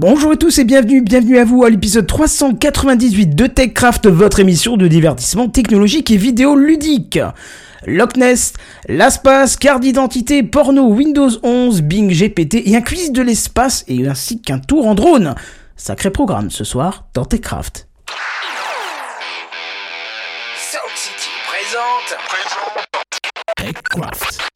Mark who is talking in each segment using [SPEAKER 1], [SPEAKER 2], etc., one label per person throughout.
[SPEAKER 1] Bonjour à tous et bienvenue, bienvenue à vous à l'épisode 398 de TechCraft, votre émission de divertissement technologique et vidéo ludique. Loch Ness, l'espace, carte d'identité, porno, Windows 11, Bing GPT et un quiz de l'espace et ainsi qu'un tour en drone. Sacré programme ce soir dans TechCraft.
[SPEAKER 2] Sound City présente.
[SPEAKER 1] TechCraft.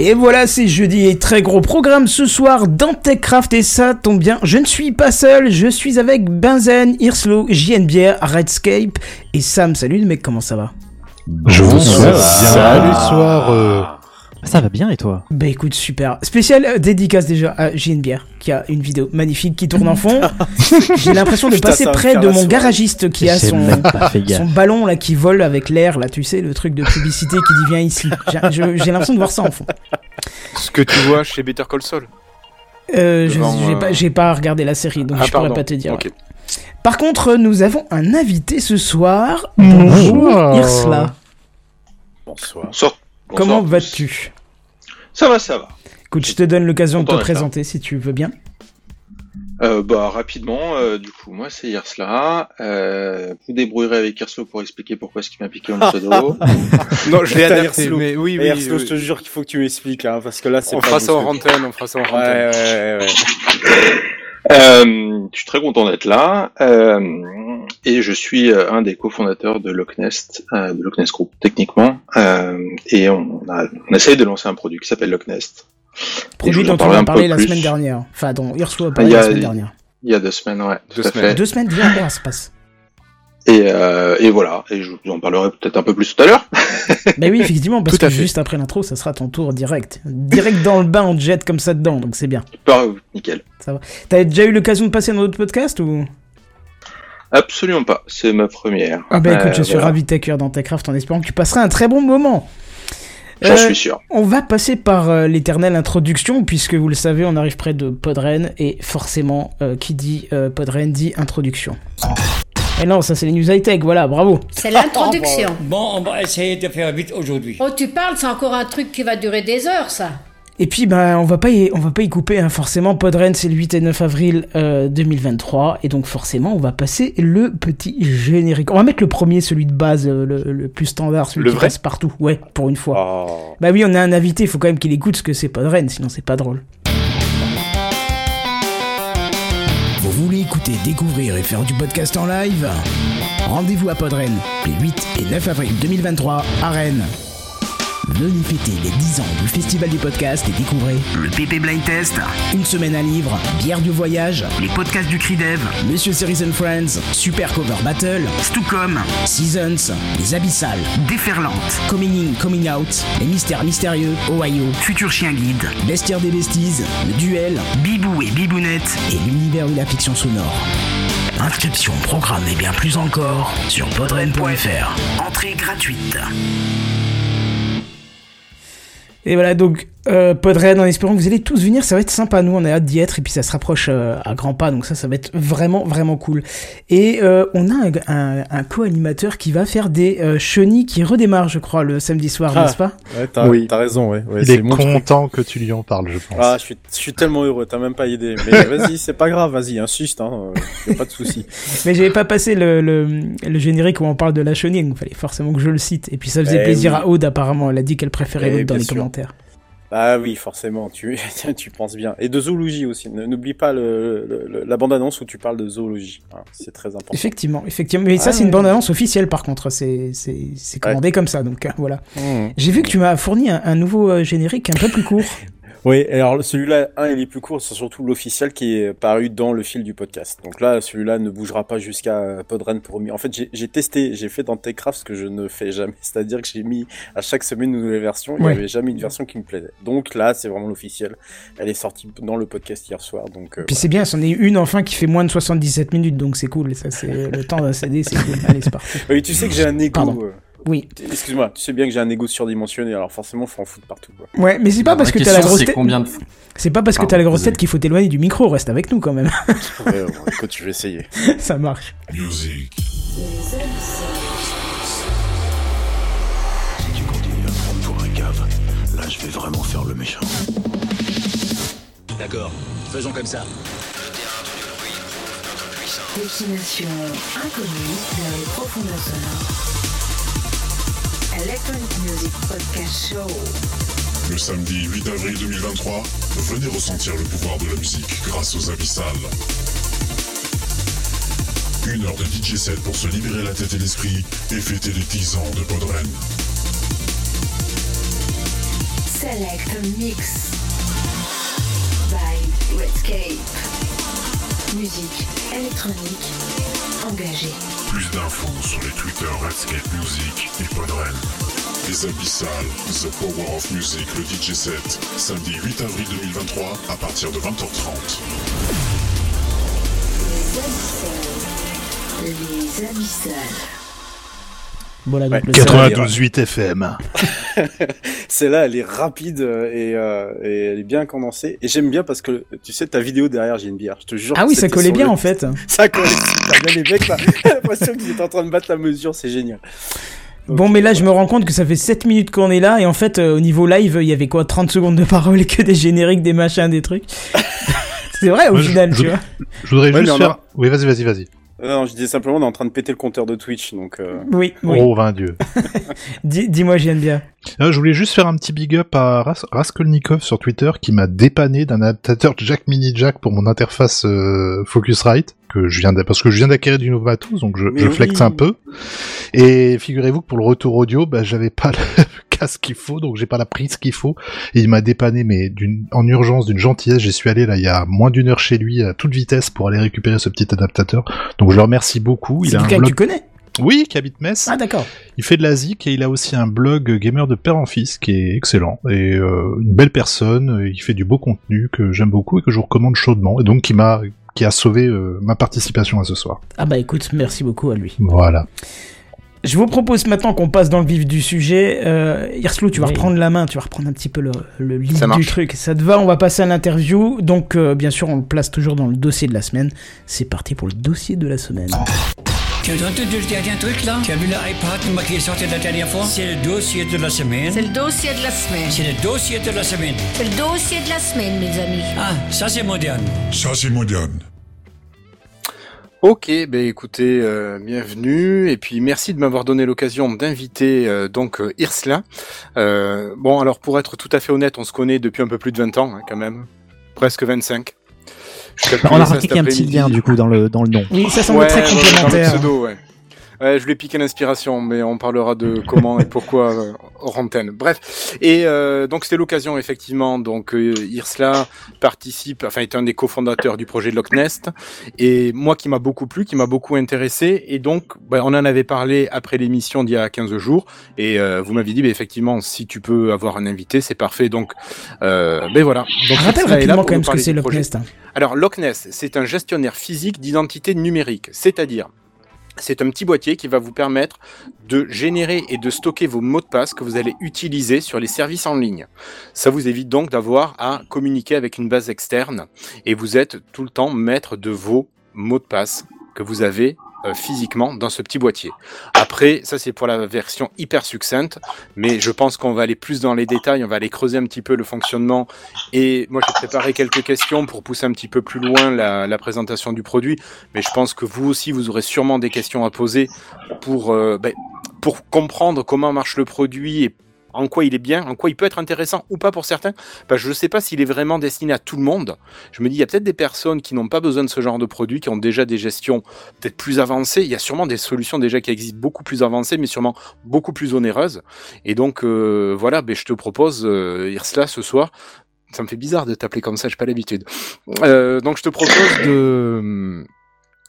[SPEAKER 1] Et voilà, c'est jeudi et très gros programme ce soir dans TechCraft et ça tombe bien, je ne suis pas seul, je suis avec Benzen, Irslo, JNBR, Redscape et Sam. Salut le mec, comment ça va?
[SPEAKER 3] Je vous souhaite
[SPEAKER 4] Salut.
[SPEAKER 3] soir. euh,
[SPEAKER 4] Ça va bien et toi?
[SPEAKER 1] Bah écoute, super. Spécial euh, dédicace déjà à JNBR qui a une vidéo magnifique qui tourne en fond. J'ai l'impression de
[SPEAKER 3] Putain,
[SPEAKER 1] passer près de mon garagiste qui a son, ballon là qui vole avec l'air là, tu sais, le truc de publicité qui dit viens ici. J'ai l'impression de voir ça en fond.
[SPEAKER 3] Ce que tu vois chez Better Call Saul.
[SPEAKER 1] Euh, je- j'ai
[SPEAKER 3] euh,
[SPEAKER 1] pas, j'ai pas regardé la série donc
[SPEAKER 3] Ah,
[SPEAKER 1] je pourrais
[SPEAKER 3] pardon.
[SPEAKER 1] pas te dire. Par contre, nous avons un invité ce soir.
[SPEAKER 4] Bonjour.
[SPEAKER 1] Bonjour Irsla.
[SPEAKER 3] Bonsoir.
[SPEAKER 5] Bonsoir.
[SPEAKER 1] Comment vas-tu?
[SPEAKER 5] Ça va, ça va.
[SPEAKER 1] Écoute, je te donne l'occasion de te présenter si tu veux bien.
[SPEAKER 5] Euh, bah rapidement, euh, du coup, moi c'est Irsla. Euh, vous débrouillerez avec Irslo pour expliquer pourquoi ce qui m'a piqué mon pseudo.
[SPEAKER 3] Non, je l'ai
[SPEAKER 6] Erslo.
[SPEAKER 3] mais oui, oui.
[SPEAKER 6] Erslo,
[SPEAKER 3] oui.
[SPEAKER 6] je te jure qu'il faut que tu m'expliques, hein, parce que là, c'est
[SPEAKER 3] On fera ça en antenne, on fera ça en
[SPEAKER 6] Ouais,
[SPEAKER 3] antenne.
[SPEAKER 6] ouais, ouais, ouais.
[SPEAKER 5] euh, je suis très content d'être là. Euh, et je suis euh, un des cofondateurs de Loch Nest, euh, de Loch Nest Group techniquement. Euh, et on, a, on essaye de lancer un produit qui s'appelle Loch Nest. Et je
[SPEAKER 1] Produit dont on a parlé la
[SPEAKER 5] plus.
[SPEAKER 1] semaine dernière. Enfin, dont Irslo a parlé
[SPEAKER 5] Il y a-
[SPEAKER 1] la semaine dernière.
[SPEAKER 5] Il y a deux semaines, ouais.
[SPEAKER 3] Deux
[SPEAKER 5] tout à
[SPEAKER 3] semaines.
[SPEAKER 5] fait.
[SPEAKER 1] Deux semaines déjà, comment ça se passe
[SPEAKER 5] Et, euh, et voilà. Et je vous en parlerai peut-être un peu plus tout à l'heure.
[SPEAKER 1] Bah oui, effectivement, parce
[SPEAKER 3] Tout
[SPEAKER 1] que juste après l'intro, ça sera ton tour direct. Direct dans le bain, on te jette comme ça dedans, donc c'est bien.
[SPEAKER 5] Par- Nickel.
[SPEAKER 1] T'as déjà eu l'occasion de passer dans d'autres podcasts ou?
[SPEAKER 5] Absolument pas. C'est ma première.
[SPEAKER 1] Ah bah écoute,
[SPEAKER 5] Euh,
[SPEAKER 1] je suis
[SPEAKER 5] voilà.
[SPEAKER 1] ravi de t'accueillir dans TechCraft en espérant que tu passeras un très bon moment.
[SPEAKER 5] J'en
[SPEAKER 1] Euh,
[SPEAKER 5] suis sûr.
[SPEAKER 1] On va passer par euh, l'éternelle introduction, puisque vous le savez, on arrive près de Podren, et forcément, euh, qui dit euh, Podren dit introduction. Et non, ça c'est les news high-tech, voilà, bravo.
[SPEAKER 7] C'est l'introduction.
[SPEAKER 8] Bon, on va essayer de faire vite aujourd'hui.
[SPEAKER 7] Oh, tu parles, c'est encore un truc qui va durer des heures, ça.
[SPEAKER 1] Et puis, ben, on va pas y, on va pas y couper, hein, forcément. Podren, c'est le 8 et 9 avril euh, 2023, et donc forcément, on va passer le petit générique. On va mettre le premier, celui de base, euh, le, le plus standard, celui
[SPEAKER 3] Le
[SPEAKER 1] qui
[SPEAKER 3] vrai
[SPEAKER 1] passe partout. Ouais, pour une fois.
[SPEAKER 6] Oh.
[SPEAKER 1] Bah oui, on a un invité, il faut quand même qu'il écoute ce que c'est Podren, sinon c'est pas drôle. Vous voulez écouter, découvrir et faire du podcast en live? Rendez-vous à Podren, les 8 et 9 avril 2023 à Rennes. Venez fêter les 10 ans du Festival du Podcast et découvrez le PP Blind Test, une semaine à livre, bière du voyage, les podcasts du CRIDEV, Monsieur Series and Friends, Super Cover Battle, Stucom, Seasons, Les Abyssales, Déferlante, Coming In, Coming Out, Les Mystères Mystérieux, Ohio, Futur Chien Guide, Bestiaire des Besties, Le Duel, Bibou et Bibounette et l'univers de la fiction sonore. Inscription, programme et bien plus encore sur podren.fr. Entrée gratuite. Et voilà, donc euh, Podren, en espérant que vous allez tous venir, ça va être sympa. Nous, on a hâte d'y être, et puis ça se rapproche euh, à grands pas, donc ça, ça va être vraiment, vraiment cool. Et euh, on a un, un, un co-animateur qui va faire des euh, chenilles qui redémarrent, je crois, le samedi soir,
[SPEAKER 6] Ah.
[SPEAKER 1] n'est-ce pas?
[SPEAKER 6] Ouais, t'as
[SPEAKER 3] Oui.
[SPEAKER 6] t'as raison, ouais. ouais
[SPEAKER 4] Il
[SPEAKER 6] c'est
[SPEAKER 4] est
[SPEAKER 6] truc.
[SPEAKER 4] content que tu lui en parles, je pense.
[SPEAKER 6] Ah, je suis, je suis tellement heureux, t'as même pas idée. Mais vas-y, c'est pas grave, vas-y, insiste, hein, y a pas de souci.
[SPEAKER 1] Mais j'avais pas passé le, le, le générique où on parle de la chenille, donc il fallait forcément que je le cite. Et puis ça faisait
[SPEAKER 6] Eh
[SPEAKER 1] plaisir
[SPEAKER 6] oui.
[SPEAKER 1] à Aude, apparemment. Elle a dit qu'elle préférait
[SPEAKER 6] Eh,
[SPEAKER 1] l'autre dans les
[SPEAKER 6] sûr.
[SPEAKER 1] commentaires.
[SPEAKER 6] Ah oui, forcément, tu, tu penses bien. Et de zoologie aussi. N'oublie pas le, la bande-annonce où tu parles de zoologie. hein, c'est très important.
[SPEAKER 1] Effectivement, effectivement. Mais ça,
[SPEAKER 6] Ah
[SPEAKER 1] c'est une
[SPEAKER 6] ouais.
[SPEAKER 1] bande-annonce officielle, par contre. C'est commandé comme ça, donc euh, voilà.
[SPEAKER 6] Mmh.
[SPEAKER 1] J'ai vu que tu m'as fourni un, un nouveau euh, générique un peu plus court.
[SPEAKER 6] Oui, alors celui-là, un, il est plus court, c'est surtout l'officiel qui est paru dans le fil du podcast. Donc là, celui-là ne bougera pas jusqu'à Podren pour En fait, j'ai- testé, j'ai fait dans Techcraft ce que je ne fais jamais, c'est-à-dire que j'ai mis à chaque semaine une nouvelle version. Il n'y
[SPEAKER 1] Ouais.
[SPEAKER 6] avait jamais une version qui me plaisait. Donc là, c'est vraiment l'officiel. Elle est sortie dans le podcast hier soir. Donc euh,
[SPEAKER 1] Puis c'est bien, c'en est une enfin qui fait moins de 77 minutes, donc c'est cool. Ça, c'est le temps d'un CD, c'est cool. Allez, c'est parti.
[SPEAKER 6] Oui, tu sais que j'ai un ego.
[SPEAKER 1] Oui.
[SPEAKER 6] Excuse-moi, tu sais bien que j'ai un ego surdimensionné, alors forcément, faut en foutre partout. Quoi.
[SPEAKER 1] Ouais, mais c'est pas parce que t'as la grosse
[SPEAKER 9] c'est
[SPEAKER 1] tête.
[SPEAKER 9] combien de fois
[SPEAKER 1] C'est pas parce que t'as la grosse tête qu'il faut t'éloigner du micro. Reste avec nous quand même.
[SPEAKER 6] Ouais, ouais, écoute, je vais essayer.
[SPEAKER 1] ça marche.
[SPEAKER 10] Music.
[SPEAKER 11] Si tu continues à me prendre pour un cave, là je vais vraiment faire le méchant.
[SPEAKER 12] D'accord, faisons comme ça.
[SPEAKER 13] Destination inconnue vers les profondeurs sonores. Electronic Music Podcast Show.
[SPEAKER 10] Le samedi 8 avril 2023, venez ressentir le pouvoir de la musique grâce aux abyssales. Une heure de DJ set pour se libérer la tête et l'esprit et fêter les 10 ans de Podren.
[SPEAKER 13] Select Mix. By Redscape. Musique électronique engagée.
[SPEAKER 10] Plus d'infos sur les Twitter Redscape Music et Podren. Les abyssales, The Power of Music, le DJ set, samedi 8 avril 2023 à partir de 20h30.
[SPEAKER 13] Les abyssales. Les abyssales.
[SPEAKER 1] Voilà,
[SPEAKER 6] Ouais.
[SPEAKER 1] le
[SPEAKER 4] 92.8 FM.
[SPEAKER 6] Celle-là, elle est rapide euh, et, euh, et elle est bien condensée. Et j'aime bien parce que, tu sais, ta vidéo derrière, j'ai une bière. Je te jure.
[SPEAKER 1] Ah oui, ça collait bien
[SPEAKER 6] le-
[SPEAKER 1] en fait.
[SPEAKER 6] Ça collait super bien. Les mecs, là, j'ai l'impression qu'ils étaient en train de battre la mesure. C'est génial.
[SPEAKER 1] Bon, mais là, je me rends compte que ça fait 7 minutes qu'on est là, et en fait, euh, au niveau live, il y avait quoi 30 secondes de parole et que des génériques, des machins, des trucs. c'est vrai, au
[SPEAKER 4] Moi,
[SPEAKER 1] final,
[SPEAKER 4] je-
[SPEAKER 1] tu vois.
[SPEAKER 4] Je voudrais
[SPEAKER 6] Ouais,
[SPEAKER 4] juste faire...
[SPEAKER 6] a-
[SPEAKER 4] Oui, vas-y, vas-y, vas-y.
[SPEAKER 6] Non, je disais simplement, on est en train de péter le compteur de Twitch. Donc, euh,
[SPEAKER 1] Oui, oui.
[SPEAKER 4] Oh, vain Dieu.
[SPEAKER 1] Dis- Dis-moi, j'aime bien.
[SPEAKER 4] Euh, je voulais juste faire un petit big up à Ras- Raskolnikov sur Twitter qui m'a dépanné d'un adaptateur Jack Mini Jack pour mon interface euh, Focusrite que je viens parce que je viens d'acquérir du nouveau matos donc je, je flex
[SPEAKER 6] oui.
[SPEAKER 4] un peu et figurez-vous que pour le retour audio bah, j'avais pas le casque qu'il faut donc j'ai pas la prise qu'il faut et il m'a dépanné mais en urgence d'une gentillesse j'y suis allé là il y a moins d'une heure chez lui à toute vitesse pour aller récupérer ce petit adaptateur donc je le remercie beaucoup il
[SPEAKER 1] C'est
[SPEAKER 4] a un
[SPEAKER 1] quelqu'un que
[SPEAKER 4] blog
[SPEAKER 1] tu connais
[SPEAKER 4] oui qui habite Metz
[SPEAKER 1] Ah, d'accord.
[SPEAKER 4] il fait de la zik et il a aussi un blog gamer de père en fils qui est excellent et euh, une belle personne. Il fait du beau contenu que j'aime beaucoup et que je vous recommande chaudement et donc qui m'a qui a sauvé euh, ma participation à ce soir.
[SPEAKER 1] Ah, bah écoute, merci beaucoup à lui.
[SPEAKER 4] Voilà.
[SPEAKER 1] Je vous propose maintenant qu'on passe dans le vif du sujet. Euh, Hirslo, tu vas
[SPEAKER 14] Oui.
[SPEAKER 1] reprendre la main, tu vas reprendre un petit peu le, le lead du truc. Ça te va On va passer à l'interview. Donc, euh, bien sûr, on le place toujours dans le dossier de la semaine. C'est parti pour le dossier de la semaine.
[SPEAKER 8] Tu as entendu le dernier truc là? Tu as vu l'iPad qui est sorti la dernière fois? C'est le dossier de la semaine.
[SPEAKER 7] C'est le dossier de la semaine.
[SPEAKER 8] C'est le dossier de la semaine.
[SPEAKER 7] C'est le dossier de la semaine, mes amis.
[SPEAKER 8] Ah, ça c'est moderne.
[SPEAKER 10] Ça c'est moderne.
[SPEAKER 3] Ok, ben écoutez, euh, bienvenue et puis merci de m'avoir donné l'occasion d'inviter euh, donc euh, Irsla. Euh, bon, alors pour être tout à fait honnête, on se connaît depuis un peu plus de 20 ans hein, quand même, presque 25. Je
[SPEAKER 14] On a
[SPEAKER 3] cet
[SPEAKER 14] un petit lien du coup dans le, dans le nom.
[SPEAKER 1] Oui, ça semble
[SPEAKER 3] Ouais,
[SPEAKER 1] très
[SPEAKER 3] ouais, dans le
[SPEAKER 1] complémentaire.
[SPEAKER 3] pseudo, ouais. Ouais, je lui ai piqué l'inspiration, mais on parlera de comment et pourquoi euh, hors antenne. Bref, et euh, donc c'était l'occasion effectivement. Donc euh, Irsla participe, enfin est un des cofondateurs du projet Loch Nest, et moi qui m'a beaucoup plu, qui m'a beaucoup intéressé, et donc ben, on en avait parlé après l'émission d'il y a 15 jours, et euh, vous m'aviez dit ben, effectivement si tu peux avoir un invité, c'est parfait. Donc euh, ben voilà. Donc
[SPEAKER 1] Rappelle rapidement quand même ce que c'est Loch. Nest. hein.
[SPEAKER 3] Alors Loch Ness, c'est un gestionnaire physique d'identité numérique, c'est-à-dire C'est un petit boîtier qui va vous permettre de générer et de stocker vos mots de passe que vous allez utiliser sur les services en ligne. Ça vous évite donc d'avoir à communiquer avec une base externe et vous êtes tout le temps maître de vos mots de passe que vous avez euh, physiquement dans ce petit boîtier. Après, ça c'est pour la version hyper succincte, mais je pense qu'on va aller plus dans les détails, on va aller creuser un petit peu le fonctionnement. Et moi j'ai préparé quelques questions pour pousser un petit peu plus loin la, la, présentation du produit, mais je pense que vous aussi vous aurez sûrement des questions à poser pour, euh, ben, pour comprendre comment marche le produit et en quoi il est bien, en quoi il peut être intéressant ou pas pour certains. Que je ne sais pas s'il est vraiment destiné à tout le monde. Je me dis, il y a peut-être des personnes qui n'ont pas besoin de ce genre de produit, qui ont déjà des gestions peut-être plus avancées. Il y a sûrement des solutions déjà qui existent beaucoup plus avancées, mais sûrement beaucoup plus onéreuses. Et donc, euh, voilà, ben, je te propose, euh, Irsla, ce soir, ça me fait bizarre de t'appeler comme ça, j'ai pas l'habitude. Euh, donc je te propose de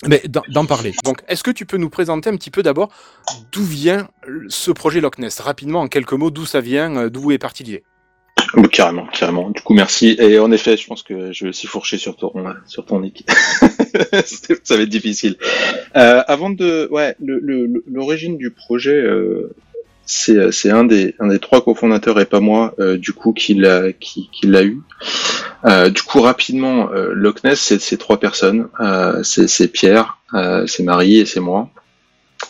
[SPEAKER 3] mais d'en parler. Donc, est-ce que tu peux nous présenter un petit peu d'abord d'où vient ce projet Loch Ness? Rapidement, en quelques mots, d'où ça vient, euh, d'où est parti l'idée?
[SPEAKER 5] Carrément, carrément. Du coup, merci. Et en effet, je pense que je vais aussi fourcher sur ton, sur ton équipe. ça va être difficile. Euh, avant de, ouais, l'origine du projet, euh, c'est c'est un des un des trois cofondateurs et pas moi euh, du coup qui l'a qui, qui l'a eu. Euh, du coup rapidement euh, Loch Ness c'est ces trois personnes. Euh, c'est Pierre euh, c'est Marie et c'est moi.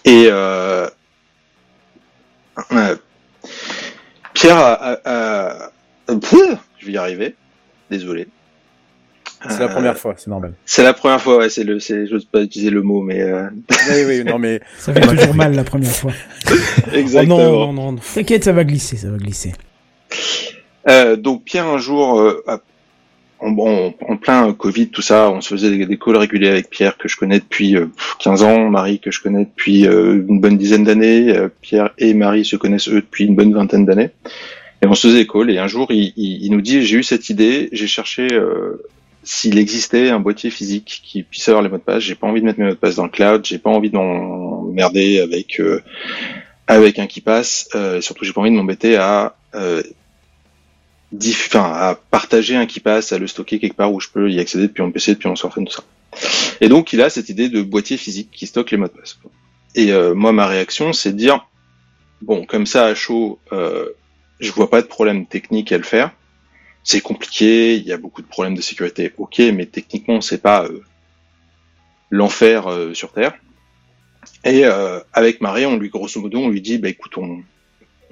[SPEAKER 5] Et euh, Pierre a, a, a, je vais y arriver. Désolé
[SPEAKER 6] c'est la première fois, c'est normal.
[SPEAKER 5] C'est la première fois, ouais, c'est le, c'est, j'ose pas utiliser le mot, mais. Euh...
[SPEAKER 6] oui, oui, non, mais.
[SPEAKER 15] Ça fait toujours mal la première fois.
[SPEAKER 5] Exactement.
[SPEAKER 15] Oh non, non, non. T'inquiète, ça va glisser, ça va glisser.
[SPEAKER 5] Euh, donc Pierre un jour, euh, en, en, en, plein Covid, tout ça, on se faisait des, des calls réguliers avec Pierre que je connais depuis euh, 15 ans, Marie que je connais depuis euh, une bonne dizaine d'années, euh, Pierre et Marie se connaissent eux depuis une bonne vingtaine d'années. Et on se faisait des calls et un jour il, il, il nous dit j'ai eu cette idée, j'ai cherché euh, s'il existait un boîtier physique qui puisse avoir les mots de passe, j'ai pas envie de mettre mes mots de passe dans le cloud, j'ai pas envie d'emmerder avec euh, avec un qui passe, euh, surtout j'ai pas envie de m'embêter à euh, enfin, à partager un qui passe, à le stocker quelque part où je peux y accéder depuis mon PC, depuis mon smartphone, tout ça. Et donc il a cette idée de boîtier physique qui stocke les mots de passe. Et euh, moi ma réaction c'est de dire bon comme ça à chaud, euh, je vois pas de problème technique à le faire c'est compliqué, il y a beaucoup de problèmes de sécurité, ok, mais techniquement c'est pas euh, l'enfer euh, sur Terre. Et euh, avec Marie, on lui grosso modo, on lui dit, bah écoute, on,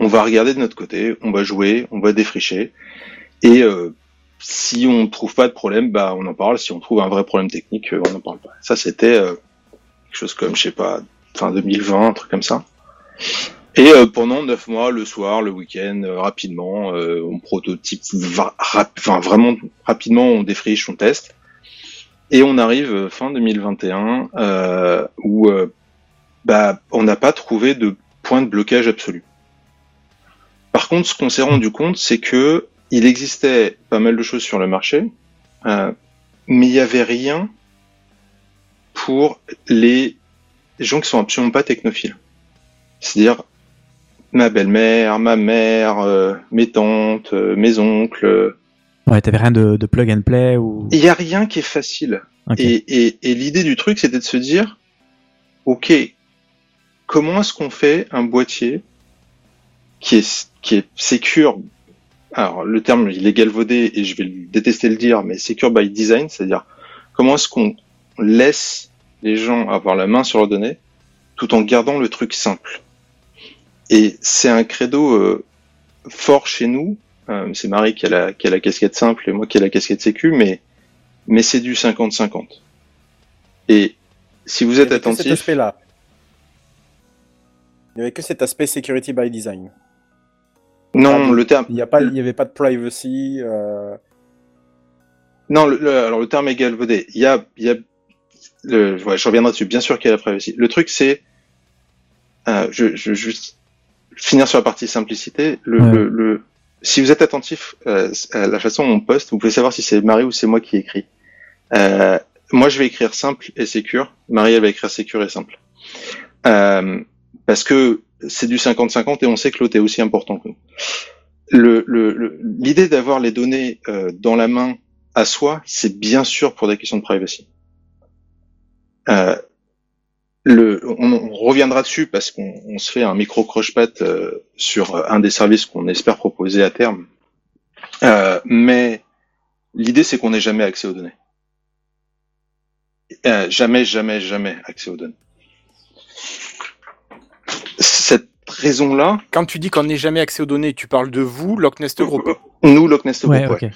[SPEAKER 5] va regarder de notre côté, on va jouer, on va défricher, et si on trouve pas de problème, bah on en parle. Si on trouve un vrai problème technique, on n'en parle pas. Ça c'était quelque chose comme, je sais pas, fin 2020, un truc comme ça. Et euh, pendant neuf mois, le soir, le week-end, euh, rapidement, euh, on prototype, enfin vraiment rapidement, on défriche, on teste. Et on arrive fin 2021 où bah, on n'a pas trouvé de point de blocage absolu. Par contre, ce qu'on s'est rendu compte, c'est que il existait pas mal de choses sur le marché, mais il n'y avait rien pour les gens qui sont absolument pas technophiles. C'est-à-dire ma belle-mère, ma mère, euh, mes tantes, euh, mes oncles.
[SPEAKER 14] Ouais, t'avais rien de, de, plug and play ou?
[SPEAKER 5] Il y a rien qui est facile. Okay. Et, et, et l'idée du truc, c'était de se dire, ok, comment est-ce qu'on fait un boîtier qui est qui est secure? Alors le terme il est galvaudé et je vais détester le dire, mais secure by design, c'est-à-dire comment est-ce qu'on laisse les gens avoir la main sur leurs données tout en gardant le truc simple? Et c'est un credo euh, fort chez nous. Euh, c'est Marie qui a, la, qui a la casquette simple et moi qui a la casquette sécu, mais, mais c'est du 50-50. Et si vous êtes attentif...
[SPEAKER 6] Cet aspect-là. Il n'y avait que cet aspect security by design.
[SPEAKER 5] Non, le terme...
[SPEAKER 6] Il n'y avait pas de privacy. Euh...
[SPEAKER 5] Non, le, le, alors le terme est galvaudé. Il y a... Il y a le, ouais, je reviendrai dessus. Bien sûr qu'il y a la privacy. Le truc, c'est... Euh, je, je, juste finir sur la partie simplicité. Le, ouais. le, le, si vous êtes attentif euh, à la façon dont on poste, vous pouvez savoir si c'est Marie ou c'est moi qui écris. Euh, moi, je vais écrire simple et sécure. Marie, elle va écrire sécure et simple. Euh, parce que c'est du 50-50 et on sait que l'autre est aussi important que nous. L'idée le, le, d'avoir les données euh, dans la main à soi, c'est bien sûr pour des questions de privacy. Euh, le, on, reviendra dessus parce qu'on on se fait un micro croche-patte euh, sur un des services qu'on espère proposer à terme. Euh, mais l'idée, c'est qu'on n'ait jamais accès aux données. Euh, jamais, jamais, jamais accès aux données. Cette raison-là.
[SPEAKER 3] Quand tu dis qu'on n'ait jamais accès aux données, tu parles de vous, Loch Nest Group?
[SPEAKER 5] Nous, Loch Nest Group.
[SPEAKER 14] Ouais,
[SPEAKER 5] ouais.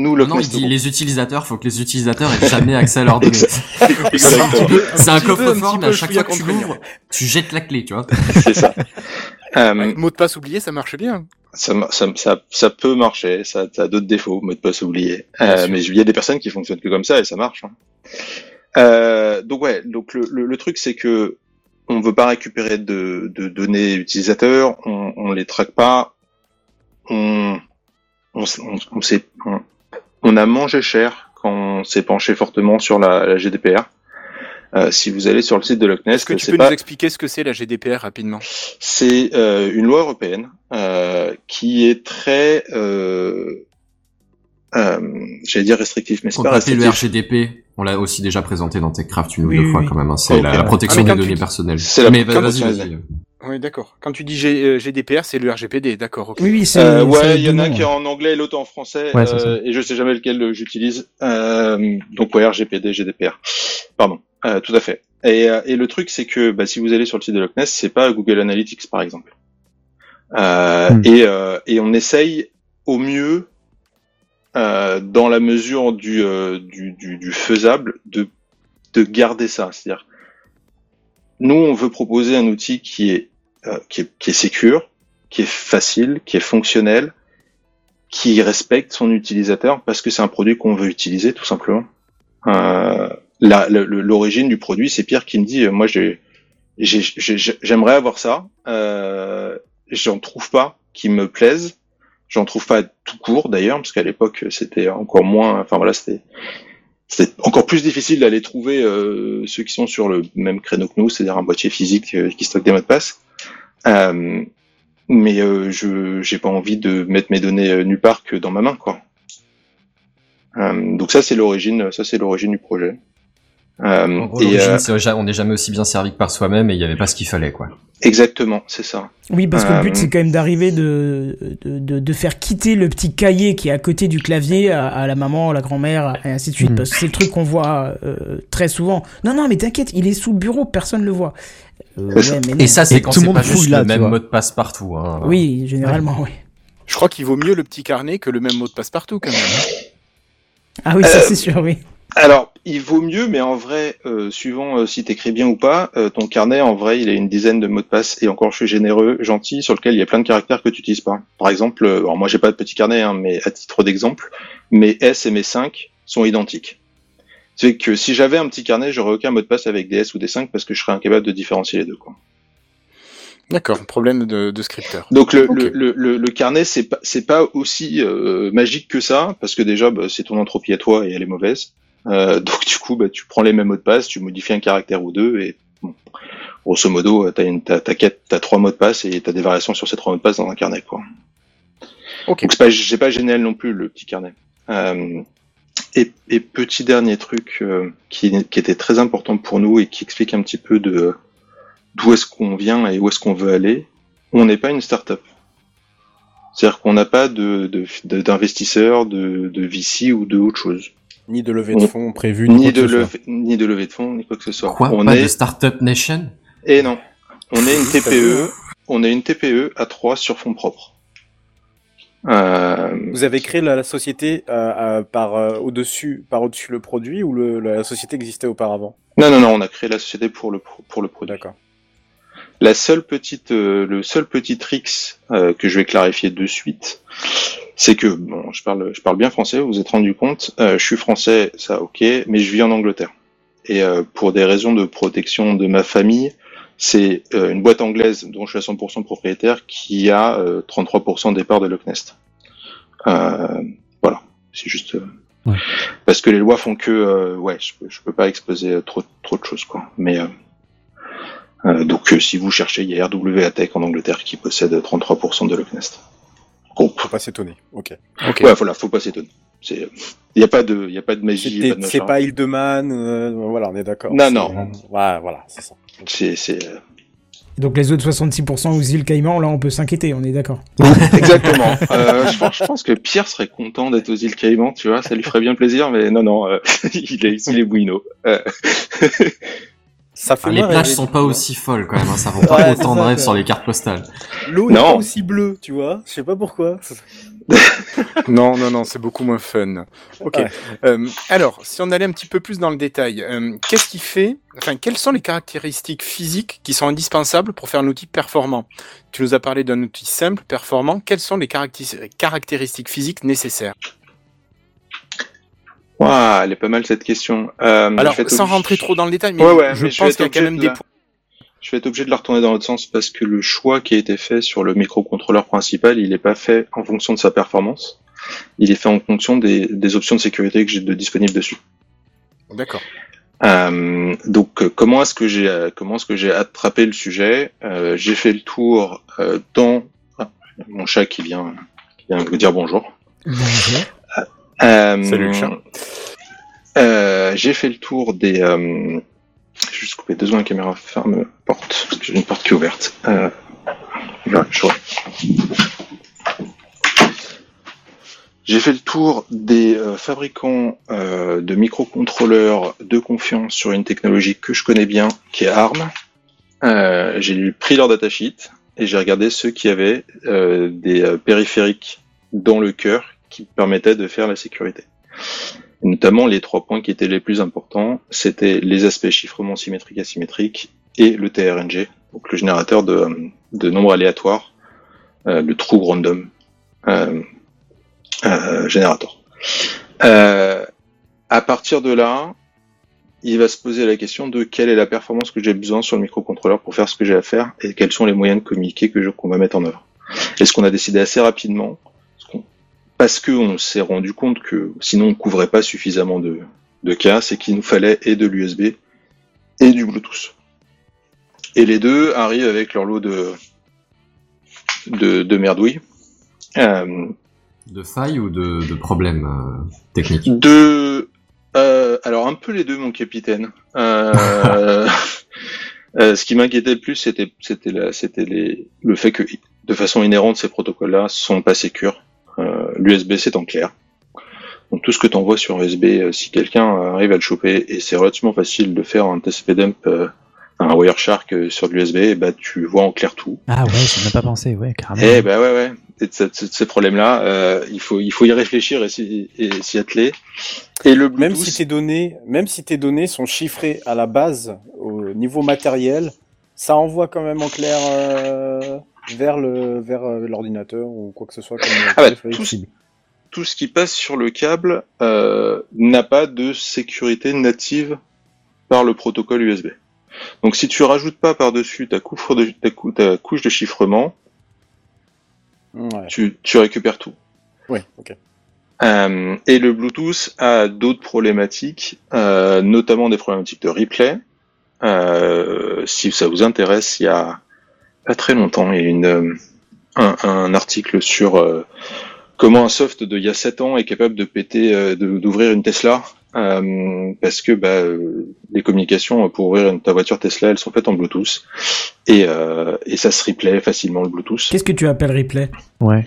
[SPEAKER 5] Nous,
[SPEAKER 9] Non, il dit les utilisateurs, faut que les utilisateurs aient jamais accès à leurs données. C'est un coffre-fort, mais à chaque fois que tu l'ouvres, tu jettes la clé, tu vois.
[SPEAKER 5] C'est ça. Euh,
[SPEAKER 3] Mot de passe oublié, ça marche bien.
[SPEAKER 5] ça, ma- ça, ça, ça peut marcher, ça, ça a d'autres défauts, mot de passe oublié. Euh, mais il y a des personnes qui fonctionnent que comme ça et ça marche. hein. Euh, donc ouais, donc le, le, le truc c'est que on veut pas récupérer de, de données utilisateurs, on, on les traque pas, on, on, s- on, on s'est- on- on a mangé cher quand on s'est penché fortement sur la, la GDPR. Euh, si vous allez sur le site de Loch Nest,
[SPEAKER 3] Est-ce que tu
[SPEAKER 5] c'est
[SPEAKER 3] peux
[SPEAKER 5] pas-
[SPEAKER 3] nous expliquer ce que c'est la GDPR rapidement?
[SPEAKER 5] C'est euh, une loi européenne euh, qui est très, euh, euh, j'allais dire restrictive, mais c'est
[SPEAKER 9] On
[SPEAKER 5] pas
[SPEAKER 9] appeler le
[SPEAKER 5] restrictif.
[SPEAKER 9] RGDP. On l'a aussi déjà présenté dans TechCraft une ou
[SPEAKER 3] Oui,
[SPEAKER 9] deux
[SPEAKER 3] oui,
[SPEAKER 9] fois
[SPEAKER 3] oui.
[SPEAKER 9] quand même. hein. C'est la, la protection
[SPEAKER 3] Ah,
[SPEAKER 9] des
[SPEAKER 3] tu
[SPEAKER 9] données personnelles.
[SPEAKER 5] c'est la
[SPEAKER 9] Mais vas-y, vas-y.
[SPEAKER 3] Oui, d'accord. Quand tu dis G- euh, GDPR, c'est le RGPD, d'accord. ok.
[SPEAKER 15] Oui, oui, c'est.
[SPEAKER 5] Euh, ouais, il y en a qui est en anglais et l'autre en français,
[SPEAKER 14] Ouais,
[SPEAKER 5] euh, et je sais jamais lequel euh, j'utilise. Euh, donc ouais, RGPD, GDPR. Pardon, euh, tout à fait. Et, euh, et le truc, c'est que bah, si vous allez sur le site de Loch Ness, c'est pas Google Analytics par exemple. Euh,
[SPEAKER 14] Hmm.
[SPEAKER 5] et, euh, et on essaye au mieux, euh, dans la mesure du, euh, du, du, du faisable, de, de garder ça. C'est-à-dire, nous, on veut proposer un outil qui est, euh, qui est, qui est sécure, qui est facile, qui est fonctionnel, qui respecte son utilisateur parce que c'est un produit qu'on veut utiliser tout simplement. Euh, L'origine du produit, c'est Pierre qui me dit, euh, moi j'ai- j'ai- j'ai- j'aimerais avoir ça, euh, j'en trouve pas qui me plaisent, j'en trouve pas tout court d'ailleurs parce qu'à l'époque c'était encore moins, enfin voilà c'était c'était encore plus difficile d'aller trouver euh, ceux qui sont sur le même créneau que nous, c'est-à-dire un boîtier physique euh, qui stocke des mots de passe. Euh, mais euh, je j'ai pas envie de mettre mes données euh, nulle part que dans ma main, quoi. Euh, donc ça c'est l'origine, ça c'est l'origine du projet. Euh,
[SPEAKER 9] En gros,
[SPEAKER 5] et, euh,
[SPEAKER 9] on n'est jamais aussi bien servi que par soi-même et il n'y avait pas ce qu'il fallait, quoi.
[SPEAKER 5] exactement, c'est ça.
[SPEAKER 15] Oui, parce que le but, c'est quand même d'arriver de, de, de, de faire quitter le petit cahier qui est à côté du clavier à, à la maman, la grand-mère, et ainsi de suite.
[SPEAKER 14] Mhm.
[SPEAKER 15] Parce que c'est le truc qu'on voit euh, très souvent. Non, non, mais t'inquiète, il est sous le bureau, personne le voit. Euh,
[SPEAKER 5] C'est ça.
[SPEAKER 15] ouais, mais non.
[SPEAKER 9] Et ça, c'est quand
[SPEAKER 14] tout le
[SPEAKER 9] c'est
[SPEAKER 14] monde
[SPEAKER 9] pas juste
[SPEAKER 14] là,
[SPEAKER 9] le même mot de passe partout. Hein.
[SPEAKER 15] Oui, généralement, oui.
[SPEAKER 3] Je crois qu'il vaut mieux le petit carnet que le même mot de passe partout quand même.
[SPEAKER 15] Ah oui, ça
[SPEAKER 5] Euh,
[SPEAKER 15] c'est sûr, oui.
[SPEAKER 5] Alors, il vaut mieux, mais en vrai, euh, suivant euh, si t'écris bien ou pas, euh, ton carnet, en vrai, il a une dizaine de mots de passe, et encore je suis généreux, gentil, sur lequel il y a plein de caractères que tu utilises pas. Par exemple, alors moi j'ai pas de petit carnet, hein, mais à titre d'exemple, mes S et mes 5 sont identiques. C'est que si j'avais un petit carnet, j'aurais aucun mot de passe avec des S ou des 5 parce que je serais incapable de différencier les deux. Quoi.
[SPEAKER 3] D'accord, problème de, de scripteur.
[SPEAKER 5] Donc le,
[SPEAKER 3] Ok.
[SPEAKER 5] le, le, le, le carnet, c'est pas, c'est pas aussi euh, magique que ça, parce que déjà, bah, c'est ton entropie à toi et elle est mauvaise. Euh, donc du coup, bah, tu prends les mêmes mots de passe, tu modifies un caractère ou deux, et bon, grosso modo, t'as une, t'as, t'as quatre, t'as trois mots de passe et t'as des variations sur ces trois mots de passe dans un carnet, quoi.
[SPEAKER 3] Ok.
[SPEAKER 5] Donc c'est pas, c'est pas génial non plus le petit carnet. Euh, et, et petit dernier truc euh, qui, qui était très important pour nous et qui explique un petit peu de d'où est-ce qu'on vient et où est-ce qu'on veut aller. On n'est pas une start-up. C'est-à-dire qu'on n'a pas de, de, de- d'investisseurs, de, de VC ou de autre chose.
[SPEAKER 6] Ni de levée de
[SPEAKER 5] On-
[SPEAKER 6] fonds prévue,
[SPEAKER 5] Ni
[SPEAKER 6] quoi
[SPEAKER 5] de, levée, ni de levée de fonds, ni quoi que ce soit.
[SPEAKER 9] Quoi
[SPEAKER 5] on
[SPEAKER 9] Pas
[SPEAKER 5] est,
[SPEAKER 9] de Startup Nation?
[SPEAKER 5] Et non. On est une TPE. On est une TPE à 3 sur fonds propres. Euh,
[SPEAKER 6] Vous avez créé la, la société euh, euh, par au-dessus, par au-dessus le produit ou le, la société existait auparavant?
[SPEAKER 5] Non, non, non, on a créé la société pour le, pro- pour le produit.
[SPEAKER 6] D'accord.
[SPEAKER 5] La seule petite, euh, le seul petit tricks euh, que je vais clarifier de suite, c'est que bon, je parle, je parle bien français. Vous vous êtes rendu compte. euh, je suis français, ça, ok, mais je vis en Angleterre. Et pour des raisons de protection de ma famille, c'est euh, une boîte anglaise dont je suis à 100% propriétaire qui a euh, 33% des parts de Loch Nest. Euh, voilà, c'est juste euh,
[SPEAKER 14] Ouais.
[SPEAKER 5] parce que les lois font que, euh, ouais, je peux, je peux pas exposer euh, trop, trop de choses, quoi. Mais euh, euh, donc, euh, si vous cherchez, il y a RWA Tech en Angleterre qui possède 33% de Loch Nest. Groupe.
[SPEAKER 6] Faut pas s'étonner. Ok.
[SPEAKER 3] Ok.
[SPEAKER 5] Ouais, voilà, faut pas s'étonner. C'est, il y a pas de, il y a pas de magie,
[SPEAKER 6] C'est
[SPEAKER 5] pas
[SPEAKER 6] Hildeman, euh, voilà, on est d'accord.
[SPEAKER 5] Non, non.
[SPEAKER 6] Ouais, voilà, c'est ça.
[SPEAKER 5] C'est, euh,
[SPEAKER 1] Donc les autres 66% aux îles Caïmans, là on peut s'inquiéter, on est d'accord.
[SPEAKER 5] Exactement. Euh, je, pense, je pense que Pierre serait content d'être aux îles Caïmans, tu vois, ça lui ferait bien plaisir, mais non, non, euh, il est, il est bouino. Euh,
[SPEAKER 6] Ça fait
[SPEAKER 9] Ah, les plages sont pas aussi folles quand même, hein, ça rend pas
[SPEAKER 6] Ouais,
[SPEAKER 9] autant
[SPEAKER 6] c'est
[SPEAKER 9] de
[SPEAKER 6] quoi.
[SPEAKER 9] sur les cartes postales.
[SPEAKER 6] L'eau est
[SPEAKER 5] Non.
[SPEAKER 6] pas aussi bleue, tu vois. Je sais pas pourquoi.
[SPEAKER 3] Non, non, non, c'est beaucoup moins fun. Ok.
[SPEAKER 6] Ouais.
[SPEAKER 3] Euh, alors, si on allait un petit peu plus dans le détail, euh, qu'est-ce qui fait, enfin, quelles sont les caractéristiques physiques qui sont indispensables pour faire un outil performant? Tu nous as parlé d'un outil simple, performant. Quelles sont les caractéris- caractéristiques physiques nécessaires?
[SPEAKER 5] Ouah, elle est pas mal cette question. Euh,
[SPEAKER 3] Alors, sans rentrer trop dans le détail, mais
[SPEAKER 5] Ouais, ouais,
[SPEAKER 3] je
[SPEAKER 5] mais je vais
[SPEAKER 3] pense qu'il y a quand même
[SPEAKER 5] de
[SPEAKER 3] des points.
[SPEAKER 5] Je vais être obligé de la retourner dans l'autre sens parce que le choix qui a été fait sur le microcontrôleur principal, il n'est pas fait en fonction de sa performance. Il est fait en fonction des, des options de sécurité que j'ai de disponibles dessus.
[SPEAKER 3] D'accord.
[SPEAKER 5] Euh, donc euh, comment est-ce que j'ai euh, comment est-ce que j'ai attrapé le sujet? Euh, J'ai fait le tour euh, dans ah, mon chat qui vient qui vient me dire bonjour.
[SPEAKER 1] Bonjour.
[SPEAKER 5] Euh,
[SPEAKER 3] Salut, le chat.
[SPEAKER 5] euh, j'ai fait le tour des. Je vais juste couper deux secondes la caméra ferme porte parce que j'ai une porte qui est ouverte. Euh. J'ai fait le tour des euh, fabricants euh, de microcontrôleurs de confiance sur une technologie que je connais bien, qui est ARM. J'ai pris leur datasheet et j'ai regardé ceux qui avaient des périphériques dans le cœur qui permettaient de faire la sécurité. Notamment les trois points qui étaient les plus importants, c'était les aspects chiffrement symétrique asymétrique et le TRNG, donc le générateur de, nombres aléatoires, euh, le true random euh, euh, generator. Euh, à partir de là, il va se poser la question de quelle est la performance que j'ai besoin sur le microcontrôleur pour faire ce que j'ai à faire et quels sont les moyens de communiquer que qu'on va mettre en œuvre. Et ce qu'on a décidé assez rapidement, parce qu'on- s'est rendu compte que sinon on couvrait pas suffisamment de, de cas, c'est qu'il nous fallait et de l'USB et du Bluetooth. Et les deux arrivent avec leur lot de, de, de merdouilles. Euh,
[SPEAKER 9] De failles ou de, de problèmes euh, techniques?
[SPEAKER 5] De, euh, alors un peu les deux, mon capitaine. Euh, ce qui m'inquiétait le plus, c'était c'était le fait que de façon inhérente ces protocoles-là sont pas sécures. Euh, L'USB c'est en clair. Donc tout ce que tu envoies sur USB, euh, si quelqu'un arrive à le choper et c'est relativement facile de faire un TCP dump, euh, un Wireshark euh, sur de l'USB, bah tu vois en clair tout.
[SPEAKER 14] Ah ouais, j'ai même pas pensé, ouais, carrément.
[SPEAKER 5] Eh ben ouais ouais. Et de ce- ce- ces problèmes-là, euh, il faut il faut y réfléchir et s'y et s'y atteler. Et le Bluetooth,
[SPEAKER 6] Même si tes données, même si tes données sont chiffrées à la base au niveau matériel, ça envoie quand même en clair euh, vers le vers euh, l'ordinateur ou quoi que ce soit comme
[SPEAKER 5] Ah bah, tout, ce qui passe sur le câble euh, n'a pas de sécurité native par le protocole USB. Donc si tu rajoutes pas par-dessus ta, couche de- ta, cou- ta couche de chiffrement,
[SPEAKER 6] Ouais.
[SPEAKER 5] tu, tu récupères tout.
[SPEAKER 6] Oui, ok.
[SPEAKER 5] Euh, et le Bluetooth a d'autres problématiques, euh, notamment des problématiques de replay. Euh, si ça vous intéresse, il y a pas très longtemps, il y a une, euh, un, un article sur euh, comment un soft de il y a 7 ans est capable de péter, euh, de- d'ouvrir une Tesla, euh, parce que bah, euh, les communications pour ouvrir une- ta voiture Tesla, elles sont faites en Bluetooth, et, euh, et ça se replay facilement le Bluetooth.
[SPEAKER 1] Qu'est-ce que tu appelles replay?
[SPEAKER 14] Ouais.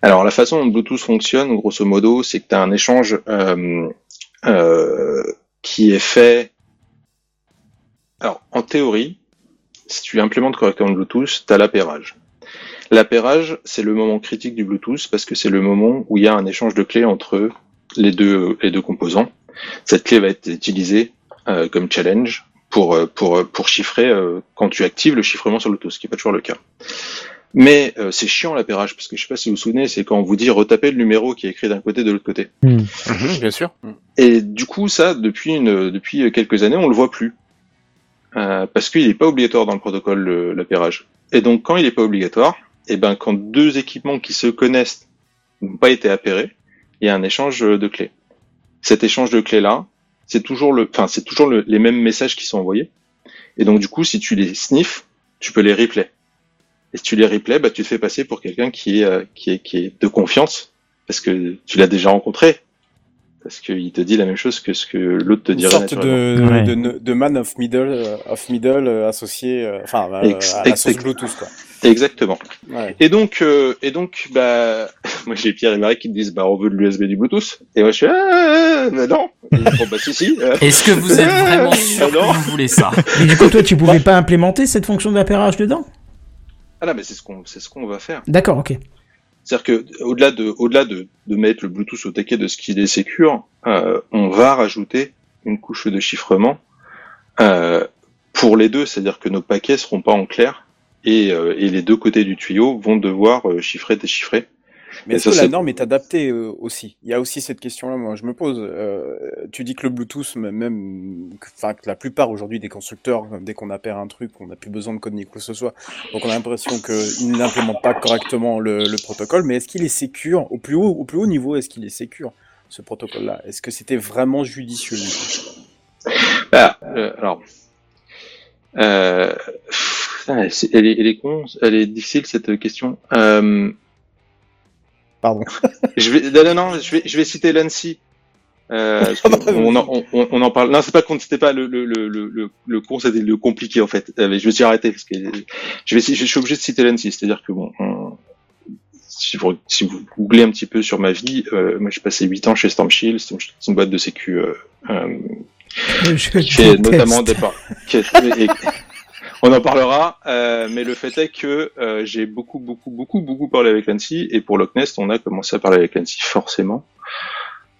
[SPEAKER 5] Alors la façon dont Bluetooth fonctionne, grosso modo, c'est que tu as un échange euh, euh, qui est fait. Alors en théorie, si tu implémentes correctement le Bluetooth, tu as l'appairage. L'appairage, c'est le moment critique du Bluetooth parce que c'est le moment où il y a un échange de clés entre les deux, les deux composants. Cette clé va être utilisée euh, comme challenge pour, euh, pour, euh, pour chiffrer euh, quand tu actives le chiffrement sur Bluetooth, ce qui n'est pas toujours le cas. Mais euh, c'est chiant l'appairage, parce que je sais pas si vous vous souvenez, c'est quand on vous dit retaper le numéro qui est écrit d'un côté et de l'autre côté.
[SPEAKER 3] Mhm, bien sûr.
[SPEAKER 5] Et du coup, ça, depuis, une, depuis quelques années, on le voit plus. Euh, parce qu'il n'est pas obligatoire dans le protocole, le- l'appairage. Et donc, quand il n'est pas obligatoire, et ben, quand deux équipements qui se connaissent n'ont pas été appairés, il y a un échange de clés. Cet échange de clés-là, c'est toujours le, enfin, c'est toujours le- les mêmes messages qui sont envoyés. Et donc, du coup, si tu les sniffs, tu peux les replay. Et si tu les replay, bah, tu te fais passer pour quelqu'un qui est, euh, qui est, qui est de confiance, parce que tu l'as déjà rencontré. Parce qu'il te dit la même chose que ce que l'autre te
[SPEAKER 6] Une
[SPEAKER 5] dirait
[SPEAKER 6] sorte de,
[SPEAKER 5] naturellement.
[SPEAKER 6] de, de man of middle, euh, of middle euh, associé, euh, enfin, euh,
[SPEAKER 5] Ex-
[SPEAKER 6] à la
[SPEAKER 5] ex-
[SPEAKER 6] sauce Bluetooth, quoi.
[SPEAKER 5] Exactement.
[SPEAKER 6] Ouais.
[SPEAKER 5] Et donc, euh, et donc, bah, moi j'ai Pierre et Marie qui me disent, bah, on veut de l'USB du Bluetooth. Et moi je suis, ah, mais non. Font, bah, si, si. euh.
[SPEAKER 16] Est-ce que vous êtes vraiment sûr
[SPEAKER 5] Ah, non.
[SPEAKER 16] que vous voulez ça?
[SPEAKER 1] Et du coup, toi, tu pouvais pas implémenter cette fonction d'appairage dedans?
[SPEAKER 5] Ah là, mais c'est ce qu'on, c'est ce qu'on va faire.
[SPEAKER 1] D'accord, ok.
[SPEAKER 5] C'est-à-dire que au-delà de, mettre le Bluetooth au taquet de ce qu'il est sécure, euh, on va rajouter une couche de chiffrement euh, pour les deux. C'est-à-dire que nos paquets seront pas en clair et, euh, et les deux côtés du tuyau vont devoir chiffrer, déchiffrer.
[SPEAKER 6] Mais est-ce que la norme est adaptée euh, aussi Il y a aussi cette question-là, moi je me pose. Euh, tu dis que le Bluetooth, même, que- enfin que la plupart aujourd'hui des constructeurs, dès qu'on appelle un truc, on n'a plus besoin de code ni quoi que ce soit, donc on a l'impression qu'ils n'implémentent pas correctement le, le protocole. Mais est-ce qu'il est sécure au plus haut, au plus haut niveau Est-ce qu'il est sécure ce protocole-là? Est-ce que c'était vraiment judicieux?
[SPEAKER 5] Ah, euh, alors, euh, elle, est, elle est con, elle est difficile cette question. Euh,
[SPEAKER 6] Pardon.
[SPEAKER 5] je vais, non, non, non, je vais, je vais citer l'ANSI. Euh, parce que on, en, on, on- on en parle. Non, c'est pas con, c'était pas le le le le le, le con, c'était le compliqué en fait. Euh, mais je me suis arrêté parce que je vais, je suis obligé de citer l'ANSI, c'est-à-dire que bon, on- si vous si vous googlez un petit peu sur ma vie, euh, moi j'ai passé 8 ans chez Storm Shield, c'est une, boîte de sécu euh, euh,
[SPEAKER 1] Je
[SPEAKER 5] qui notamment qui est- et- on en parlera, euh, mais le fait est que euh, j'ai beaucoup, beaucoup, beaucoup, beaucoup parlé avec l'ANSI, et pour Loch Nest, on a commencé à parler avec l'ANSI forcément.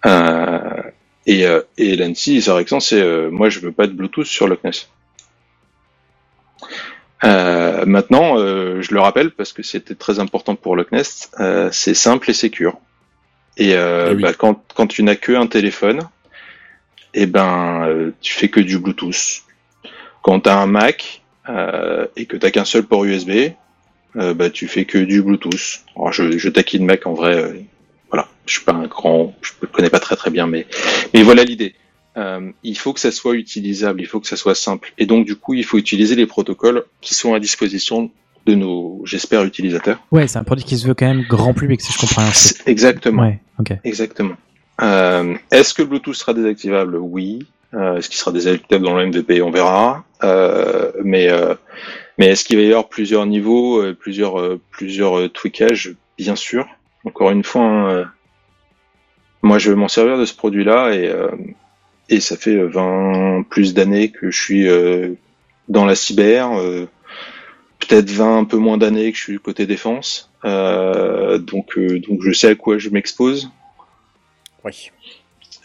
[SPEAKER 5] Euh, et et l'ANSI, sa réaction, c'est moi, je veux pas de Bluetooth sur Loch Ness. Maintenant, je le rappelle parce que c'était très important pour Loch c'est simple et sécure. Et
[SPEAKER 6] oui.
[SPEAKER 5] bah, quand, quand tu n'as que un téléphone, eh ben, tu fais que du Bluetooth. Quand tu as un Mac euh, et que tu qu'un seul port USB, euh, bah, tu fais que du Bluetooth. Alors, je, je taquine Mac en vrai, euh, voilà, je suis pas un grand, je le connais pas très très bien, mais, mais voilà l'idée. Euh, il faut que ça soit utilisable, il faut que ça soit simple. Et donc, du coup, il faut utiliser les protocoles qui sont à disposition de nos, j'espère, utilisateurs.
[SPEAKER 14] Ouais, c'est un produit qui se veut quand même grand public, si je comprends
[SPEAKER 5] Exactement.
[SPEAKER 14] Ouais, ok.
[SPEAKER 5] Exactement. Euh, Est-ce que le Bluetooth sera désactivable? Oui. Euh, est-ce qu'il sera désactivable dans le MVP On verra. Euh, mais euh, mais est-ce qu'il va y avoir plusieurs niveaux, euh, plusieurs euh, plusieurs tweakages? Bien sûr. Encore une fois, hein, euh, moi je vais m'en servir de ce produit-là et euh, et ça fait euh, 20 plus d'années que je suis euh, dans la cyber. euh, Peut-être 20 un peu moins d'années que je suis côté défense. Euh, donc euh, donc je sais à quoi je m'expose.
[SPEAKER 6] Oui.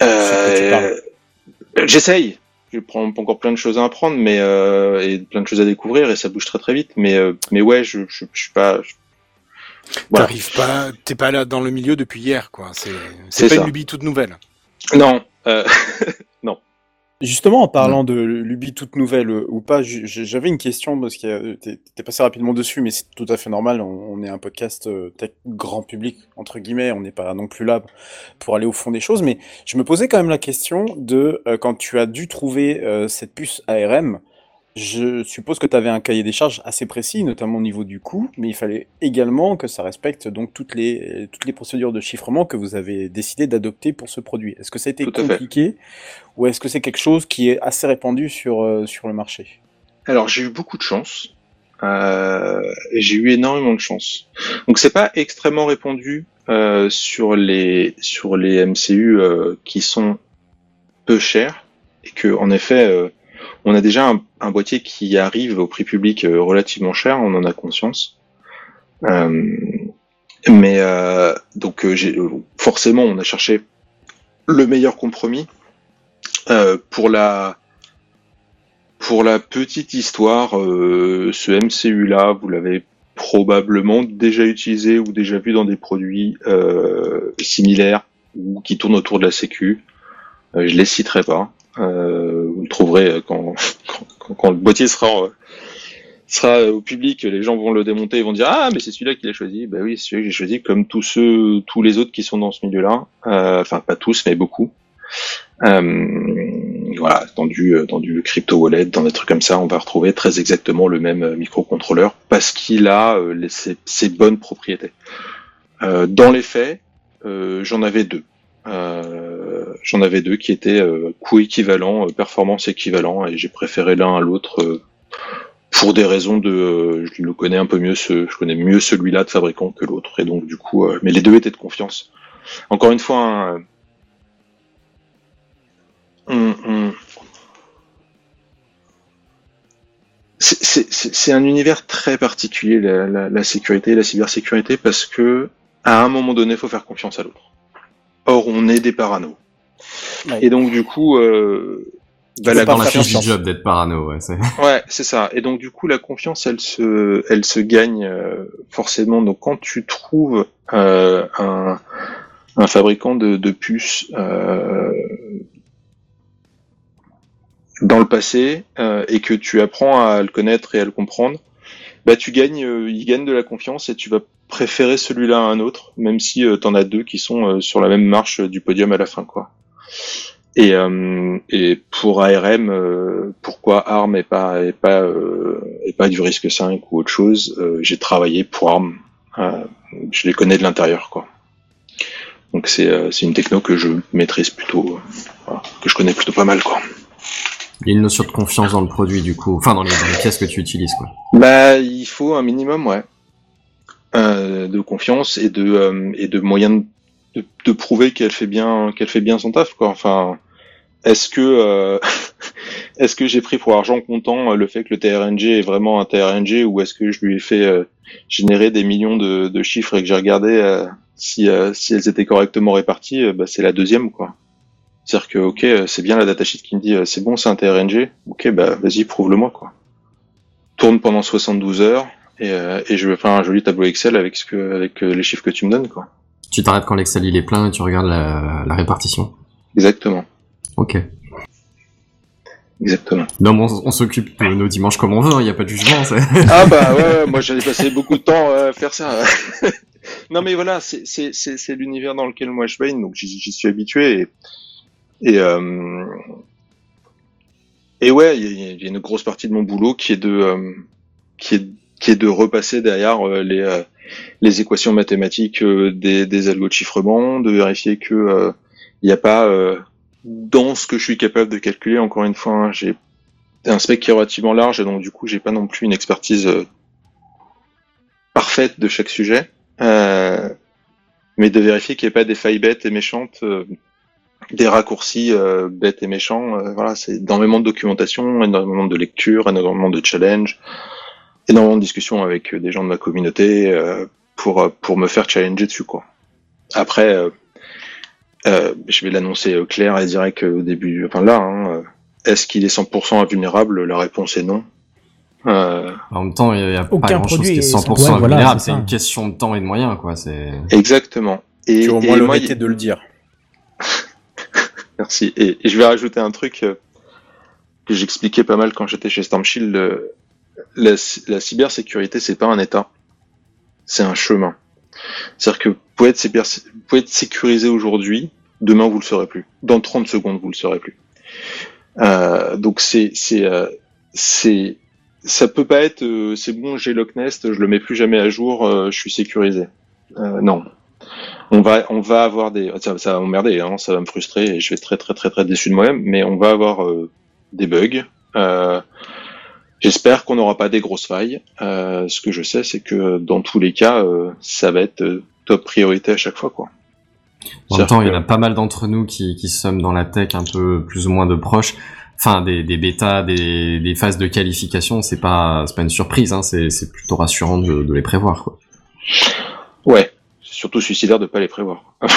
[SPEAKER 5] Euh, J'essaye. Je prends encore plein de choses à apprendre, mais euh, et plein de choses à découvrir et ça bouge très très vite. Mais euh, mais ouais, je je, je suis pas. je- Voilà.
[SPEAKER 3] T'arrives pas, t'es pas là dans le milieu depuis hier, quoi. C'est,
[SPEAKER 5] C'est
[SPEAKER 3] pas
[SPEAKER 5] ça.
[SPEAKER 3] une lubie toute nouvelle.
[SPEAKER 5] Non. Euh, non.
[SPEAKER 6] Justement, en parlant de Luby toute nouvelle euh, ou pas, j'avais une question parce que euh, t'es passé rapidement dessus, mais c'est tout à fait normal. On, on est un podcast euh, tech grand public entre guillemets. On n'est pas non plus là pour aller au fond des choses, mais je me posais quand même la question de euh, quand tu as dû trouver cette puce ARM. Je suppose que tu avais un cahier des charges assez précis, notamment au niveau du coût, mais il fallait également que ça respecte donc toutes les toutes les procédures de chiffrement que vous avez décidé d'adopter pour ce produit. Est-ce que ça a été compliqué ou est-ce que c'est quelque chose qui est assez répandu sur euh, sur le marché?
[SPEAKER 5] Alors j'ai eu beaucoup de chance. Euh, j'ai eu énormément de chance. Donc c'est pas extrêmement répandu euh, sur les sur les MCU qui sont peu chers et que en effet on a déjà un, boîtier qui arrive au prix public euh, relativement cher, on en a conscience. Euh, mais euh, donc forcément on a cherché le meilleur compromis pour la petite histoire, ce MCU-là, vous l'avez probablement déjà utilisé ou déjà vu dans des produits similaires ou qui tournent autour de la Sécu. Je les citerai pas. Euh, vous le trouverez quand, quand, quand le boîtier sera euh, sera au public, les gens vont le démonter et vont dire ah mais c'est celui-là qu'il a choisi. Ben oui, c'est celui que j'ai choisi comme tous ceux, tous les autres qui sont dans ce milieu-là. Euh, enfin pas tous, mais beaucoup. Euh, voilà, dans du, euh, dans du crypto wallet, dans des trucs comme ça, on va retrouver très exactement le même euh, microcontrôleur parce qu'il a euh, ses, bonnes propriétés. Euh, dans les faits, euh, j'en avais deux. Euh, J'en avais deux qui étaient euh, coût équivalent, euh, performance équivalent, et j'ai préféré l'un à l'autre euh, pour des raisons de, je connais un peu mieux, ce, je connais mieux celui-là de fabricant que l'autre, et donc du coup, mais les deux étaient de confiance. Encore une fois, c'est- un univers très particulier, la, la- sécurité la cybersécurité, parce que à un moment donné, il faut faire confiance à l'autre. Or, on est des paranos. Et donc, du coup, euh, bah,
[SPEAKER 9] C'est
[SPEAKER 5] la
[SPEAKER 9] dans la
[SPEAKER 5] confiance-
[SPEAKER 9] fiche du job d'être parano, ouais. c'est-
[SPEAKER 5] Ouais, c'est ça. Et donc du coup, la confiance, elle se, elle se gagne euh, forcément. Donc quand tu trouves euh, un, un fabricant de, de puces euh, dans le passé euh, et que tu apprends à le connaître et à le comprendre, bah tu gagnes, euh, il gagne de la confiance et tu vas préférer celui-là à un autre, même si tu t'en as deux qui sont euh, sur la même marche du podium à la fin, quoi. Et, euh, et pour ARM, euh, pourquoi ARM et pas et pas euh, et pas du risque 5 ou autre chose euh, J'ai travaillé pour ARM, euh, je les connais de l'intérieur, quoi. Donc c'est euh, une techno que je maîtrise plutôt, euh, voilà, que je connais plutôt pas mal, quoi.
[SPEAKER 9] Il y a une notion de confiance dans le produit, du coup. Enfin, dans les, dans les pièces que tu utilises, quoi.
[SPEAKER 5] Bah, il faut un minimum, ouais, euh, de confiance et de euh, et de moyens de, de prouver qu'elle fait bien qu'elle fait bien son taf, quoi. Enfin, est-ce que euh, est-ce que j'ai pris pour argent comptant euh, le fait que le TRNG est vraiment un TRNG ou est-ce que je lui ai fait euh, générer des millions de, de chiffres et que j'ai regardé euh, si euh, si elles étaient correctement réparties euh, bah, c'est la deuxième, quoi. C'est-à-dire que ok, euh, c'est bien la datasheet qui me dit euh, c'est bon, c'est un TRNG. Ok, bah vas-y, prouve-le-moi, quoi tourne pendant 72 heures et, euh, et je vais faire un joli tableau Excel avec ce que avec euh, les chiffres que tu me donnes quoi.
[SPEAKER 9] Tu t'arrêtes quand l'Excel il est plein et tu regardes la, la répartition.
[SPEAKER 5] Exactement.
[SPEAKER 9] Ok.
[SPEAKER 5] Exactement.
[SPEAKER 9] Non, mais on, on s'occupe de nos dimanches comme on veut, il n'y a pas de jugement.
[SPEAKER 5] Ah bah ouais, moi j'avais passé beaucoup de temps à faire ça. non mais voilà, c'est l'univers dans lequel moi je baigne, donc j'y suis habitué et et euh, et ouais, il y, y a une grosse partie de mon boulot qui est de euh, qui est qui est de repasser derrière euh, les euh, les équations mathématiques euh, des des algos de chiffrement, de vérifier que il n'y a pas dans ce que je suis capable de calculer. Encore une fois, hein, j'ai un spec qui est relativement large et donc du coup j'ai pas non plus une expertise parfaite de chaque sujet, euh, mais de vérifier qu'il n'y ait pas des failles bêtes et méchantes, euh, des raccourcis euh, bêtes et méchants. voilà, c'est énormément de documentation, énormément de lecture, énormément de challenge, énormément de discussions avec euh, des gens de ma communauté euh, pour euh, pour me faire challenger dessus quoi. Après, euh, euh, je vais l'annoncer clair et direct au début. Enfin là, hein, euh, est-ce qu'il est 100% invulnérable? La réponse est non. Euh,
[SPEAKER 9] En même temps, il n'y a pas
[SPEAKER 1] Aucun
[SPEAKER 9] grand chose
[SPEAKER 1] produit
[SPEAKER 9] qui est
[SPEAKER 1] est
[SPEAKER 9] 100%
[SPEAKER 1] 100% voilà,
[SPEAKER 9] invulnérable,
[SPEAKER 1] c'est
[SPEAKER 9] une question de temps et de moyens, quoi. C'est.
[SPEAKER 5] Exactement. Et,
[SPEAKER 6] Tu as au
[SPEAKER 5] et
[SPEAKER 6] moins
[SPEAKER 5] moi,
[SPEAKER 6] l'honnêteté de le dire.
[SPEAKER 5] Merci. Et, et je vais rajouter un truc que j'expliquais pas mal quand j'étais chez Storm Shield. euh, La, la cybersécurité, c'est pas un état, c'est un chemin. C'est-à-dire que vous pouvez, être sécurisé aujourd'hui, demain vous le serez plus. Dans 30 secondes, vous le serez plus. Euh, donc c'est c'est euh, c'est ça peut pas être euh, c'est bon j'ai Locknest je le mets plus jamais à jour euh, je suis sécurisé euh, non on va on va avoir des ça, va m'emmerder hein, ça va me frustrer et je vais être très très très très déçu de moi-même mais on va avoir euh, des bugs j'espère qu'on n'aura pas des grosses failles euh, ce que je sais c'est que dans tous les cas euh, ça va être euh, top priorité à chaque fois quoi
[SPEAKER 9] En même temps, il y en a pas mal d'entre nous qui, qui sommes dans la tech un peu plus ou moins de proche. Enfin, des, des bêtas, des, des phases de qualification, c'est pas, c'est pas une surprise, hein, c'est, c'est plutôt rassurant de, de les prévoir, quoi.
[SPEAKER 5] ouais c'est surtout suicidaire de pas les prévoir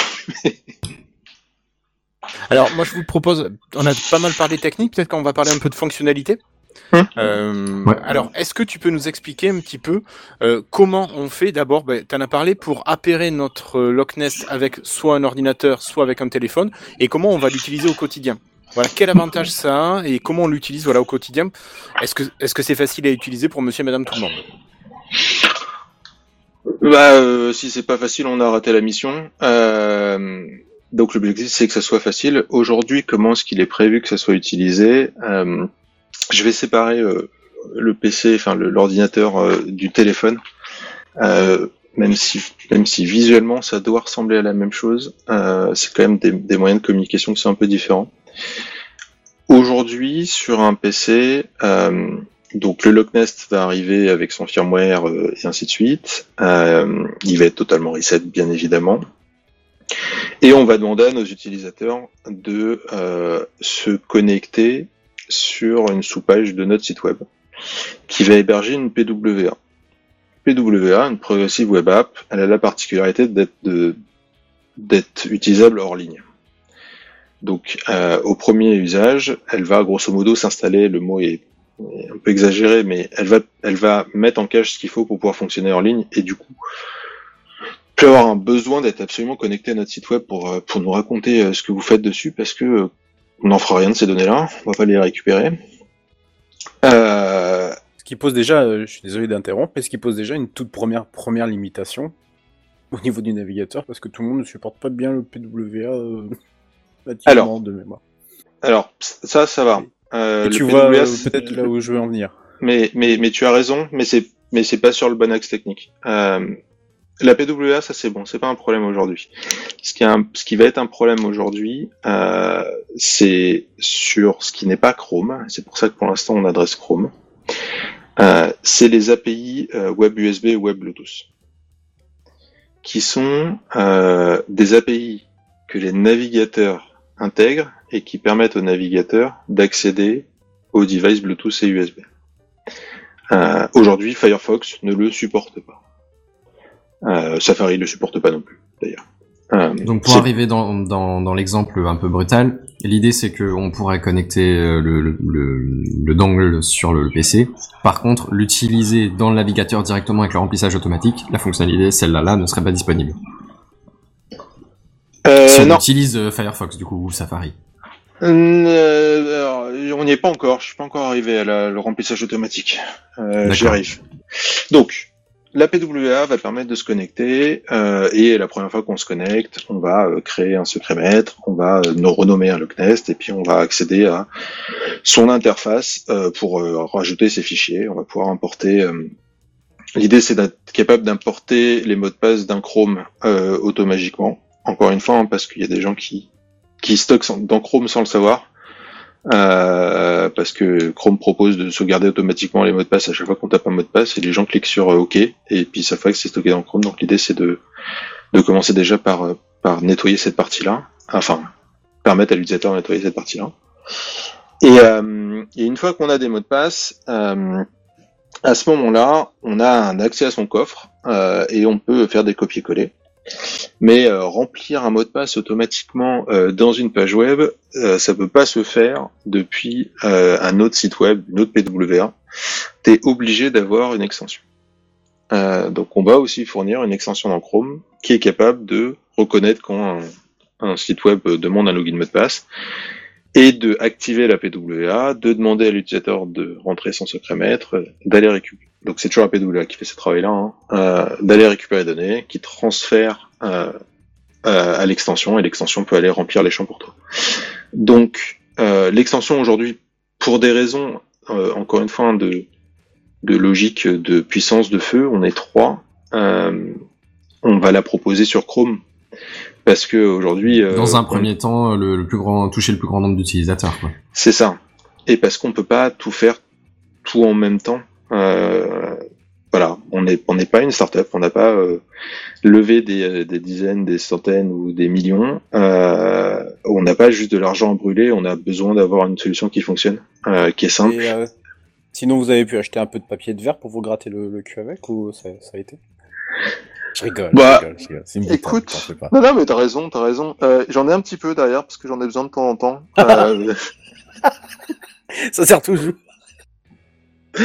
[SPEAKER 3] Alors moi je vous propose, on a pas mal parlé technique, peut-être qu'on va parler un peu de fonctionnalité. Euh,
[SPEAKER 9] Ouais.
[SPEAKER 3] Alors est-ce que tu peux nous expliquer un petit peu euh, comment on fait d'abord, ben, tu en as parlé pour appairer notre euh, Loch Ness avec soit un ordinateur, soit avec un téléphone, et comment on va l'utiliser au quotidien? Voilà, quel avantage ça a et comment on l'utilise voilà au quotidien? Est-ce que est-ce que c'est facile à utiliser pour Monsieur et Madame tout le monde?
[SPEAKER 5] Bah, euh, si c'est pas facile, on a raté la mission. Euh, donc l'objectif, c'est que ça soit facile. Aujourd'hui, comment est-ce qu'il est prévu que ça soit utilisé? Euh, Je vais séparer euh, le PC, enfin l'ordinateur euh, du téléphone. Euh, même si même si visuellement ça doit ressembler à la même chose, c'est quand même des, moyens de communication qui sont un peu différents. Aujourd'hui, sur un PC, donc le Loch Nest va arriver avec son firmware et ainsi de suite. Il va être totalement reset, bien évidemment. Et on va demander à nos utilisateurs de se connecter sur une sous-page de notre site web qui va héberger une PWA. PWA, une Progressive Web App, elle a la particularité d'être utilisable hors ligne. Donc, euh, au premier usage, elle va grosso modo s'installer. Le mot est, un peu exagéré, mais elle va, elle va mettre en cache ce qu'il faut pour pouvoir fonctionner en ligne, et du coup, plus avoir un besoin d'être absolument connecté à notre site web pour euh, pour nous raconter euh, ce que vous faites dessus, parce que euh, on n'en fera rien de ces données-là, on va pas les récupérer. Euh,
[SPEAKER 6] Ce qui pose déjà, euh, je suis désolé d'interrompre, mais ce qui pose déjà une toute première première limitation au niveau du navigateur, parce que tout le monde ne supporte pas bien le PWA euh,
[SPEAKER 5] Alors.
[SPEAKER 6] de mémoire.
[SPEAKER 5] alors, ça, ça va. Euh, le
[SPEAKER 6] tu vois peut-être là où je veux en venir.
[SPEAKER 5] Mais, mais, mais tu as raison, mais c'est, mais c'est pas sur le bon axe technique. Euh, la PWA, ça c'est bon, c'est pas un problème aujourd'hui. Ce ce qui va être un problème aujourd'hui, euh, c'est sur ce qui n'est pas Chrome. C'est pour ça que pour l'instant on adresse Chrome. Euh, c'est les API euh, Web USB et Web Bluetooth, qui sont euh, des API que les navigateurs intègrent et qui permettent aux navigateurs d'accéder aux devices Bluetooth et USB. Euh, Aujourd'hui, Firefox ne le supporte pas. Euh, Safari le supporte pas non plus, d'ailleurs. Euh,
[SPEAKER 9] Donc pour arriver dans, dans, dans l'exemple un peu brutal, l'idée c'est qu'on pourrait connecter euh, le, le, le, le dongle sur le PC. Par contre, l'utiliser dans le navigateur directement avec le remplissage automatique, la fonctionnalité celle-là là ne serait pas disponible.
[SPEAKER 5] Euh,
[SPEAKER 9] si on
[SPEAKER 5] non.
[SPEAKER 9] utilise euh, Firefox du coup ou Safari.
[SPEAKER 5] Euh, alors, on n'y est pas encore. Je suis pas encore arrivé à la- le remplissage automatique. Euh, J'y arrive. Donc, la PWA va permettre de se connecter euh, et la première fois qu'on se connecte, on va euh, créer un secret maître, on va euh, nous renommer un Locknest et puis on va accéder à son interface pour rajouter ses fichiers. On va pouvoir importer. L'idée, c'est d'être capable d'importer les mots de passe d'un Chrome automagiquement. Encore une fois, hein, parce qu'il y a des gens qui qui stockent dans Chrome sans le savoir. Euh, parce que Chrome propose de sauvegarder automatiquement les mots de passe à chaque fois qu'on tape un mot de passe et les gens cliquent sur euh, OK et puis ça fait que c'est stocké dans Chrome. Donc l'idée c'est de, de commencer déjà par, euh, par nettoyer cette partie-là, enfin permettre à l'utilisateur de nettoyer cette partie-là. Et, euh, et une fois qu'on a des mots de passe, euh, à ce moment-là, on a un accès à son coffre euh, et on peut faire des copier-coller. Mais euh, remplir un mot de passe automatiquement euh, dans une page web, euh, ça peut pas se faire depuis euh, un autre site web, une autre PWA. Tu es obligé d'avoir une extension. Donc on va aussi fournir une extension dans Chrome qui est capable de reconnaître quand un, un site web demande un login mot de passe et de activer la PWA, de demander à l'utilisateur de rentrer son secret maître, d'aller récupérer. Donc c'est toujours la PWA qui fait ce travail-là, hein, euh, d'aller récupérer les données, qui transfère euh, euh, à l'extension et l'extension peut aller remplir les champs pour toi. Donc euh, l'extension aujourd'hui, pour des raisons euh, encore une fois hein, de de logique de puissance de feu, on est trois. Euh, on va la proposer sur Chrome parce que aujourd'hui
[SPEAKER 9] Dans un
[SPEAKER 5] on-
[SPEAKER 9] premier temps, le, le plus grand, toucher le plus grand nombre d'utilisateurs.
[SPEAKER 5] c'est ça. Et parce qu'on peut pas tout faire tout en même temps. Euh, voilà, on n'est on n'est pas une startup, on n'a pas euh, levé des, des dizaines, des centaines ou des millions. Euh, on n'a pas juste de l'argent à brûler, on a besoin d'avoir une solution qui fonctionne, euh, qui est simple.
[SPEAKER 6] Et, euh, sinon, vous avez pu acheter un peu de papier de verre pour vous gratter le, le cul avec ou ça, ça a été? Je rigole,
[SPEAKER 5] Bah,
[SPEAKER 6] je rigole, je rigole. C'est une boutade,
[SPEAKER 5] Écoute,
[SPEAKER 6] pas.
[SPEAKER 5] non, non, mais t'as raison, t'as raison. Euh, j'en ai un petit peu derrière parce que j'en ai besoin de temps en temps. Euh,
[SPEAKER 6] ça sert toujours.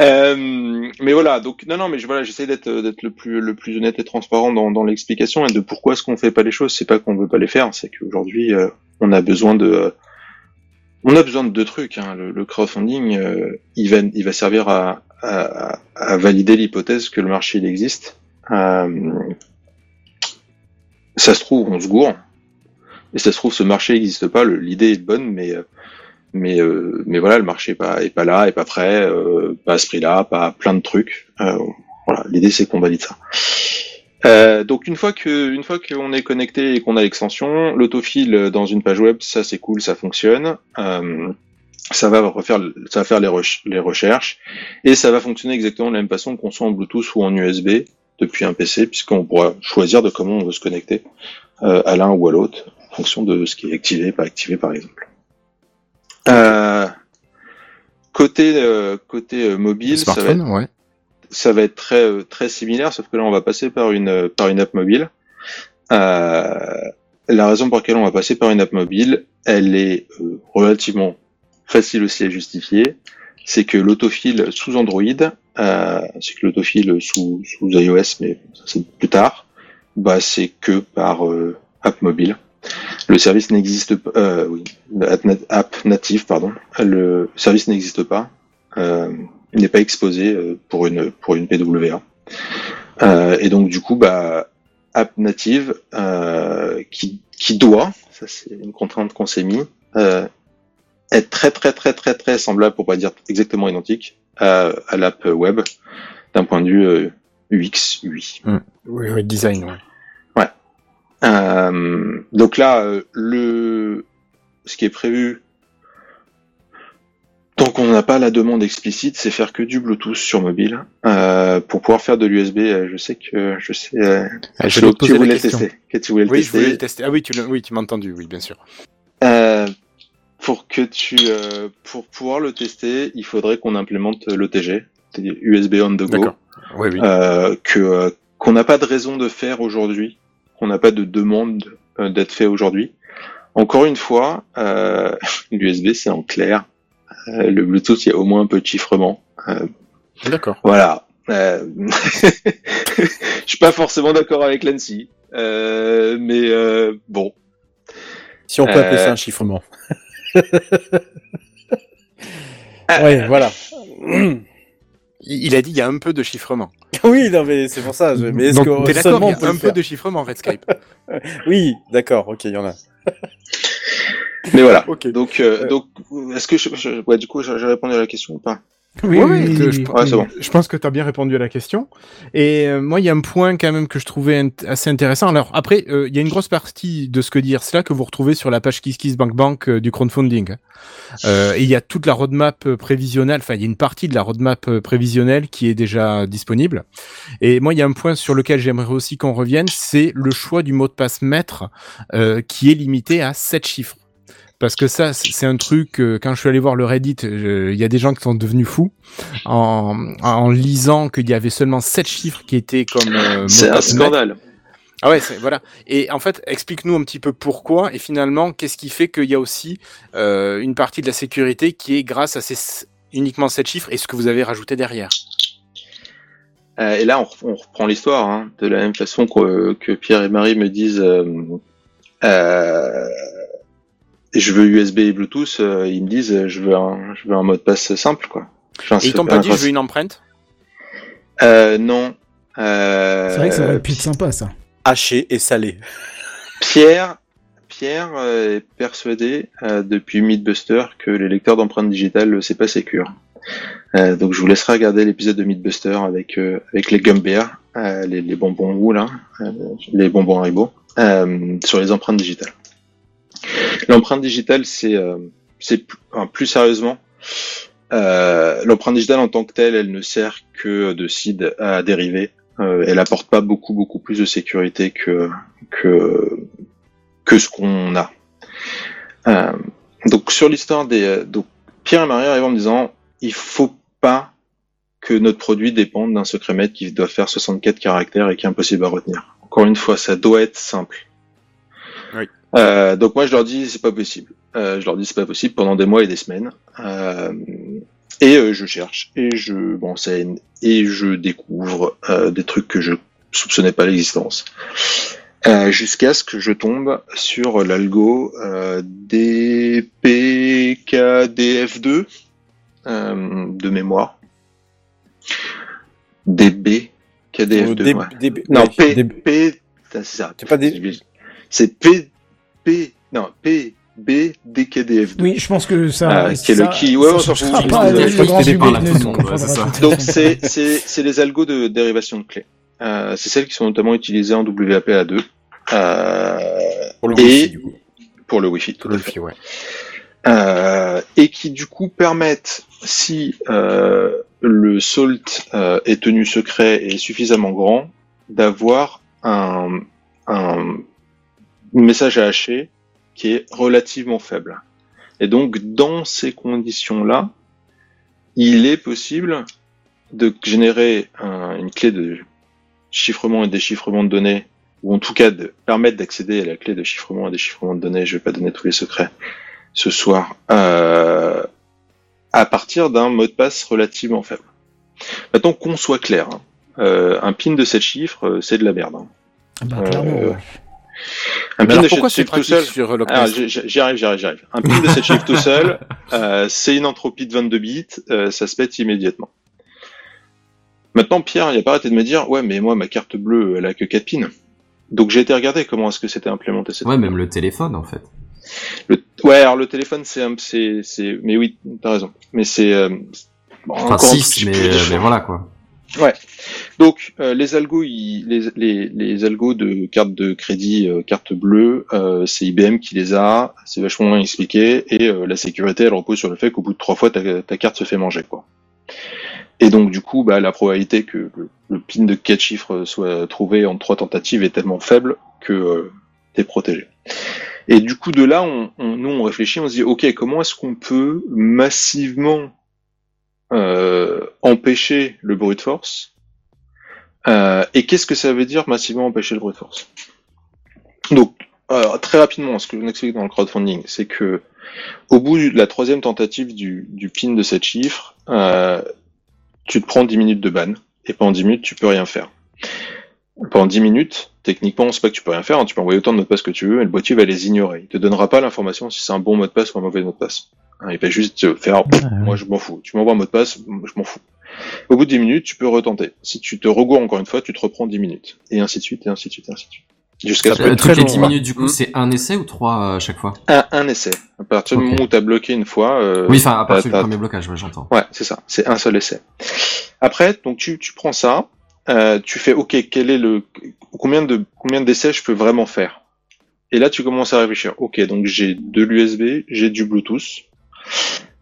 [SPEAKER 5] Euh, mais voilà, donc non, non, mais voilà, j'essaie d'être d'être le plus le plus honnête et transparent dans, dans l'explication et de pourquoi est-ce qu'on fait pas les choses. C'est pas qu'on veut pas les faire, c'est qu'aujourd'hui euh, on a besoin de euh, on a besoin de deux trucs. Hein. Le, le crowdfunding, euh, il va il va servir à à, à valider l'hypothèse que le marché il existe. Euh, ça se trouve, on se gourre. Et ça se trouve, ce marché n'existe pas. L'idée est bonne, mais euh, mais euh, mais voilà, le marché est pas est pas là, est pas prêt, euh, pas à ce prix-là, pas plein de trucs. Euh, voilà, l'idée c'est qu'on valide ça. Euh, donc une fois que une fois qu'on est connecté et qu'on a l'extension, l'autofil dans une page web, ça c'est cool, ça fonctionne. Euh, ça va refaire, ça va faire les, les recherches et ça va fonctionner exactement de la même façon qu'on soit en Bluetooth ou en USB depuis un PC, puisqu'on pourra choisir de comment on veut se connecter euh, à l'un ou à l'autre en fonction de ce qui est activé, pas activé par exemple. Euh, côté euh, côté euh, mobile, ça va être,
[SPEAKER 3] Smartphone, ouais.
[SPEAKER 5] ça va être très très similaire, sauf que là on va passer par une par une app mobile. Euh, la raison pour laquelle on va passer par une app mobile, elle est euh, relativement facile aussi à justifier. C'est que l'autofil sous Android, euh, c'est que l'autofil sous sous iOS, mais ça c'est plus tard, bah c'est que par euh, app mobile. Le service n'existe pas, euh, oui, native, pardon. Le service n'existe pas. Euh, il n'est pas exposé euh, pour une pour une PWA. Euh, et donc du coup, bah, app native euh, qui qui doit, ça c'est une contrainte qu'on s'est mis, euh, être très très très très très semblable, pour pas dire exactement identique, à, à l'app web d'un point de vue euh, UX, UI.
[SPEAKER 3] Oui, oui, design.
[SPEAKER 5] Ouais. Euh, donc là, euh, le ce qui est prévu, tant qu'on n'a pas la demande explicite, c'est faire que du Bluetooth sur mobile euh, pour pouvoir faire de l'USB. euh, je sais que je sais euh,
[SPEAKER 3] Ah, je
[SPEAKER 5] que
[SPEAKER 3] vais te poser
[SPEAKER 5] tu
[SPEAKER 3] la
[SPEAKER 5] voulais
[SPEAKER 3] question.
[SPEAKER 5] tester, que tu voulais le
[SPEAKER 3] Oui, je
[SPEAKER 5] tester.
[SPEAKER 3] voulais le tester. Ah oui, tu l'as- oui, tu m'as entendu, oui, bien sûr.
[SPEAKER 5] Euh, pour que tu euh, pour pouvoir le tester, il faudrait qu'on implémente l'OTG, c'est-à-dire USB on the go,
[SPEAKER 3] D'accord. Oui, oui.
[SPEAKER 5] euh, que euh, qu'on n'a pas de raison de faire aujourd'hui, qu'on n'a pas de demande euh, d'être fait aujourd'hui. Encore une fois, euh, l'USB c'est en clair. Euh, le Bluetooth, il y a au moins un peu de chiffrement. Euh,
[SPEAKER 3] D'accord.
[SPEAKER 5] voilà. Euh, Je suis pas forcément d'accord avec l'ANSI, euh, mais euh, bon.
[SPEAKER 6] Si on peut appeler ça un chiffrement. ouais, voilà.
[SPEAKER 3] Il il a dit il y a un peu de chiffrement.
[SPEAKER 6] oui, non, mais c'est pour ça. je- Mais est-ce que
[SPEAKER 3] t'es d'accord, il y a un peu de chiffrement Redscape.
[SPEAKER 6] Oui, d'accord, ok, il y en a.
[SPEAKER 5] Mais voilà. Donc, euh, donc, est-ce que je, je- ouais, du coup, j'ai répondu à la question ou pas?
[SPEAKER 3] Oui, oui, que je,
[SPEAKER 5] Ouais, c'est bon.
[SPEAKER 3] je pense que tu as bien répondu à la question. Et euh, moi, il y a un point quand même que je trouvais int- assez intéressant. Alors après, euh, il y a une grosse partie de ce que dit cela que vous retrouvez sur la page KissKissBankBank euh, du crowdfunding. Euh, et il y a toute la roadmap prévisionnelle, enfin il y a une partie de la roadmap prévisionnelle qui est déjà disponible. Et moi, il y a un point sur lequel j'aimerais aussi qu'on revienne, c'est le choix du mot de passe maître qui est limité à 7 chiffres. Parce que ça, c'est un truc, euh, quand je suis allé voir le Reddit, il y a des gens qui sont devenus fous en, en lisant qu'il y avait seulement 7 chiffres qui étaient comme... euh,
[SPEAKER 5] C'est un scandale.
[SPEAKER 3] Ah ouais, voilà. Et en fait, explique-nous un petit peu pourquoi et finalement, qu'est-ce qui fait qu'il y a aussi euh, une partie de la sécurité qui est grâce à ces uniquement 7 chiffres et ce que vous avez rajouté derrière.
[SPEAKER 5] Euh, et là, on, re- on reprend l'histoire, hein, de la même façon que, que Pierre et Marie me disent, euh, je veux USB et Bluetooth, euh, ils me disent, euh, je veux un, je veux un mot de passe simple, quoi. Enfin,
[SPEAKER 3] Et ils
[SPEAKER 5] c'est
[SPEAKER 3] t'ont
[SPEAKER 5] pas
[SPEAKER 3] dit
[SPEAKER 5] un-
[SPEAKER 3] je veux une empreinte?
[SPEAKER 5] Euh, non. Euh,
[SPEAKER 1] C'est vrai que ça aurait pu être sympa, ça.
[SPEAKER 6] Haché et salé.
[SPEAKER 5] Pierre, Pierre est persuadé euh, depuis Mythbuster que les lecteurs d'empreintes digitales, c'est pas sécure. Euh, donc je vous laisserai regarder l'épisode de Mythbuster avec euh, avec les Gumbears, euh, les, les bonbons roux là, euh, les bonbons Haribo, euh, sur les empreintes digitales. L'empreinte digitale, c'est euh, enfin, plus sérieusement. Euh, l'empreinte digitale en tant que telle, elle ne sert que de seed à dériver. Euh, elle apporte pas beaucoup beaucoup plus de sécurité que que que ce qu'on a. Euh, donc sur l'histoire des donc Pierre et Marie arrivent en me disant il faut pas que notre produit dépende d'un secret maître qui doit faire 64 caractères et qui est impossible à retenir. Encore une fois, ça doit être simple.
[SPEAKER 3] Oui.
[SPEAKER 5] Euh, donc moi je leur dis c'est pas possible. Euh, je leur dis c'est pas possible pendant des mois et des semaines. Euh, et euh, je cherche et je m'enseigne et je découvre euh, des trucs que je soupçonnais pas l'existence. Euh, jusqu'à ce que je tombe sur l'algo euh, DPKDF2 euh, de mémoire. DB KDF2.
[SPEAKER 6] Oh,
[SPEAKER 5] ouais. Non, P. P, c'est ça.
[SPEAKER 6] C'est pas des.
[SPEAKER 5] C'est P, P, non, P, BDKDF2.
[SPEAKER 1] Oui, je pense que ça.
[SPEAKER 5] Ah, qui est
[SPEAKER 1] ça-
[SPEAKER 5] le key. Ouais, on s'en fout. Donc c'est c'est c'est les algos de dérivation de clés. Euh, c'est celles qui sont notamment utilisées en WAPA2. Euh,
[SPEAKER 6] Pour le
[SPEAKER 5] et
[SPEAKER 6] Wi-Fi, du coup.
[SPEAKER 5] pour le Wi-Fi, tout
[SPEAKER 6] Le
[SPEAKER 5] à fait.
[SPEAKER 6] Wi-Fi, ouais.
[SPEAKER 5] Euh, et qui du coup permettent, si euh, le salt euh, est tenu secret et suffisamment grand, d'avoir un, un message à hacher qui est relativement faible. Et donc dans ces conditions-là, il est possible de générer un- une clé de chiffrement et déchiffrement de données, ou en tout cas de permettre d'accéder à la clé de chiffrement et déchiffrement de données, je vais pas donner tous les secrets ce soir, euh, à partir d'un mot de passe relativement faible. Maintenant qu'on soit clair, hein, euh, un pin de 7 chiffres, euh, c'est de la merde. hein.
[SPEAKER 1] Bah, clairement,
[SPEAKER 5] Euh,
[SPEAKER 1] ouais.
[SPEAKER 5] Un pin de
[SPEAKER 3] pourquoi
[SPEAKER 5] 7
[SPEAKER 3] c'est
[SPEAKER 5] chiffres tout seul,
[SPEAKER 3] sur
[SPEAKER 5] j'y arrive, j'y arrive, j'y arrive. Un pin de 7 chiffres tout seul, euh, c'est une entropie de 22 bits, euh, ça se pète immédiatement. Maintenant, Pierre, il a pas arrêté de me dire, ouais, mais moi, ma carte bleue, elle a que 4 pins. Donc j'ai été regarder comment est-ce que c'était implémenté cette
[SPEAKER 9] Ouais, même le téléphone, en fait.
[SPEAKER 5] Le- Ouais, alors le téléphone, c'est un, c'est, c'est, mais oui, t'as raison. Mais c'est, euh, bon,
[SPEAKER 9] Enfin,
[SPEAKER 5] encore un tout
[SPEAKER 9] 6,
[SPEAKER 5] petit
[SPEAKER 9] mais,
[SPEAKER 5] peu
[SPEAKER 9] mais voilà, quoi.
[SPEAKER 5] Ouais. Donc euh, les algos, les, les, les algos de carte de crédit, euh, carte bleue, euh, c'est IBM qui les a. C'est vachement bien expliqué et euh, la sécurité, elle repose sur le fait qu'au bout de trois fois, ta, ta carte se fait manger, quoi. Et donc du coup, bah, la probabilité que le, le pin de quatre chiffres soit trouvé en trois tentatives est tellement faible que euh, t'es protégé. Et du coup, de là, on, on- nous, on réfléchit, on se dit, ok, comment est-ce qu'on peut massivement euh, empêcher le brute force euh, Et qu'est-ce que ça veut dire massivement empêcher le brute force? Donc, euh, très rapidement, ce que je vous explique dans le crowdfunding, c'est que au bout de la troisième tentative du, du pin de 7 chiffres, euh, tu te prends 10 minutes de ban, et pendant 10 minutes, tu peux rien faire. Pendant 10 minutes, techniquement, c'est pas que tu peux rien faire, hein, tu peux envoyer autant de mots de passe que tu veux, et le boîtier va les ignorer. Il te donnera pas l'information si c'est un bon mot de passe ou un mauvais mot de passe. Hein, il va juste te faire, moi je m'en fous. Tu m'envoies un mot de passe, je m'en fous. Au bout de 10 minutes, tu peux retenter. Si tu te regoures encore une fois, tu te reprends 10 minutes. Et ainsi de suite, et ainsi de suite, et ainsi de suite. Jusqu'à ce que
[SPEAKER 9] toutes les 10 minutes, du coup, c'est un essai ou trois euh, à chaque fois?
[SPEAKER 5] Un, un essai. À partir du moment où tu as bloqué une fois. euh,
[SPEAKER 9] Oui, enfin, à partir du premier blocage, ouais, j'entends.
[SPEAKER 5] Ouais, c'est ça. C'est un seul essai. Après, donc tu, tu prends ça, euh, tu fais OK, quel est le combien de combien d'essais je peux vraiment faire? Et là, tu commences à réfléchir. OK, donc j'ai de l'USB, j'ai du Bluetooth.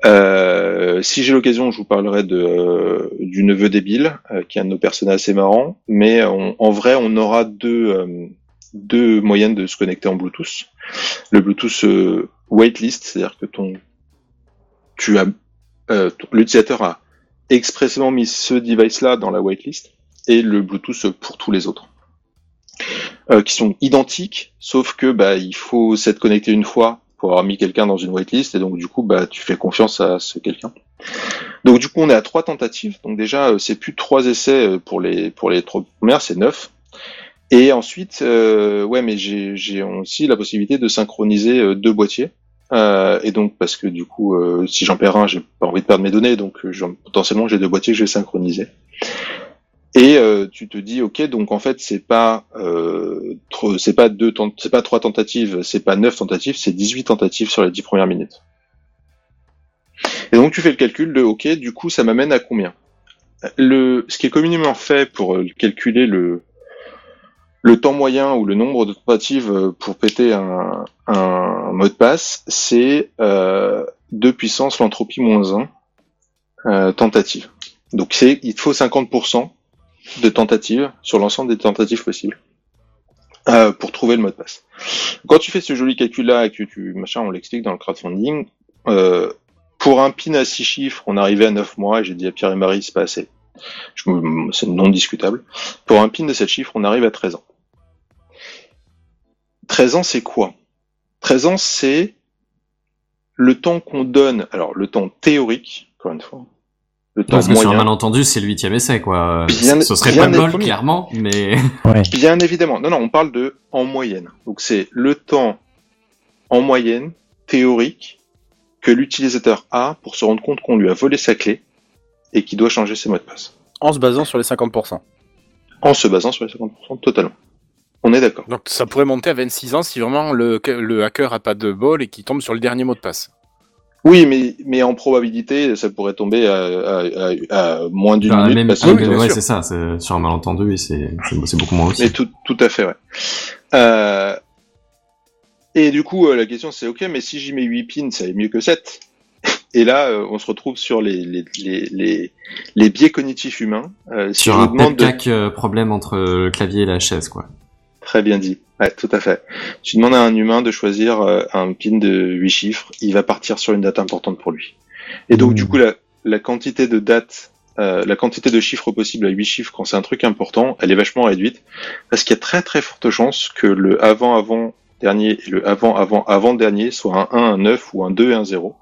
[SPEAKER 5] Euh, si j'ai l'occasion, je vous parlerai de euh, du neveu débile, euh, qui est un de nos personnages assez marrants. Mais on- en vrai, on aura deux euh, deux moyens de se connecter en Bluetooth. Le Bluetooth euh, waitlist, c'est-à-dire que ton tu as l'utilisateur a expressément mis ce device-là dans la whitelist et le Bluetooth pour tous les autres, qui sont identiques, sauf que bah il faut s'être connecté une fois pour avoir mis quelqu'un dans une whitelist et donc du coup bah tu fais confiance à ce quelqu'un. Donc du coup on est à trois tentatives, donc déjà euh, c'est plus trois essais euh, pour les pour les trois premières, c'est neuf. Et ensuite, euh, ouais, mais j'ai aussi la possibilité de synchroniser euh, deux boîtiers. Euh, et donc parce que du coup, si j'en perds un, j'ai pas envie de perdre mes données, donc potentiellement j'ai deux boîtiers que je vais synchroniser. Et euh, tu te dis, ok, donc en fait c'est pas euh, c'est pas deux c'est pas trois tentatives, c'est pas neuf tentatives, c'est 18 tentatives sur les dix premières minutes. Et donc tu fais le calcul de, ok, du coup ça m'amène à combien? Le, ce qui est communément fait pour euh, calculer le le temps moyen ou le nombre de tentatives pour péter un, un mot de passe, c'est euh, 2 puissance l'entropie moins 1 euh, tentative. Donc c'est il te faut 50% de tentatives sur l'ensemble des tentatives possibles euh, pour trouver le mot de passe. Quand tu fais ce joli calcul-là et que tu machin, on l'explique dans le crowdfunding, euh, pour un pin à 6 chiffres, on arrivait à 9 mois et j'ai dit à Pierre et Marie, c'est pas assez. C'est non discutable. Pour un pin de 7 chiffres, on arrive à 13 ans. 13 ans, c'est quoi? 13 ans, c'est le temps qu'on donne, alors le temps théorique, encore une fois, le temps
[SPEAKER 9] Parce que sur un malentendu, c'est le huitième essai, quoi.
[SPEAKER 5] Bien-
[SPEAKER 9] Ce serait pas le bol, clairement, mais...
[SPEAKER 5] Bien évidemment. Non, non, on parle de en moyenne. Donc c'est le temps en moyenne théorique que l'utilisateur a pour se rendre compte qu'on lui a volé sa clé et qu'il doit changer ses mots de passe.
[SPEAKER 6] En se basant sur les 50%.
[SPEAKER 5] En se basant sur les 50% totalement. On est d'accord.
[SPEAKER 3] Donc ça pourrait monter à 26 ans si vraiment le, le hacker a pas de bol et qu'il tombe sur le dernier mot de passe.
[SPEAKER 5] Oui, mais, mais en probabilité, ça pourrait tomber à, à, à, à moins d'une
[SPEAKER 9] Enfin,
[SPEAKER 5] minute.
[SPEAKER 9] même
[SPEAKER 5] parce que-
[SPEAKER 9] ouais, c'est ça, c'est- sur un malentendu, oui, c'est beaucoup moins aussi.
[SPEAKER 5] Mais tout, tout à fait, ouais. Euh, et du coup, euh, la question c'est, ok, mais si j'y mets 8 pins, ça est mieux que 7. Et là, euh, on se retrouve sur les, les, les, les, les biais cognitifs humains. Euh, si
[SPEAKER 9] Sur un
[SPEAKER 5] demande de...
[SPEAKER 9] problème entre le clavier et la chaise, quoi.
[SPEAKER 5] Très bien dit. Ouais, tout à fait. Tu demandes à un humain de choisir euh, un pin de 8 chiffres, il va partir sur une date importante pour lui. Et donc, du coup, la, la quantité de dates, euh, la quantité de chiffres possibles à 8 chiffres quand c'est un truc important, elle est vachement réduite, parce qu'il y a très très forte chance que le avant-avant dernier et le avant-avant-avant dernier soit un 1, un 9 ou un 2 et un 0.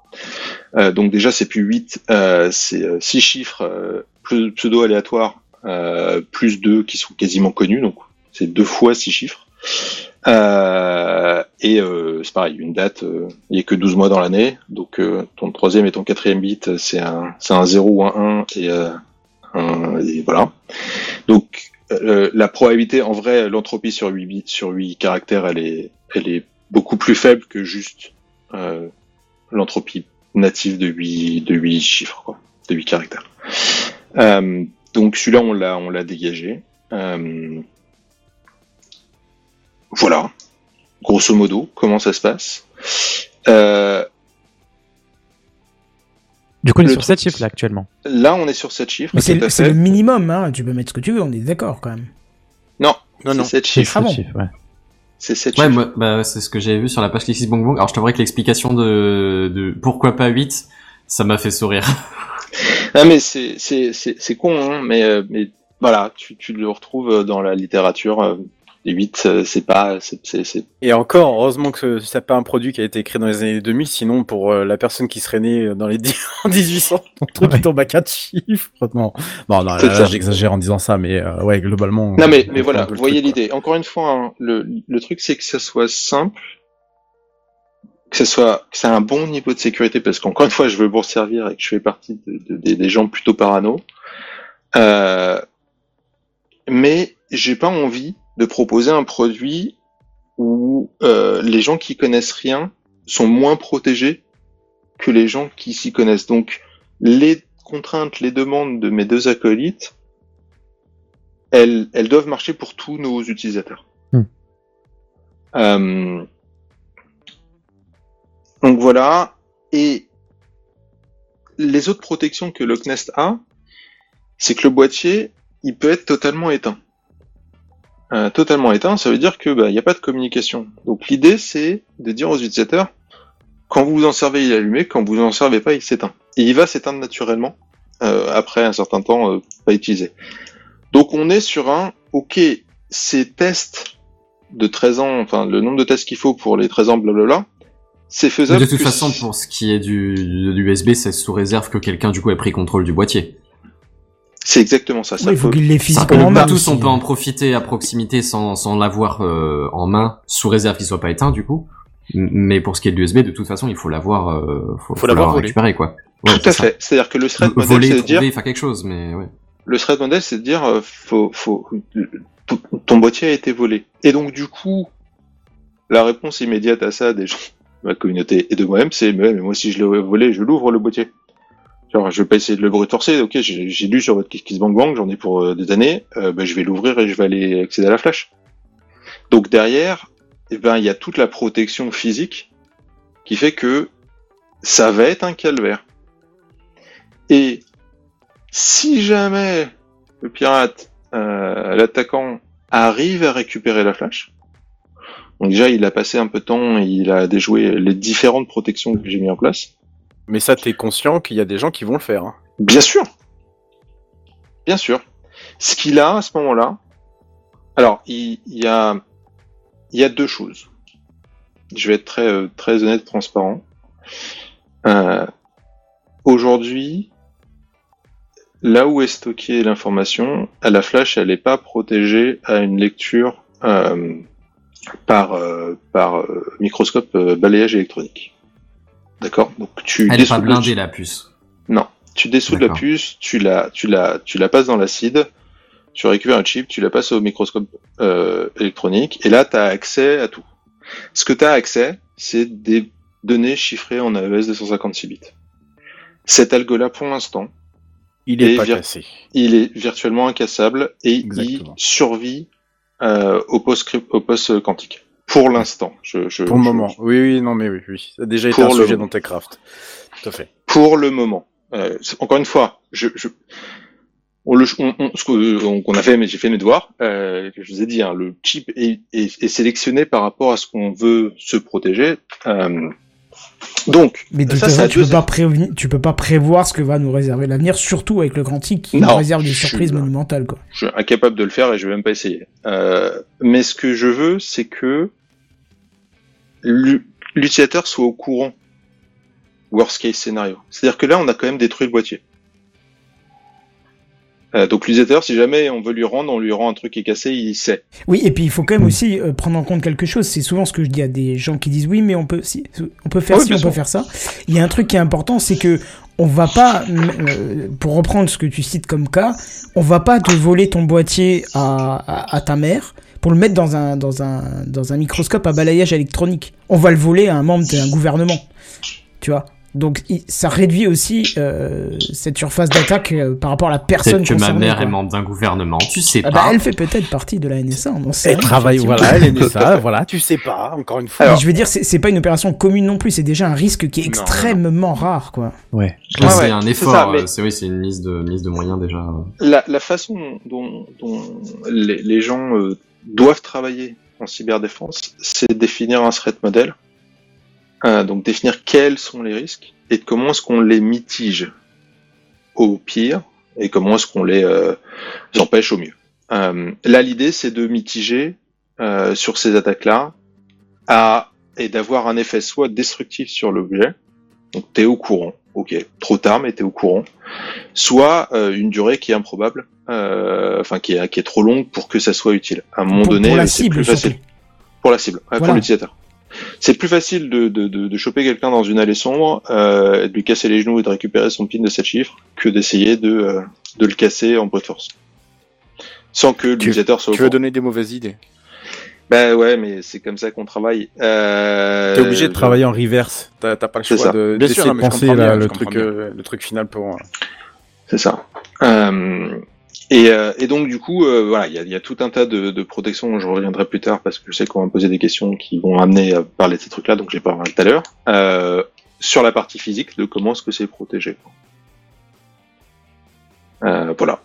[SPEAKER 5] Euh, donc déjà, c'est plus 8, euh, c'est 6 chiffres euh, plus- pseudo-aléatoires, euh, plus 2 qui sont quasiment connus, donc c'est deux fois 6 chiffres. Euh, et euh, c'est pareil, une date, euh, il n'y a que 12 mois dans l'année, donc ton troisième et ton quatrième bit, c'est un, un 0 ou un 1, et, un- et voilà. Donc la probabilité, en vrai, l'entropie sur 8 bits, sur 8 caractères, elle est, elle est beaucoup plus faible que juste l'entropie native de 8, de 8 chiffres, quoi, de 8 caractères. Donc celui-là, on l'a, on l'a dégagé. Euh, voilà, grosso modo, comment ça se passe. Euh,
[SPEAKER 14] Du coup, on est
[SPEAKER 5] Le
[SPEAKER 14] sur
[SPEAKER 5] truc-
[SPEAKER 14] 7 chiffres là actuellement.
[SPEAKER 5] là, on est sur 7 chiffres.
[SPEAKER 1] Mais c'est le- minimum, hein. tu peux mettre ce que tu veux, on est d'accord quand même.
[SPEAKER 5] Non,
[SPEAKER 3] Non, non.
[SPEAKER 5] c'est 7
[SPEAKER 14] C'est
[SPEAKER 5] chiffres.
[SPEAKER 1] Ah bon
[SPEAKER 14] chiffres, ouais.
[SPEAKER 5] C'est 7
[SPEAKER 9] Ouais,
[SPEAKER 5] chiffres.
[SPEAKER 9] moi, bah, c'est ce que j'avais vu sur la page Clixis Bong Bong. Alors, je t'avouerais que l'explication de, de pourquoi pas 8, ça m'a fait sourire.
[SPEAKER 5] Ah, mais c'est, c'est, c'est, c'est con, hein, mais, euh, mais voilà, tu, tu le retrouves dans la littérature. Euh, Les 8, euh, c'est pas,
[SPEAKER 6] Et encore, heureusement que c'est pas un produit qui a été créé dans les années 2000, sinon pour euh, la personne qui serait née dans les dix- en 1800, ton truc
[SPEAKER 14] Ouais.
[SPEAKER 6] tombe à 4 chiffres. Non, non, non j'exagère en disant ça, mais euh, ouais, globalement.
[SPEAKER 5] Non, mais,
[SPEAKER 6] on
[SPEAKER 5] mais voilà, vous voyez l'idée. Encore une fois, hein, le, le truc, c'est que ça soit simple, que ça soit, que ça ait un bon niveau de sécurité, parce qu'encore une fois, je veux vous servir et que je fais partie de- de- des- des gens plutôt parano. Euh, mais j'ai pas envie de proposer un produit où euh, les gens qui connaissent rien sont moins protégés que les gens qui s'y connaissent. Donc, les contraintes, les demandes de mes deux acolytes, elles, elles doivent marcher pour tous nos utilisateurs.
[SPEAKER 14] Hmm.
[SPEAKER 5] Euh, donc voilà. Et les autres protections que Locknest a, c'est que le boîtier, il peut être totalement éteint. Euh, totalement éteint, ça veut dire que bah, il n'y a pas de communication. Donc l'idée, c'est de dire aux utilisateurs, quand vous vous en servez, il est allumé, quand vous en servez pas, il s'éteint. Et il va s'éteindre naturellement euh, après un certain temps euh, pas utilisé. Donc on est sur un, ok, ces tests de 13 ans, enfin le nombre de tests qu'il faut pour les 13 ans, blablabla, c'est
[SPEAKER 9] Mais
[SPEAKER 5] faisable.
[SPEAKER 9] de toute façon,
[SPEAKER 5] si-
[SPEAKER 9] pour ce qui est du, du USB, c'est sous réserve que quelqu'un, du coup, ait pris contrôle du boîtier.
[SPEAKER 5] C'est exactement ça. ça
[SPEAKER 1] Oui, il faut qu'il les physiquement en
[SPEAKER 9] on
[SPEAKER 1] main.
[SPEAKER 9] peut tous, on peut en profiter à proximité sans, sans l'avoir euh, en main, sous réserve qu'il soit pas éteint, du coup. Mais pour ce qui est de l'USB, de toute façon, il faut l'avoir, euh, faut, faut
[SPEAKER 3] l'avoir volé.
[SPEAKER 9] récupérer, quoi. Ouais,
[SPEAKER 5] Tout
[SPEAKER 9] c'est
[SPEAKER 5] à
[SPEAKER 9] ça.
[SPEAKER 5] fait. C'est-à-dire que le thread model,
[SPEAKER 9] Voler,
[SPEAKER 5] c'est dire,
[SPEAKER 9] faire quelque chose, mais ouais.
[SPEAKER 5] le thread model, c'est de dire, euh, faut, faut, ton- ton boîtier a été volé. Et donc du coup, la réponse immédiate à ça des gens de ma communauté et de moi-même, c'est, mais moi si je l'ai volé, je l'ouvre le boîtier. Genre, je vais pas essayer de le brutorcer. Ok, j'ai lu sur votre KissBankBank, j'en ai pour euh, des années. euh, ben, je vais l'ouvrir et je vais aller accéder à la flash. Donc derrière, eh ben, il y a toute la protection physique qui fait que ça va être un calvaire. Et si jamais le pirate, euh, l'attaquant, arrive à récupérer la flash, donc déjà il a passé un peu de temps, il a déjoué les différentes protections que j'ai mis en place.
[SPEAKER 6] Mais ça, t'es conscient qu'il y a des gens qui vont le faire. hein.
[SPEAKER 5] Bien sûr. Bien sûr. Ce qu'il a à ce moment-là, alors il, y a deux choses. Je vais être très euh, très honnête, transparent. Euh, Aujourd'hui, là où est stockée l'information, à la flash, elle n'est pas protégée à une lecture euh, par par microscope balayage électronique. D'accord. Donc tu
[SPEAKER 9] Elle est pas blindée, la puce.
[SPEAKER 5] non, tu dessoudes la puce, tu la, tu la, tu la passes dans l'acide, tu récupères un chip, tu la passes au microscope euh, électronique, et là, tu as accès à tout. Ce que tu as accès, c'est des données chiffrées en AES 256 bits. Cet algo-là, pour l'instant,
[SPEAKER 6] Il est pas cassé.
[SPEAKER 5] il est virtuellement incassable et
[SPEAKER 6] Exactement.
[SPEAKER 5] il survit euh, au post au post quantique. Pour l'instant, je, je-
[SPEAKER 6] Pour le
[SPEAKER 5] je-
[SPEAKER 6] moment. Oui, oui, non, mais oui, oui. Ça a déjà été
[SPEAKER 5] Pour
[SPEAKER 6] un
[SPEAKER 5] le
[SPEAKER 6] sujet
[SPEAKER 5] moment.
[SPEAKER 6] dans Techcraft. Tout à fait.
[SPEAKER 5] pour le moment. Euh, encore une fois, je, je on le, on, on- ce que- on- qu'on a fait, mais j'ai fait mes devoirs. Euh, je vous ai dit, hein, le chip est, est, est sélectionné par rapport à ce qu'on veut se protéger. Euh, donc,
[SPEAKER 1] Mais de
[SPEAKER 5] ça, ça
[SPEAKER 1] façon, tu peux, pas prévenir- tu peux pas prévoir ce que va nous réserver l'avenir, surtout avec le quantique qui
[SPEAKER 5] Non,
[SPEAKER 1] nous réserve des
[SPEAKER 5] je suis-
[SPEAKER 1] surprises monumentales, quoi.
[SPEAKER 5] Je suis incapable de le faire et je vais même pas essayer. Euh, mais ce que je veux, c'est que l'utilisateur soit au courant. Worst case scénario. C'est-à-dire que là, on a quand même détruit le boîtier. Euh, donc l'utilisateur, si jamais on veut lui rendre, on lui rend un truc qui est cassé, il sait.
[SPEAKER 1] Oui, et puis il faut quand même aussi euh, prendre en compte quelque chose. C'est souvent ce que je dis à des gens qui disent oui, mais on peut, si, on peut faire
[SPEAKER 5] Oui,
[SPEAKER 1] ci, on
[SPEAKER 5] sûr.
[SPEAKER 1] peut faire ça. Il y a un truc qui est important, c'est que on va pas, euh, pour reprendre ce que tu cites comme cas, on va pas te voler ton boîtier à, à, à ta mère pour le mettre dans un, dans un, dans un microscope à balayage électronique. On va le voler à un membre d'un gouvernement. Tu vois? Donc ça réduit aussi euh, cette surface d'attaque euh, par rapport à la personne
[SPEAKER 9] Peut-être que ma mère
[SPEAKER 1] quoi.
[SPEAKER 9] est membre d'un gouvernement, tu sais
[SPEAKER 1] Ah
[SPEAKER 9] pas.
[SPEAKER 1] bah, elle fait peut-être partie de la NSA, on sait
[SPEAKER 6] Elle
[SPEAKER 1] rien,
[SPEAKER 6] travaille, voilà, elle est ça, voilà, tu sais pas, encore une fois.
[SPEAKER 1] Mais je veux dire, c'est pas une opération commune non plus, c'est déjà un risque qui est
[SPEAKER 6] Non,
[SPEAKER 1] extrêmement rare, quoi.
[SPEAKER 14] Ouais.
[SPEAKER 9] C'est
[SPEAKER 5] ouais,
[SPEAKER 9] un effort, euh, c'est oui, c'est une mise de mise de moyens déjà.
[SPEAKER 5] La, la façon dont, dont les, les gens euh, doivent travailler en cyberdéfense, c'est définir un threat model, Euh, donc définir quels sont les risques et comment est-ce qu'on les mitige au pire et comment est-ce qu'on les, euh, empêche au mieux. Euh, là, l'idée, c'est de mitiger euh, sur ces attaques-là et d'avoir un effet soit destructif sur l'objet, donc t'es au courant, ok, trop tard, mais t'es au courant, soit euh, une durée qui est improbable, enfin qui est, qui est trop longue pour que ça soit utile. À un moment
[SPEAKER 1] Pour-
[SPEAKER 5] donné,
[SPEAKER 1] pour la
[SPEAKER 5] c'est
[SPEAKER 1] cible,
[SPEAKER 5] plus facile.
[SPEAKER 1] surtout.
[SPEAKER 5] Pour la cible, ouais,
[SPEAKER 1] Voilà.
[SPEAKER 5] pour l'utilisateur. C'est plus facile de, de, de, de choper quelqu'un dans une allée sombre, euh, et de lui casser les genoux et de récupérer son pin de 7 chiffres, que d'essayer de, euh, de le casser en brute force. Sans que l'utilisateur soit au
[SPEAKER 3] Tu veux donner des mauvaises idées.
[SPEAKER 5] Ben ouais, mais c'est comme ça qu'on travaille. Euh,
[SPEAKER 6] T'es obligé de travailler en reverse. T'as t'as pas le
[SPEAKER 5] C'est
[SPEAKER 6] choix
[SPEAKER 5] ça.
[SPEAKER 6] de
[SPEAKER 3] Bien sûr,
[SPEAKER 6] de penser là,
[SPEAKER 3] bien,
[SPEAKER 6] truc, euh, le truc final pour.
[SPEAKER 5] C'est ça. Euh, et, euh, et donc du coup, euh, voilà, il y a, il y a tout un tas de, de protections. Je reviendrai plus tard parce que je sais qu'on va me poser des questions qui vont amener à parler de ces trucs-là, donc j'ai parlé tout à l'heure. Euh, sur la partie physique, de comment est-ce que c'est protégé. Euh, voilà.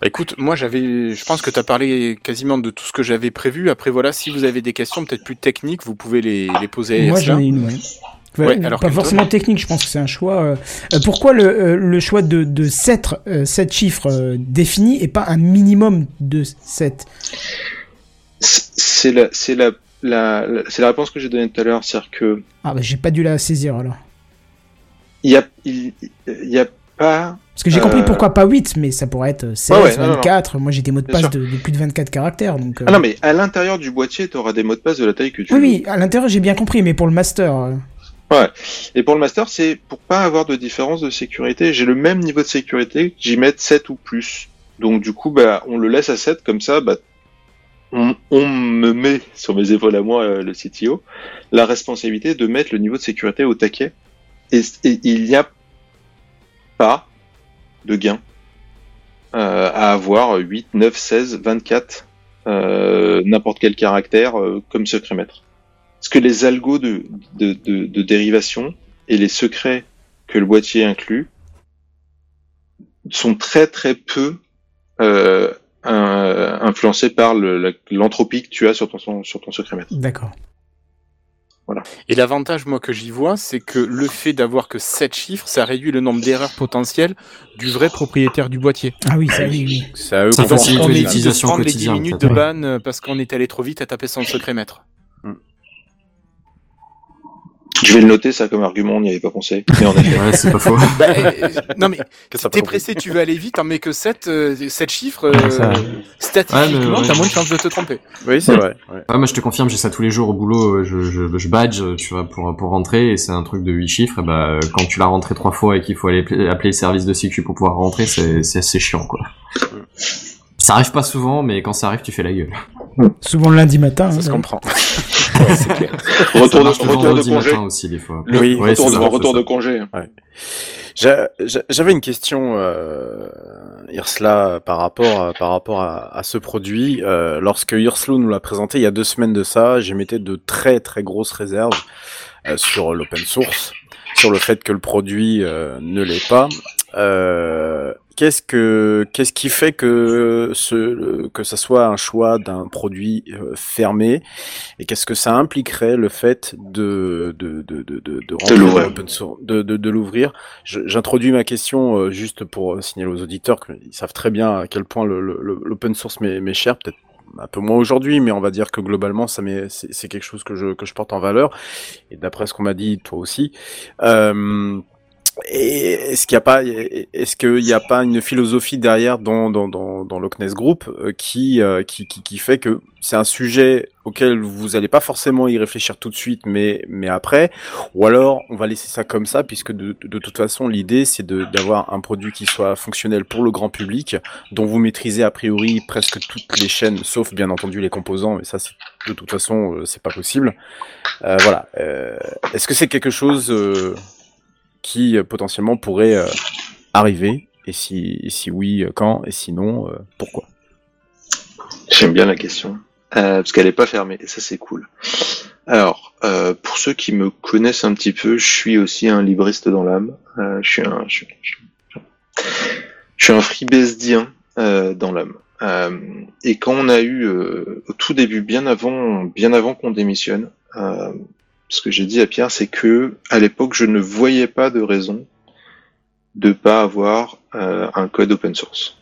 [SPEAKER 3] Bah, écoute, moi j'avais, je pense que tu as parlé quasiment de tout ce que j'avais prévu. Après voilà, si vous avez des questions peut-être plus techniques, vous pouvez les, les poser. à
[SPEAKER 1] Moi,
[SPEAKER 3] Ersla.
[SPEAKER 1] j'en ai une, ouais. Ouais,
[SPEAKER 3] Ouais, alors
[SPEAKER 1] pas forcément
[SPEAKER 3] toi
[SPEAKER 1] technique, je pense que c'est un choix. euh, euh, pourquoi le, euh, le choix de, de 7, euh, sept chiffres euh, définis et pas un minimum de 7
[SPEAKER 5] C'est la, c'est la, la, la- c'est la réponse que j'ai donnée tout à l'heure, c'est-à-dire que
[SPEAKER 1] Ah bah j'ai pas dû la saisir alors.
[SPEAKER 5] il y a, il, il y a pas.
[SPEAKER 1] Parce que j'ai compris
[SPEAKER 5] euh,
[SPEAKER 1] pourquoi pas 8, mais ça pourrait être 16,
[SPEAKER 5] Ouais, ouais, non, non, non.
[SPEAKER 1] 24. Moi j'ai des mots de passe de, de plus de 24 caractères. Donc, euh,
[SPEAKER 5] Ah non, mais à l'intérieur du boîtier, tu auras des mots de passe de la taille que tu
[SPEAKER 1] Oui,
[SPEAKER 5] veux.
[SPEAKER 1] oui, à l'intérieur j'ai bien compris, mais pour le master.
[SPEAKER 5] Ouais. Et pour le master, c'est pour pas avoir de différence de sécurité. J'ai le même niveau de sécurité, j'y mette 7 ou plus. Donc du coup, bah, on le laisse à 7, comme ça, bah, on, me met sur mes épaules à moi, euh, le CTO, la responsabilité de mettre le niveau de sécurité au taquet. Et, il n'y a pas de gain euh, à avoir 8, 9, 16, 24, euh, n'importe quel caractère euh, comme secret maître. Parce que les algos de, de, de, de dérivation et les secrets que le boîtier inclut sont très très peu euh, un- influencés par le- l'entropie que tu as sur ton, sur ton secret maître.
[SPEAKER 1] D'accord.
[SPEAKER 5] Voilà.
[SPEAKER 3] Et l'avantage, moi, que j'y vois, c'est que le fait d'avoir que 7 chiffres, ça réduit le nombre d'erreurs potentielles du vrai propriétaire du boîtier.
[SPEAKER 1] Ah oui, ça oui, oui.
[SPEAKER 6] Ça, eux,
[SPEAKER 9] Ça facilite
[SPEAKER 3] prendre les 10
[SPEAKER 9] quotidienne.
[SPEAKER 3] minutes de ban euh, parce qu'on est allé trop vite à taper son secret maître.
[SPEAKER 5] Je vais le noter ça comme argument, on n'y avait pas pensé. Mais en effet.
[SPEAKER 9] Ouais, c'est pas faux.
[SPEAKER 3] Bah, euh, non mais t'es pressé, tu veux aller vite, t'en mets que 7, 7 chiffres,
[SPEAKER 14] Ouais,
[SPEAKER 3] euh,
[SPEAKER 14] ça-
[SPEAKER 3] statistiquement,
[SPEAKER 9] Ouais, mais,
[SPEAKER 3] t'as
[SPEAKER 9] ouais.
[SPEAKER 3] moins de chances de te tromper.
[SPEAKER 6] Oui, c'est vrai. Ouais.
[SPEAKER 9] Ah, moi, je te confirme, j'ai ça tous les jours au boulot. euh, Je, je, je badge, euh, tu vois, pour, pour rentrer, et c'est un truc de 8 chiffres. Et bah, euh, quand tu l'as rentré trois fois et qu'il faut aller appeler le service de sécu pour pouvoir rentrer, c'est c'est assez chiant, quoi. Ça arrive pas souvent, mais quand ça arrive, tu fais la gueule.
[SPEAKER 1] Souvent le lundi matin.
[SPEAKER 3] Ça
[SPEAKER 1] hein,
[SPEAKER 3] se comprend.
[SPEAKER 5] Retour de, retour congé.
[SPEAKER 9] aussi, des fois.
[SPEAKER 5] Oui,
[SPEAKER 9] Ouais,
[SPEAKER 5] retour, de, retour de congé.
[SPEAKER 6] Ouais. J'avais une question, euh, Irsla, par rapport, à, par rapport à, à ce produit. Euh, lorsque Irslo nous l'a présenté il y a deux semaines de ça, j'émettais de très très grosses réserves euh, sur l'open source, sur le fait que le produit euh, ne l'est pas. Euh, qu'est-ce que qu'est-ce qui fait que ce que ça soit un choix d'un produit euh, fermé et qu'est-ce que ça impliquerait le fait de de de de de, de de l'ouvrir? J'introduis ma question euh, juste pour signaler aux auditeurs qu'ils savent très bien à quel point le- le- le- l'open source m'est m'est cher, peut-être un peu moins aujourd'hui, mais on va dire que globalement, ça m'est- c'est c'est quelque chose que je, que je porte en valeur. Et d'après ce qu'on m'a dit, toi aussi. Euh, et est-ce qu'il n'y a pas, est-ce qu'il n'y a pas une philosophie derrière dans dans dans, dans Loch Ness Group euh, qui, euh, qui qui qui fait que c'est un sujet auquel vous n'allez pas forcément y réfléchir tout de suite, mais mais après, ou alors on va laisser ça comme ça puisque de de, de toute façon l'idée c'est de d'avoir un produit qui soit fonctionnel pour le grand public, dont vous maîtrisez a priori presque toutes les chaînes, sauf bien entendu les composants, mais ça c'est de toute façon euh, c'est pas possible. Euh, voilà. Euh, Est-ce que c'est quelque chose euh, qui euh, potentiellement pourrait euh, arriver et si, si oui, euh, quand Et sinon, pourquoi?
[SPEAKER 5] J'aime bien la question. Parce qu'elle n'est pas fermée, et ça c'est cool. Alors, pour ceux qui me connaissent un petit peu, je suis aussi un libriste dans l'âme. Je suis un, je, je- suis un dans l'âme. Et quand on a eu au tout début, bien avant, bien avant qu'on démissionne, ce que j'ai dit à Pierre, c'est que à l'époque, je ne voyais pas de raison de pas avoir euh, un code open source.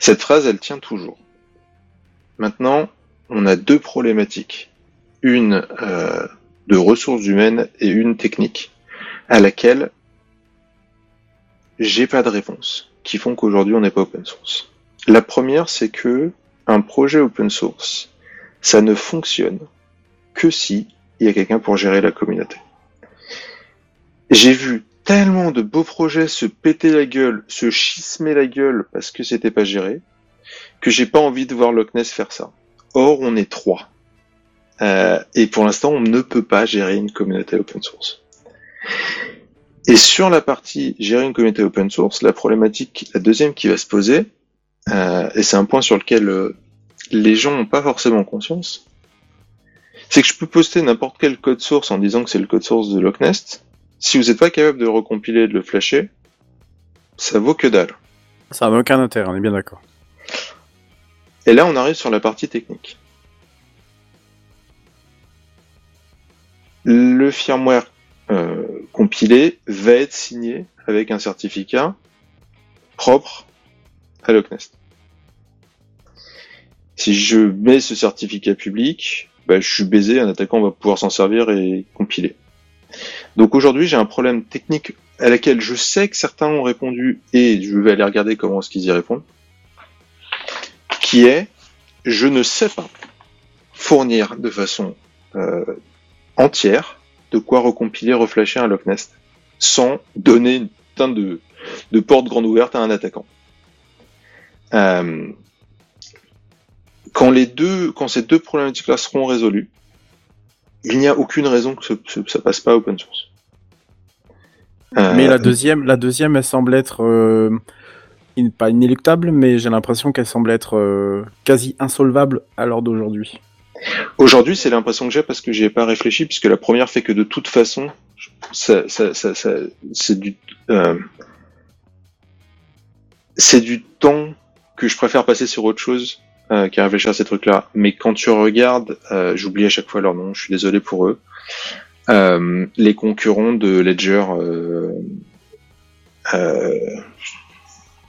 [SPEAKER 5] Cette phrase, elle tient toujours. Maintenant, on a deux problématiques. Une euh, de ressources humaines et une technique, à laquelle j'ai pas de réponse, qui font qu'aujourd'hui on n'est pas open source. La première, c'est que un projet open source, ça ne fonctionne que si il y a quelqu'un pour gérer la communauté. J'ai vu tellement de beaux projets se péter la gueule, se schismer la gueule parce que c'était pas géré, que j'ai pas envie de voir Loch Ness faire ça. Or, on est trois. Euh, et pour l'instant, on ne peut pas gérer une communauté open source. Et sur la partie gérer une communauté open source, la problématique, la deuxième qui va se poser, euh, et c'est un point sur lequel euh, les gens n'ont pas forcément conscience, c'est que je peux poster n'importe quel code source en disant que c'est le code source de Loch Ness. Si vous n'êtes pas capable de le recompiler et de le flasher, ça vaut que dalle.
[SPEAKER 6] Ça n'a aucun intérêt, on est bien d'accord.
[SPEAKER 5] Et là, on arrive sur la partie technique. Le firmware euh, compilé va être signé avec un certificat propre à Loch Ness. Si je mets ce certificat public, bah, je suis baisé, un attaquant va pouvoir s'en servir et compiler. Donc aujourd'hui, j'ai un problème technique à laquelle je sais que certains ont répondu et je vais aller regarder comment est-ce qu'ils y répondent, qui est je ne sais pas fournir de façon euh, entière de quoi recompiler, reflasher un Loch Ness sans donner une putain de, de porte grande ouverte à un attaquant. Euh, quand les deux, quand ces deux problématiques-là seront résolues, il n'y a aucune raison que ce, ce- ça passe pas open source. Euh,
[SPEAKER 6] Mais la deuxième, la deuxième, elle semble être euh, in- pas inéluctable, mais j'ai l'impression qu'elle semble être euh, quasi insolvable à l'heure d'aujourd'hui.
[SPEAKER 5] Aujourd'hui, c'est l'impression que j'ai parce que j'y ai pas réfléchi, puisque la première fait que de toute façon, ça, ça, ça, ça- c'est du, c'est du temps que je préfère passer sur autre chose euh, qu'à réfléchir à ces trucs-là. Mais quand tu regardes, euh, j'oublie à chaque fois leur nom, je suis désolé pour eux. euh, les concurrents de Ledger,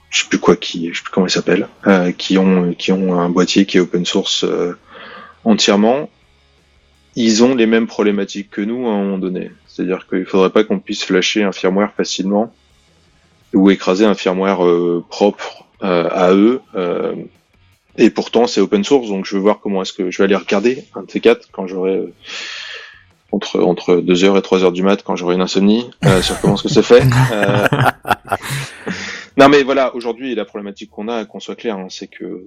[SPEAKER 5] je sais plus quoi qui, je sais plus comment ils s'appellent, qui ont qui ont un boîtier qui est open source entièrement, ils ont les mêmes problématiques que nous à un moment donné. C'est-à-dire qu'il faudrait pas qu'on puisse flasher un firmware facilement ou écraser un firmware propre à eux. Et pourtant, c'est open source, donc je vais voir comment est-ce que je vais aller regarder un de ces quatre quand j'aurai euh, entre entre 2h et 3h du mat quand j'aurai une insomnie euh, sur comment est-ce que c'est fait. Euh, Non, mais voilà, aujourd'hui, la problématique qu'on a, qu'on soit clair, hein, c'est que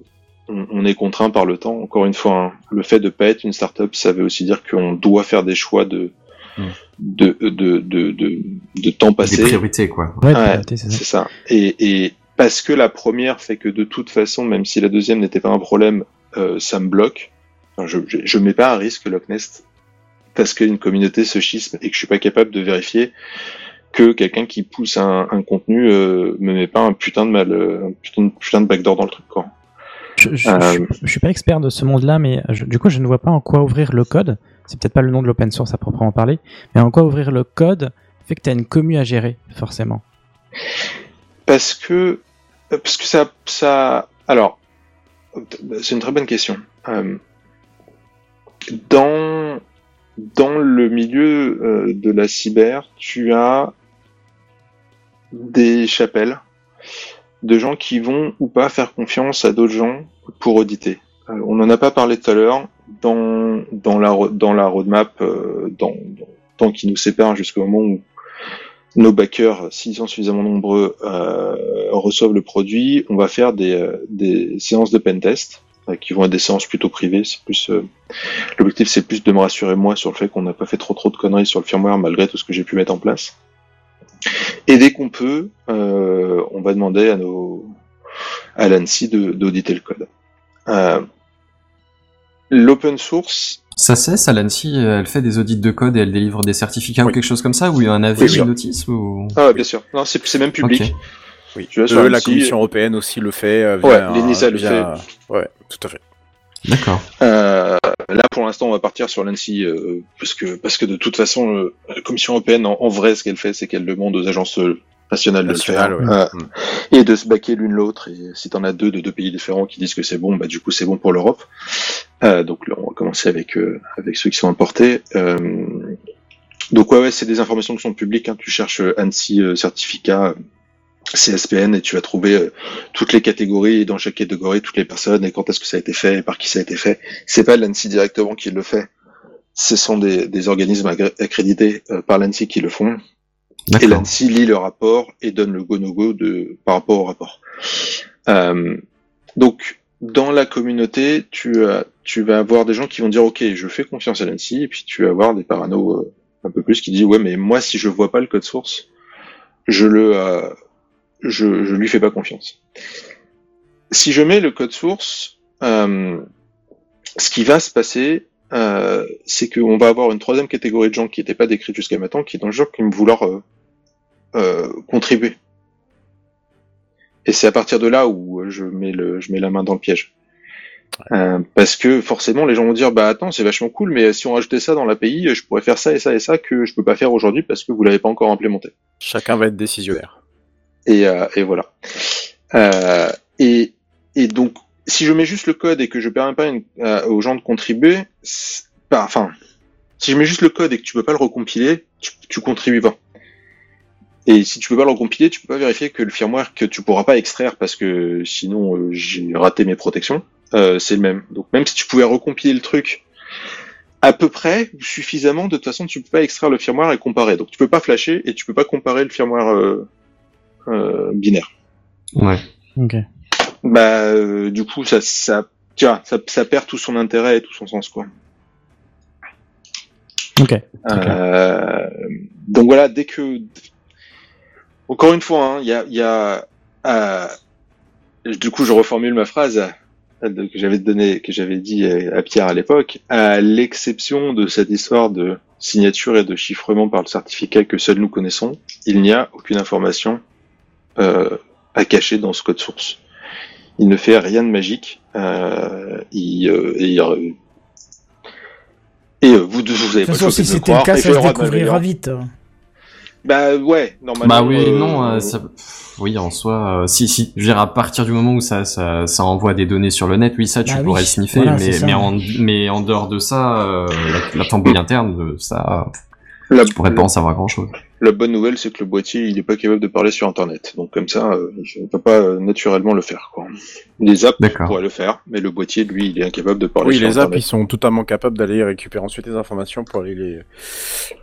[SPEAKER 5] on, on est contraint par le temps. Encore une fois, hein, le fait de pas être une startup, ça veut aussi dire qu'on doit faire des choix de
[SPEAKER 9] Mm.
[SPEAKER 5] de, de, de, de, de temps passé.
[SPEAKER 9] Des priorités, quoi.
[SPEAKER 14] Ouais,
[SPEAKER 5] Ouais,
[SPEAKER 14] priorité, c'est ça.
[SPEAKER 5] c'est ça. Et, et parce que la première fait que de toute façon, même si la deuxième n'était pas un problème, euh, ça me bloque. Enfin, je, je mets pas à risque Loch Ness parce qu'une communauté se schisme et que je suis pas capable de vérifier que quelqu'un qui pousse un, un contenu euh, me met pas un putain de mal, euh, un putain, putain de backdoor dans le truc quoi.
[SPEAKER 14] Je, je,
[SPEAKER 5] Euh,
[SPEAKER 14] je- je suis pas expert de ce monde-là, mais je- du coup, je ne vois pas en quoi ouvrir le code. C'est peut-être pas le nom de l'open source à proprement parler, mais en quoi ouvrir le code fait que tu as une commu à gérer, forcément.
[SPEAKER 5] Parce que parce que ça alors c'est une très bonne question. Euh, dans dans le milieu euh, de la cyber, tu as des chapelles de gens qui vont ou pas faire confiance à d'autres gens pour auditer. Euh, on n'en a pas parlé tout à l'heure dans dans la ro- dans la roadmap euh, dans, dans temps qui nous sépare jusqu'au moment où nos backers, s'ils sont suffisamment nombreux, euh, reçoivent le produit, on va faire des, euh, séances de pentest euh, qui vont être des séances plutôt privées. C'est plus l'objectif, c'est plus de me rassurer moi sur le fait qu'on n'a pas fait trop trop de conneries sur le firmware malgré tout ce que j'ai pu mettre en place. Et dès qu'on peut, on va demander à nos à l'ANSI d'auditer le code. L'open source,
[SPEAKER 9] Ça c'est, ça, l'ANSI, elle fait des audits de code et elle délivre des certificats ou quelque chose comme ça, ou il y a un avis
[SPEAKER 5] Bien
[SPEAKER 9] ou
[SPEAKER 5] sûr.
[SPEAKER 9] une notice ou...
[SPEAKER 5] ah, bien sûr, non, c'est c'est même public.
[SPEAKER 6] Oui.
[SPEAKER 5] Tu vois, sur
[SPEAKER 6] Euh, la
[SPEAKER 5] l'ANSI,
[SPEAKER 6] Commission européenne aussi le fait. euh,
[SPEAKER 5] Ouais, l'ENISA le
[SPEAKER 6] via- Ouais, tout à fait.
[SPEAKER 9] D'accord.
[SPEAKER 5] Euh, là, pour l'instant, on va partir sur l'ANSI euh, parce que parce que de toute façon, euh, la Commission européenne, en, en vrai, ce qu'elle fait, c'est qu'elle demande aux agences nationales de le faire
[SPEAKER 6] ouais.
[SPEAKER 5] euh, et de se baquer l'une l'autre. Et si t'en as deux de deux pays différents qui disent que c'est bon, bah du coup, c'est bon pour l'Europe. Euh, donc là, on va commencer avec euh, avec ceux qui sont importés. Euh, donc ouais, ouais, c'est des informations qui sont publiques. Hein. Tu cherches euh, ANSI euh, certificat. CSPN et tu vas trouver euh, toutes les catégories et dans chaque catégorie toutes les personnes et quand est-ce que ça a été fait et par qui ça a été fait. C'est pas l'ANSI directement qui le fait. Ce sont des, des organismes accrédités euh, par l'ANSI qui le font. Et l'ANSI lit le rapport et donne le go-no-go par rapport au rapport. Euh, donc, dans la communauté, tu, tu vas avoir des gens qui vont dire, OK, je fais confiance à l'ANSI, et puis tu vas avoir des paranos euh, un peu plus qui disent, ouais, mais moi, si je vois pas le code source, je le, euh, je, je lui fais pas confiance. Si je mets le code source, euh, ce qui va se passer, euh, c'est qu'on va avoir une troisième catégorie de gens qui n'étaient pas décrits jusqu'à maintenant, qui est dans le genre qui vont vouloir euh, contribuer. Et c'est à partir de là où je mets le, je mets la main dans le piège. Euh, parce que forcément, les gens vont dire, bah attends, c'est vachement cool, mais si on rajoutait ça dans l'API, je pourrais faire ça et ça et ça que je peux pas faire aujourd'hui parce que vous l'avez pas encore implémenté.
[SPEAKER 6] Chacun va être décisionnaire.
[SPEAKER 5] Et, euh, et voilà. Euh, et, et donc, si je mets juste le code et que je permets pas une- aux gens de contribuer, enfin, si je mets juste le code et que tu peux pas le recompiler, tu, tu contribues pas. Et si tu peux pas le recompiler, tu peux pas vérifier que le firmware que tu pourras pas extraire parce que sinon euh, j'ai raté mes protections, euh, c'est le même. Donc même si tu pouvais recompiler le truc à peu près suffisamment, de toute façon tu peux pas extraire le firmware et comparer. Donc tu peux pas flasher et tu peux pas comparer le firmware euh, euh, binaire.
[SPEAKER 9] Ouais.
[SPEAKER 14] Ok.
[SPEAKER 5] Bah euh, du coup ça ça tiens, ça, ça perd tout son intérêt et tout son sens quoi.
[SPEAKER 14] Ok.
[SPEAKER 5] Euh, donc voilà, dès que encore une fois, hein, il y a, y a euh, du coup je reformule ma phrase euh, que j'avais donné, que j'avais dit à à Pierre à l'époque, à l'exception de cette histoire de signature et de chiffrement par le certificat que seuls nous connaissons, il n'y a aucune information euh, à cacher dans ce code source. Il ne fait rien de magique. Euh, il, euh, et euh, et euh, vous, vous avez
[SPEAKER 1] De
[SPEAKER 5] pas
[SPEAKER 1] toute façon, si c'était le cas, ça se découvrira
[SPEAKER 5] m'améliorer.
[SPEAKER 1] vite.
[SPEAKER 5] Bah ouais, normalement.
[SPEAKER 9] Bah oui,
[SPEAKER 5] euh,
[SPEAKER 9] non, euh, ça... pff, oui, en soi, euh, si, si, je veux dire, à partir du moment où ça, ça, ça envoie des données sur le net, oui, ça, tu
[SPEAKER 1] Bah oui,
[SPEAKER 9] pourrais le sniffer,
[SPEAKER 1] voilà,
[SPEAKER 9] mais,
[SPEAKER 1] ça.
[SPEAKER 9] mais, en, mais en dehors de ça, euh, la, la tambouille interne, ça,
[SPEAKER 5] La-
[SPEAKER 9] tu pourrais pas en savoir grand chose.
[SPEAKER 5] La bonne nouvelle, c'est que le boîtier, il est pas capable de parler sur Internet. Donc comme ça, euh, je ne peux pas euh, naturellement le faire. Quoi. Les apps pourraient le faire, mais le boîtier, lui, il est incapable de parler
[SPEAKER 6] Oui,
[SPEAKER 5] sur
[SPEAKER 6] les apps,
[SPEAKER 5] Internet.
[SPEAKER 6] ils sont totalement capables d'aller récupérer ensuite les informations pour aller les.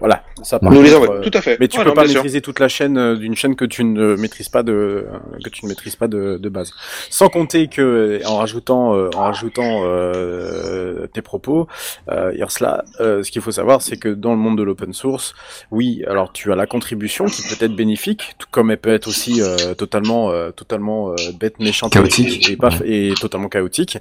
[SPEAKER 6] Voilà. Ça,
[SPEAKER 5] Nous les envoie, tout à fait.
[SPEAKER 6] Mais tu
[SPEAKER 5] Ouais,
[SPEAKER 6] peux
[SPEAKER 5] non,
[SPEAKER 6] pas
[SPEAKER 5] sûr.
[SPEAKER 6] maîtriser toute la chaîne euh, d'une chaîne que tu ne maîtrises pas de que tu ne maîtrises pas de, de base. Sans compter que en rajoutant euh, en rajoutant euh, tes propos, euh, Irsla, euh, ce qu'il faut savoir, c'est que dans le monde de l'open source, oui, alors tu as la contribution qui peut être bénéfique, tout comme elle peut être aussi euh, totalement euh, totalement euh, bête, méchante,
[SPEAKER 9] Chaotique.
[SPEAKER 6] et, et pas et totalement chaotique.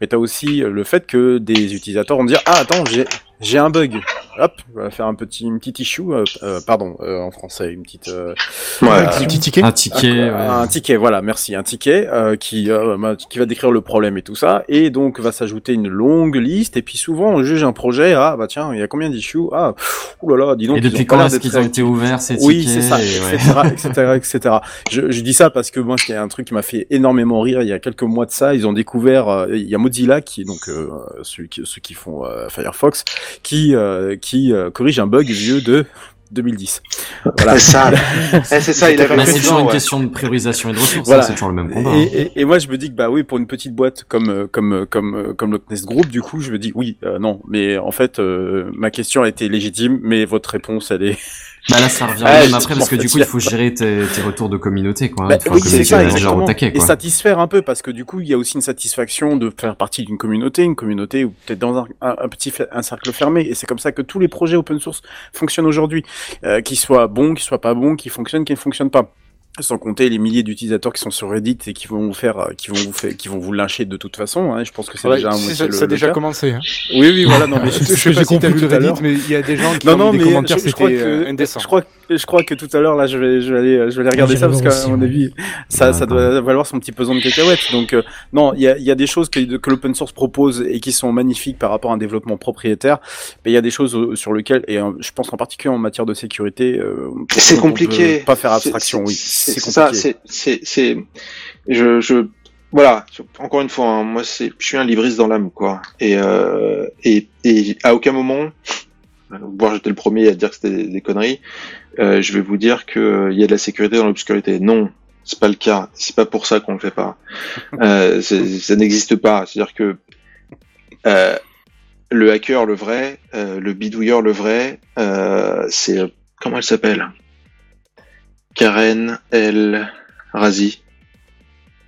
[SPEAKER 6] Mais tu as aussi le fait que des utilisateurs vont dire ah attends j'ai j'ai un bug. Hop, on va faire un petit, une petite issue, euh, euh, pardon, euh, en français, une petite, euh,
[SPEAKER 5] Ouais,
[SPEAKER 6] euh,
[SPEAKER 5] un petit ticket.
[SPEAKER 9] Un ticket,
[SPEAKER 6] un,
[SPEAKER 9] ouais.
[SPEAKER 6] un ticket, voilà, merci, un ticket euh, qui, euh, qui va décrire le problème et tout ça, et donc va s'ajouter une longue liste, et puis souvent on juge un projet, ah bah tiens, il y a combien d'issues, ah, oulala, dis donc.
[SPEAKER 9] Et depuis quand est-ce qu'ils ont été ouverts, ces
[SPEAKER 6] oui,
[SPEAKER 9] tickets,
[SPEAKER 6] c'est ça,
[SPEAKER 9] et ouais.
[SPEAKER 6] etc., etc., etc. Je, je dis ça parce que moi, il y a un truc qui m'a fait énormément rire. Il y a quelques mois de ça, ils ont découvert, euh, il y a Mozilla qui est donc euh, ceux, qui, ceux qui font euh, Firefox, qui euh, qui euh, corrige un bug vieux de 2010. Voilà.
[SPEAKER 5] C'est ça. Eh, c'est ça, il avait
[SPEAKER 9] c'est toujours une
[SPEAKER 5] ouais.
[SPEAKER 9] question de priorisation et de ressources,
[SPEAKER 6] Voilà.
[SPEAKER 9] ça, c'est toujours le même combat. hein.
[SPEAKER 6] Et, et, et moi, je me dis que bah oui, pour une petite boîte comme euh, comme comme comme le Knest Group, du coup, je me dis oui, euh, non, mais en fait, euh, ma question a été légitime, mais votre réponse, elle est.
[SPEAKER 9] Bah là, ça revient
[SPEAKER 6] Ah,
[SPEAKER 9] même après, parce que du coup, il faut gérer tes, tes retours de communauté, quoi. hein.
[SPEAKER 6] Bah, oui, c'est ça, exactement.
[SPEAKER 9] taquet,
[SPEAKER 6] Et satisfaire un peu, parce que du coup, il y a aussi une satisfaction de faire partie d'une communauté, une communauté où peut-être dans un, un, un petit un cercle fermé. Et c'est comme ça que tous les projets open source fonctionnent aujourd'hui, euh, qu'ils soient bons, qu'ils soient pas bons, qu'ils fonctionnent, qu'ils ne fonctionnent pas. Sans compter les milliers d'utilisateurs qui sont sur Reddit et qui vont vous faire, euh, qui vont vous faire, qui vont vous lyncher de toute façon. Hein. Je pense que c'est
[SPEAKER 3] Ouais,
[SPEAKER 6] déjà un
[SPEAKER 3] ça-
[SPEAKER 6] le-
[SPEAKER 3] ça a déjà
[SPEAKER 6] cas.
[SPEAKER 3] commencé, hein.
[SPEAKER 6] Oui, oui, voilà. Non, mais
[SPEAKER 3] Je
[SPEAKER 6] c'est ce
[SPEAKER 3] sais pas
[SPEAKER 6] j'ai
[SPEAKER 3] si t'as
[SPEAKER 6] compris
[SPEAKER 3] vu
[SPEAKER 6] tout
[SPEAKER 3] le
[SPEAKER 6] à l'heure.
[SPEAKER 3] Reddit, mais il y a des gens qui
[SPEAKER 6] non,
[SPEAKER 3] ont
[SPEAKER 6] non,
[SPEAKER 3] mis des
[SPEAKER 6] mais
[SPEAKER 3] commentaires,
[SPEAKER 6] je, je crois
[SPEAKER 3] euh,
[SPEAKER 6] que
[SPEAKER 3] indécent.
[SPEAKER 6] je crois que je crois que tout à l'heure là je vais je vais aller je vais aller regarder
[SPEAKER 1] J'irai
[SPEAKER 6] ça parce qu'à
[SPEAKER 1] aussi,
[SPEAKER 6] mon
[SPEAKER 1] ouais.
[SPEAKER 6] avis ça ça doit valoir son petit pesant de cacahuètes donc euh, non il y a il y a des choses que que l'open source propose et qui sont magnifiques par rapport à un développement propriétaire mais il y a des choses euh, sur lesquelles et euh, je pense en particulier en matière de sécurité euh,
[SPEAKER 5] C'est compliqué.
[SPEAKER 6] pas faire abstraction oui
[SPEAKER 5] c'est ça. C'est, c'est, je, je, voilà. Encore une fois, hein, moi, c'est, je suis un libriste dans l'âme, quoi. Et, euh, et, et à aucun moment, voire j'étais le premier à dire que c'était des, des conneries, euh, je vais vous dire que euh, il y a de la sécurité dans l'obscurité. Non. C'est pas le cas. C'est pas pour ça qu'on le fait pas. Euh, ça n'existe pas. C'est-à-dire que euh, le hacker, le vrai, euh, le bidouilleur, le vrai, euh, c'est comment elle s'appelle? Karen El Razi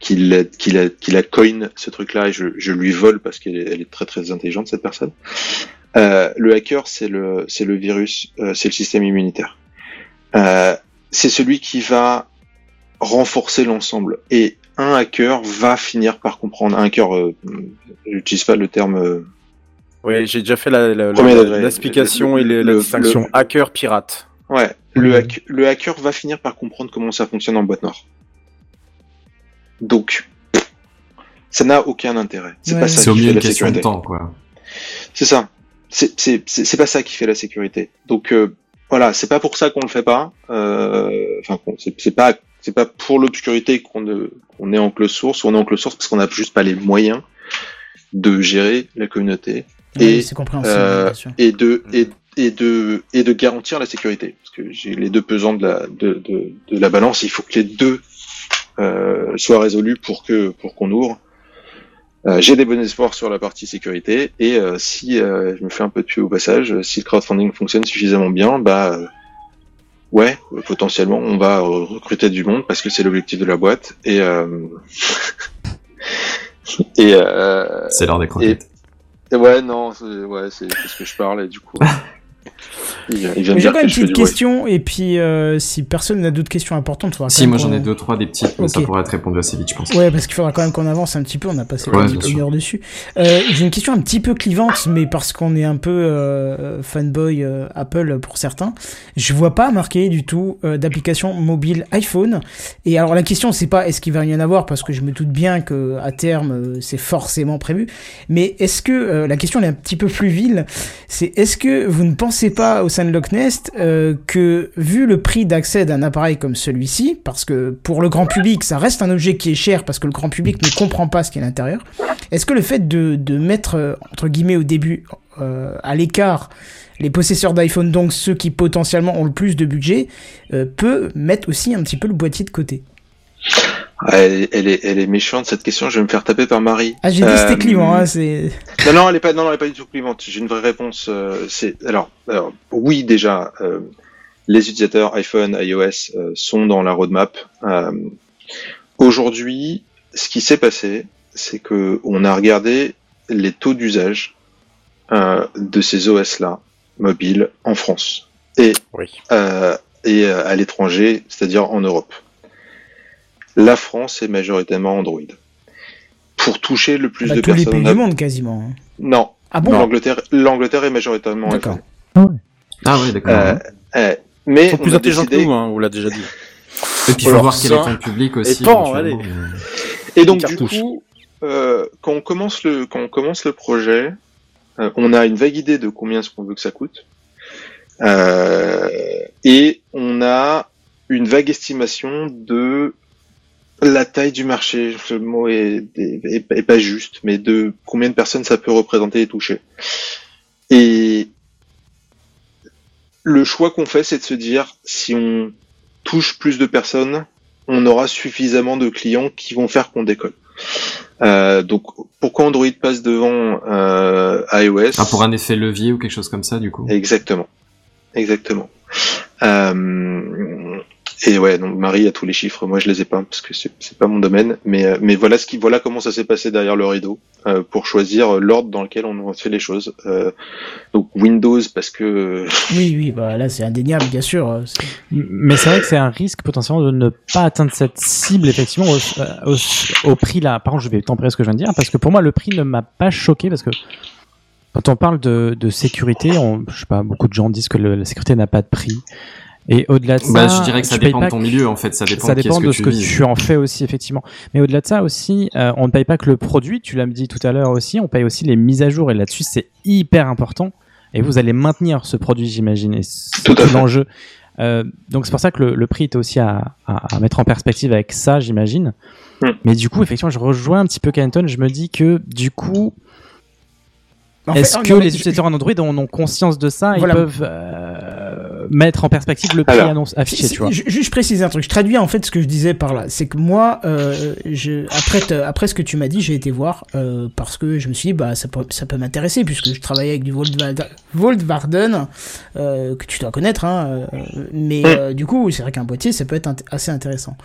[SPEAKER 5] qui l'a qui l'a qui l'a coin ce truc-là et je, je lui vole parce qu'elle est, elle est très très intelligente cette personne. Euh, le hacker c'est le c'est le virus, euh, c'est le système immunitaire. Euh, c'est celui qui va renforcer l'ensemble et un hacker va finir par comprendre. Un hacker, euh, j'utilise pas le terme. euh,
[SPEAKER 6] oui j'ai déjà fait la l'explication
[SPEAKER 5] Le-
[SPEAKER 6] et la distinction
[SPEAKER 5] le-
[SPEAKER 6] hacker pirate
[SPEAKER 5] Ouais, le, hack- le hacker va finir par comprendre comment ça fonctionne en boîte noire. Donc, ça n'a aucun intérêt. C'est
[SPEAKER 9] Ouais.
[SPEAKER 5] pas ça qui
[SPEAKER 9] mieux
[SPEAKER 5] fait la
[SPEAKER 9] question de
[SPEAKER 5] sécurité.
[SPEAKER 9] temps, quoi.
[SPEAKER 5] C'est ça. C'est c'est c'est c'est pas ça qui fait la sécurité. Donc euh, voilà, c'est pas pour ça qu'on le fait pas. Euh, Enfin, c'est c'est pas c'est pas pour l'obscurité qu'on ne- qu'on est en close source. On est en close source parce qu'on n'a juste pas les moyens de gérer la communauté
[SPEAKER 1] Oui,
[SPEAKER 5] et
[SPEAKER 1] c'est compréhensible,
[SPEAKER 5] euh,
[SPEAKER 1] bien sûr.
[SPEAKER 5] et de et, et de et de garantir la sécurité parce que j'ai les deux pesants de la de, de, de la balance. Il faut que les deux euh, soient résolus pour que pour qu'on ouvre. Euh, j'ai des bons espoirs sur la partie sécurité et euh, si je me fais un peu de pub au passage, si le crowdfunding fonctionne suffisamment bien, bah ouais, potentiellement on va recruter du monde parce que c'est l'objectif de la boîte et et
[SPEAKER 9] C'est l'heure des croquettes.
[SPEAKER 5] et- et ouais non, c'est ouais c'est ce que je parle et du coup. il, il
[SPEAKER 1] J'ai quand même une petite question, et puis euh, si personne n'a d'autres questions importantes, faudra
[SPEAKER 9] Si, moi j'en ai deux, trois des petites, mais ça pourrait être répondu assez vite, je pense.
[SPEAKER 1] Ouais, parce qu'il faudra quand même qu'on avance un petit peu. On a passé
[SPEAKER 9] Ouais,
[SPEAKER 1] une,
[SPEAKER 9] bien
[SPEAKER 1] une
[SPEAKER 9] sûr.
[SPEAKER 1] heure dessus. Euh, J'ai une question un petit peu clivante, mais parce qu'on est un peu euh, fanboy euh, Apple pour certains, je vois pas marqué du tout euh, d'application mobile iPhone. Et alors la question, c'est pas est-ce qu'il va y en avoir, parce que je me doute bien que à terme euh, c'est forcément prévu. Mais est-ce que euh, la question elle est un petit peu plus vile, c'est est-ce que vous ne pensez pas au sein de Loch Nest euh, que vu le prix d'accès d'un appareil comme celui-ci, parce que pour le grand public ça reste un objet qui est cher parce que le grand public ne comprend pas ce qu'il y a à l'intérieur, est-ce que le fait de, mettre euh, entre guillemets au début euh, à l'écart les possesseurs d'iPhone, donc ceux qui potentiellement ont le plus de budget, peut mettre aussi un petit peu le boîtier de côté?
[SPEAKER 5] Ah, Elle, est- elle est, elle est méchante cette question. Je vais me faire taper par Marie.
[SPEAKER 1] Ah, j'ai dit c'était
[SPEAKER 5] Euh,
[SPEAKER 1] clivant, hein, c'est.
[SPEAKER 5] Non, non, elle est pas, non, non, elle est pas du tout clivante. J'ai une vraie réponse. euh, c'est alors, alors, oui déjà, euh, les utilisateurs iPhone, iOS euh, sont dans la roadmap. Euh, Aujourd'hui, ce qui s'est passé, c'est que on a regardé les taux d'usage euh, de ces OS-là mobiles en France et euh, et euh, à l'étranger, c'est-à-dire en Europe. La France est majoritairement Android. Pour toucher le plus
[SPEAKER 1] Bah,
[SPEAKER 5] de
[SPEAKER 1] tous les
[SPEAKER 5] personnes,
[SPEAKER 1] pays
[SPEAKER 5] a-
[SPEAKER 1] du monde quasiment. hein.
[SPEAKER 5] non.
[SPEAKER 1] Ah bon
[SPEAKER 5] L'Angleterre, l'Angleterre est majoritairement
[SPEAKER 1] D'accord.
[SPEAKER 5] iPhone.
[SPEAKER 9] Ah ouais, d'accord.
[SPEAKER 5] Euh, euh, mais
[SPEAKER 6] Ils sont
[SPEAKER 5] on
[SPEAKER 6] plus intelligents
[SPEAKER 5] décidé-
[SPEAKER 6] que nous, hein, on l'a déjà dit.
[SPEAKER 9] Et puis il faut voir quel est ton public aussi.
[SPEAKER 6] Et pan,
[SPEAKER 9] éventuellement.
[SPEAKER 5] Et donc du coup, euh, quand on commence le quand on commence le projet, euh, on a une vague idée de combien est-ce qu'on veut que ça coûte, Euh, et on a une vague estimation de la taille du marché. Le mot est, est, est- est pas juste, mais de combien de personnes ça peut représenter et toucher. Et le choix qu'on fait, c'est de se dire si on touche plus de personnes, on aura suffisamment de clients qui vont faire qu'on décolle. Euh, donc pourquoi Android passe devant euh, iOS?
[SPEAKER 9] Ah, pour un effet levier ou quelque chose comme ça, du coup?
[SPEAKER 5] Exactement, exactement. Euh, et ouais, donc Marie a tous les chiffres. Moi, je les ai pas parce que c'est c'est pas mon domaine. Mais euh, mais voilà ce qui voilà comment ça s'est passé derrière le rideau euh, pour choisir l'ordre dans lequel on fait les choses. Euh, donc Windows parce que
[SPEAKER 1] Oui, oui, bah là c'est indéniable, bien sûr. euh, c'est-
[SPEAKER 14] Mais c'est vrai que c'est un risque potentiellement de ne pas atteindre cette cible effectivement au, euh, au, au prix là. Par contre, je vais tempérer ce que je viens de dire parce que pour moi le prix ne m'a pas choqué parce que quand on parle de, de sécurité, on, je sais pas, beaucoup de gens disent que le- la sécurité n'a pas de prix. Et au-delà de ça,
[SPEAKER 9] Bah, je dirais que ça dépend de ton
[SPEAKER 14] que-
[SPEAKER 9] milieu, en fait. Ça dépend
[SPEAKER 14] ça
[SPEAKER 9] de
[SPEAKER 14] dépend
[SPEAKER 9] qu'est-ce
[SPEAKER 14] de
[SPEAKER 9] que
[SPEAKER 14] ce
[SPEAKER 9] tu
[SPEAKER 14] que tu en fais aussi effectivement. Mais au-delà de ça aussi, euh, on ne paye pas que le produit. Tu l'as dit tout à l'heure aussi, on paye aussi les mises à jour et là-dessus c'est hyper important. Et vous allez maintenir ce produit, j'imagine. Et c'est tout l'enjeu. Euh, donc c'est pour ça que le, le prix est aussi à, à, à mettre en perspective avec ça, j'imagine. Mais du coup, effectivement, je rejoins un petit peu Canton. Je me dis que du coup, est-ce que les
[SPEAKER 1] je-
[SPEAKER 14] utilisateurs en Android en ont conscience de ça? Et
[SPEAKER 1] Voilà.
[SPEAKER 14] peuvent euh, mettre en perspective le prix annonce affiché, tu vois
[SPEAKER 1] Juste je précise un truc. Je traduis en fait ce que je disais par là. C'est que moi, euh, je, après, après ce que tu m'as dit, j'ai été voir euh, parce que je me suis dit bah ça peut, ça peut m'intéresser puisque je travaillais avec du Voldvarden euh, que tu dois connaître. Hein, euh, mais euh, du coup, c'est vrai qu'un boîtier ça peut être int- assez intéressant.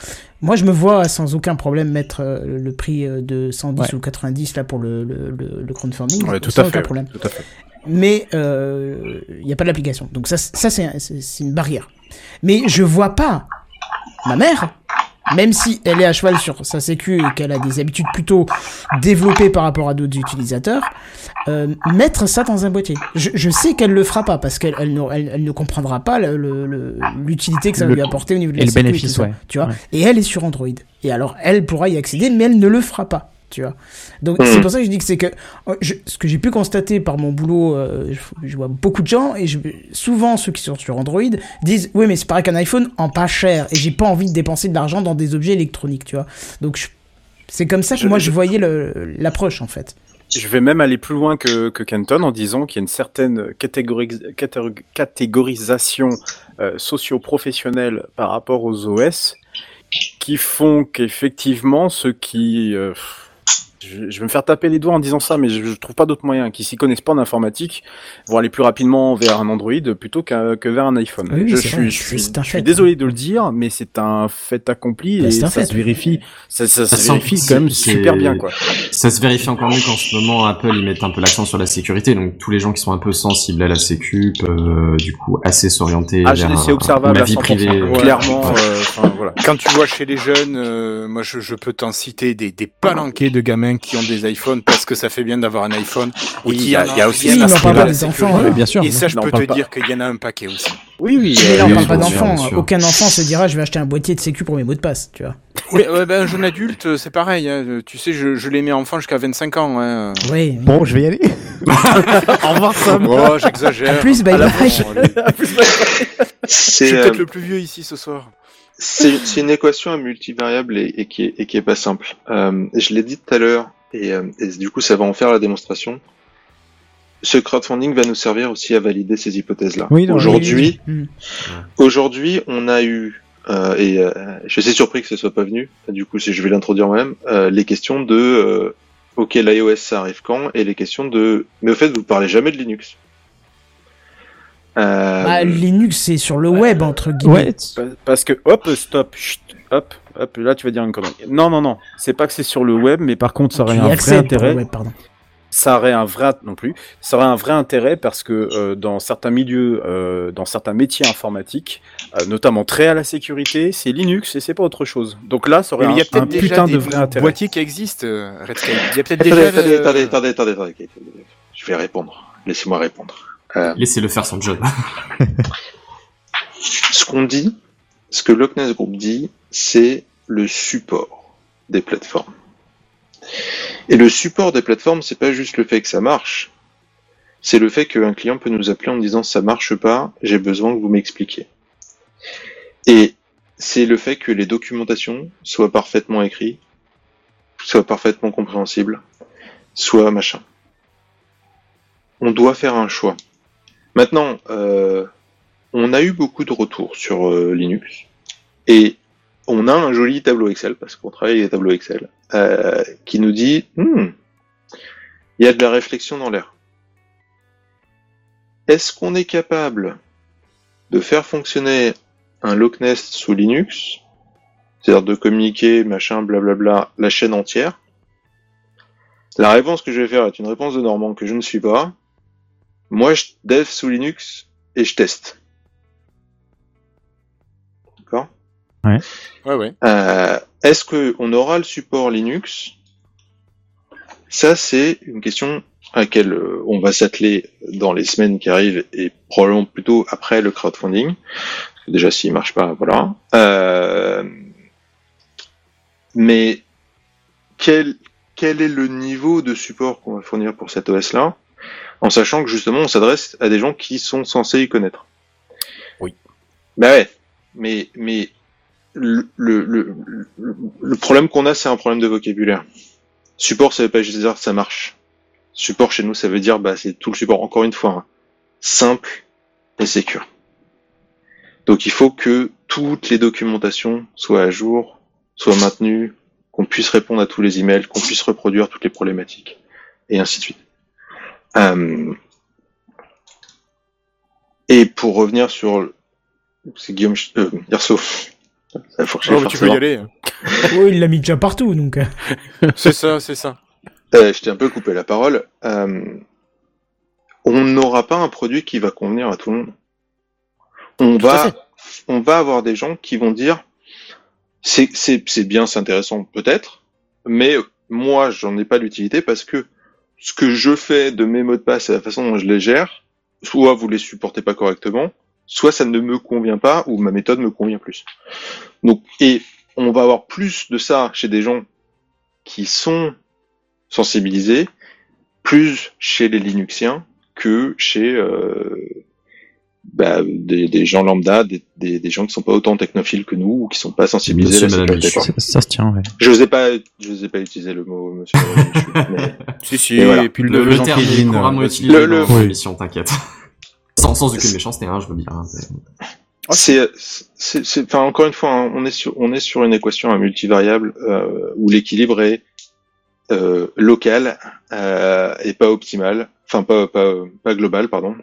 [SPEAKER 1] Moi, je me vois sans aucun problème mettre euh, le prix de 110
[SPEAKER 6] Ouais.
[SPEAKER 1] ou 90 là pour le le, le, le crowdfunding.
[SPEAKER 6] Ouais, tout
[SPEAKER 1] sans
[SPEAKER 6] à fait.
[SPEAKER 1] problème
[SPEAKER 6] Tout à fait.
[SPEAKER 1] Mais euh, il n'y a pas d'application. Donc ça, ça c'est une barrière. Mais je vois pas ma mère, même si elle est à cheval sur sa sécu et qu'elle a des habitudes plutôt développées par rapport à d'autres utilisateurs, euh, mettre ça dans un boîtier. Je, je sais qu'elle le fera pas parce qu'elle elle, ne- elle- elle ne comprendra pas le- le- le- l'utilité que ça va
[SPEAKER 14] Le-
[SPEAKER 1] lui apporter au niveau de
[SPEAKER 14] et
[SPEAKER 1] la
[SPEAKER 14] le
[SPEAKER 1] sécu
[SPEAKER 14] bénéfice,
[SPEAKER 1] tout ça,
[SPEAKER 14] ouais.
[SPEAKER 1] Tu vois.
[SPEAKER 14] Ouais.
[SPEAKER 1] Et elle est sur Android. Et alors elle pourra y accéder, mais elle ne le fera pas. Tu vois. Donc
[SPEAKER 5] Mhm.
[SPEAKER 1] c'est pour ça que je dis que c'est que je- ce que j'ai pu constater par mon boulot, euh, je, je vois beaucoup de gens et je, souvent ceux qui sont sur Android disent oui mais c'est pareil qu'un iPhone en pas cher et j'ai pas envie de dépenser de l'argent dans des objets électroniques, tu vois. Donc je- c'est comme ça que
[SPEAKER 6] Je-
[SPEAKER 1] moi
[SPEAKER 6] je-
[SPEAKER 1] voyais le- l'approche en fait.
[SPEAKER 6] Je vais même aller plus loin que, que Kenton en disant qu'il y a une certaine catégoris- catégo- catégorisation euh, socio-professionnelle par rapport aux OS qui font qu'effectivement ceux qui... euh, je, je vais me faire taper les doigts en disant ça, mais je, je trouve pas d'autre moyen. Qui s'y connaissent pas en informatique vont aller plus rapidement vers un Android plutôt qu'un- que vers un iPhone.
[SPEAKER 1] Oui,
[SPEAKER 6] je suis,
[SPEAKER 1] vrai,
[SPEAKER 6] je
[SPEAKER 1] c'est-
[SPEAKER 6] suis,
[SPEAKER 1] c'est un
[SPEAKER 6] je suis
[SPEAKER 1] fait.
[SPEAKER 6] désolé de le dire, mais c'est un fait accompli
[SPEAKER 1] Bah,
[SPEAKER 6] et
[SPEAKER 1] c'est un
[SPEAKER 6] ça
[SPEAKER 1] fait.
[SPEAKER 6] se vérifie. Ça, ça se
[SPEAKER 9] Ça
[SPEAKER 6] vérifie quand même super bien, quoi.
[SPEAKER 9] Ça se vérifie encore mieux qu'en ce moment Apple ils mettent un peu l'accent sur la sécurité, donc tous les gens qui sont un peu sensibles à la sécu peuvent euh, du coup assez s'orienter
[SPEAKER 3] Ah,
[SPEAKER 9] vers un-
[SPEAKER 3] c'est observable
[SPEAKER 9] la
[SPEAKER 3] à
[SPEAKER 9] vie
[SPEAKER 3] 100%,
[SPEAKER 9] privée.
[SPEAKER 3] ouais.
[SPEAKER 6] Clairement,
[SPEAKER 9] Ouais.
[SPEAKER 6] euh, voilà.
[SPEAKER 3] Quand tu vois chez les jeunes, euh, moi je, je peux t'en citer des, des palanquets de gamins qui ont des iPhones parce que ça fait bien d'avoir un iPhone.
[SPEAKER 6] Oui, il y a- y aussi là,
[SPEAKER 3] pas
[SPEAKER 6] des enfants, ouais. Bien sûr,
[SPEAKER 3] Et ça, je peux te
[SPEAKER 6] pas.
[SPEAKER 3] dire qu'il y en a un paquet aussi.
[SPEAKER 6] Oui, oui.
[SPEAKER 1] Mais là on
[SPEAKER 9] oui,
[SPEAKER 1] parle pas d'enfants.
[SPEAKER 9] sûr.
[SPEAKER 1] Aucun enfant se dira je vais acheter un boîtier de sécu pour mes mots de passe, tu vois.
[SPEAKER 3] Oui, ouais, ben, un jeune adulte, c'est pareil. hein. Tu sais, je, je les mets enfants jusqu'à 25 ans. Hein.
[SPEAKER 1] Oui.
[SPEAKER 4] Bon, je vais y aller.
[SPEAKER 6] Au revoir, Sam.
[SPEAKER 3] Oh, j'exagère.
[SPEAKER 1] En plus, bye bye.
[SPEAKER 5] c'est
[SPEAKER 3] suis
[SPEAKER 5] euh,
[SPEAKER 3] peut-être le plus vieux ici ce soir.
[SPEAKER 5] C'est c'est une équation à multivariables et, et qui est et qui est pas simple. Euh, je l'ai dit tout à l'heure et, euh, et du coup ça va en faire la démonstration. ce crowdfunding va nous servir aussi à valider ces hypothèses-là.
[SPEAKER 1] Oui,
[SPEAKER 5] aujourd'hui,
[SPEAKER 1] oui, oui.
[SPEAKER 5] aujourd'hui, on a eu euh, et euh, je suis surpris que ce soit pas venu. Du coup, si je vais l'introduire moi-même, euh, les questions de euh, OK, l'iOS ça arrive quand? Et les questions de mais au fait, vous parlez jamais de Linux. Euh,
[SPEAKER 1] Bah, Linux, c'est sur le web, entre guillemets.
[SPEAKER 6] Pa- Parce que, hop, stop, chut, hop, hop, là tu vas dire une connerie. Non, non, non, c'est pas que c'est sur le web, mais par contre ça aurait
[SPEAKER 1] Tu
[SPEAKER 6] un vrai intérêt.
[SPEAKER 1] web, pardon.
[SPEAKER 6] Ça aurait un vrai non plus. Ça aurait un vrai intérêt parce que euh, dans certains milieux, euh, dans certains métiers informatiques, euh, notamment très à la sécurité, c'est Linux et c'est pas autre chose. Donc là, ça aurait
[SPEAKER 3] Mais il y a
[SPEAKER 6] un, un
[SPEAKER 3] peut-être déjà
[SPEAKER 6] putain
[SPEAKER 3] des
[SPEAKER 6] de vrai intérêt.
[SPEAKER 3] boîtiers qui existent, euh, Redscape. Il y a peut-être
[SPEAKER 5] attendez,
[SPEAKER 3] déjà.
[SPEAKER 5] attendez, attendez, attendez, attendez, attendez, attendez, Je vais répondre. Laissez-moi répondre. Euh,
[SPEAKER 9] Laissez-le faire son job.
[SPEAKER 5] ce qu'on dit, ce que Loch Ness Group dit, c'est le support des plateformes. Et le support des plateformes, c'est pas juste le fait que ça marche, c'est le fait qu'un client peut nous appeler en disant ça marche pas, j'ai besoin que vous m'expliquiez. Et c'est le fait que les documentations soient parfaitement écrites, soient parfaitement compréhensibles, soient machin. On doit faire un choix. Maintenant, euh, on a eu beaucoup de retours sur euh, Linux et on a un joli tableau Excel parce qu'on travaille les tableaux Excel euh, qui nous dit Hmm, il y a de la réflexion dans l'air. Est-ce qu'on est capable de faire fonctionner un Loch Nest sous Linux, c'est-à-dire de communiquer machin blablabla la chaîne entière? La réponse que je vais faire est une réponse de Normand que je ne suis pas. Moi, je dev sous Linux et je teste. D'accord
[SPEAKER 14] Ouais.
[SPEAKER 3] Ouais, ouais.
[SPEAKER 5] Euh, Est-ce que on aura le support Linux? Ça, c'est une question à laquelle euh, on va s'atteler dans les semaines qui arrivent et probablement plutôt après le crowdfunding. Parce que déjà, s'il marche pas, voilà. Euh, mais quel, quel est le niveau de support qu'on va fournir pour cet OS-là en sachant que justement on s'adresse à des gens qui sont censés y connaître.
[SPEAKER 6] Oui.
[SPEAKER 5] Bah ouais, mais mais le, le, le, problème qu'on a, c'est un problème de vocabulaire. Support, ça veut pas juste dire que ça marche. Support chez nous, ça veut dire bah c'est tout le support. Encore une fois, hein, simple et sécure. Donc il faut que toutes les documentations soient à jour, soient maintenues, qu'on puisse répondre à tous les emails, qu'on puisse reproduire toutes les problématiques, et ainsi de suite. Euh, et pour revenir sur, le- c'est Guillaume euh, Yerso. Ça va fourcher
[SPEAKER 3] Oh, mais tu peux y aller.
[SPEAKER 1] Oh, il l'a mis déjà partout, donc. euh.
[SPEAKER 3] C'est ça, c'est ça.
[SPEAKER 5] Euh, je t'ai un peu coupé la parole. Euh, on n'aura pas un produit qui va convenir à tout le monde. On
[SPEAKER 3] Tout
[SPEAKER 5] va, on va avoir des gens qui vont dire, c'est, c'est, c'est bien, c'est intéressant peut-être, mais moi, j'en ai pas l'utilité parce que ce que je fais de mes mots de passe et la façon dont je les gère, soit vous les supportez pas correctement, soit ça ne me convient pas ou ma méthode me convient plus. Donc, et on va avoir plus de ça chez des gens qui sont sensibilisés, plus chez les Linuxiens que chez euh, bah, des, des gens lambda, des, des, des gens qui sont pas autant technophiles que nous ou qui sont pas sensibilisés
[SPEAKER 9] Monsieur,
[SPEAKER 5] à la
[SPEAKER 9] madame
[SPEAKER 5] sécurité.
[SPEAKER 9] Michu.
[SPEAKER 14] Ça, ça se tient, ouais.
[SPEAKER 5] Je n'osais pas, je n'osais pas utiliser le mot monsieur. mais-
[SPEAKER 3] Si, si,
[SPEAKER 5] Et voilà.
[SPEAKER 3] et puis le,
[SPEAKER 9] Le,
[SPEAKER 3] le
[SPEAKER 9] terme est couramment
[SPEAKER 3] euh,
[SPEAKER 9] utilisé
[SPEAKER 5] le- le-
[SPEAKER 9] dans
[SPEAKER 5] Oui.
[SPEAKER 9] l'émission, t'inquiète. Sans, sans aucune méchanceté, hein, je veux dire. hein, c'est-
[SPEAKER 5] C'est, c'est, c'est- enfin, encore une fois, hein, on est sur, on est sur une équation à multivariable euh, où l'équilibre est euh, local euh, et pas optimal, enfin pas, pas, pas global, pardon.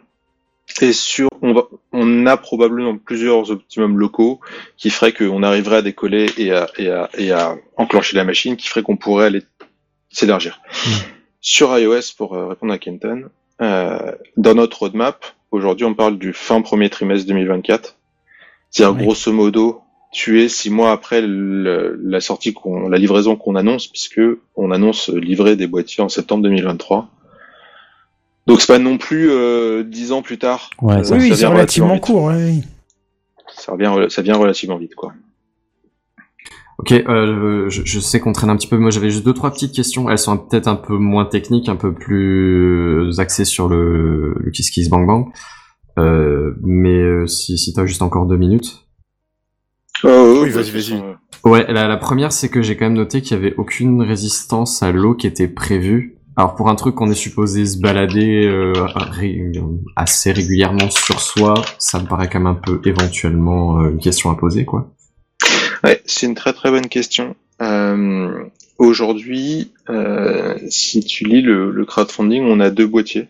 [SPEAKER 5] Et sur, on va, on a probablement plusieurs optimums locaux qui feraient qu'on arriverait à décoller et à, et à, et à enclencher la machine, qui ferait qu'on pourrait aller s'élargir. Sur iOS, pour euh, répondre à Kenton, euh, dans notre roadmap, aujourd'hui, on parle du fin premier trimestre 2024. C'est-à-dire,
[SPEAKER 14] Oui.
[SPEAKER 5] grosso modo, tu es six mois après le- la sortie qu'on, la livraison qu'on annonce, puisque on annonce livrer des boîtiers en septembre 2023. Donc c'est pas non plus euh, dix ans plus tard.
[SPEAKER 14] Ouais,
[SPEAKER 5] Euh,
[SPEAKER 14] ça-
[SPEAKER 1] oui, c'est relativement
[SPEAKER 5] vite.
[SPEAKER 1] court. ouais, oui.
[SPEAKER 5] Ça revient, ça vient relativement vite, quoi.
[SPEAKER 9] Ok, euh, je, je sais qu'on traîne un petit peu. Moi, j'avais juste deux trois petites questions. Elles sont peut-être un peu moins techniques, un peu plus axées sur le, le Kiss Kiss Bang Bang. Euh, mais si, si t'as juste encore deux minutes.
[SPEAKER 5] oui,
[SPEAKER 3] vas-y, vas-y.
[SPEAKER 9] Ouais, la, la première, c'est que j'ai quand même noté qu'il y avait aucune résistance à l'eau qui était prévue Alors pour un truc qu'on est supposé se balader euh, ré- assez régulièrement sur soi, ça me paraît quand même un peu éventuellement euh, une question à poser, quoi.
[SPEAKER 5] Ouais, c'est une très très bonne question. Euh, Aujourd'hui, euh, si tu lis le, le crowdfunding, on a deux boîtiers.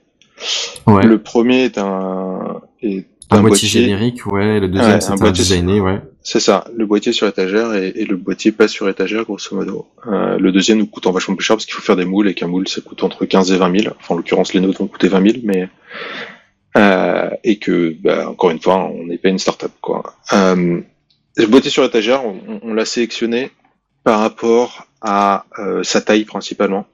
[SPEAKER 9] Ouais.
[SPEAKER 5] Le premier est un, est
[SPEAKER 9] Un, boîtier, générique, ouais. Le deuxième,
[SPEAKER 5] Ouais,
[SPEAKER 9] c'est
[SPEAKER 5] un
[SPEAKER 9] un,
[SPEAKER 5] boîtier-
[SPEAKER 9] designé, ouais.
[SPEAKER 5] C'est ça, le boîtier sur étagère et, et le boîtier pas sur étagère, grosso modo. Euh, le deuxième nous coûte en vachement plus cher parce qu'il faut faire des moules et qu'un moule ça coûte entre 15 et 20 000. Enfin, en l'occurrence, les nôtres vont coûter 20 000, mais euh, et que, bah, encore une fois, on n'est pas une start-up, quoi. Euh, le boîtier sur étagère, on, on l'a sélectionné par rapport à euh, sa taille principalement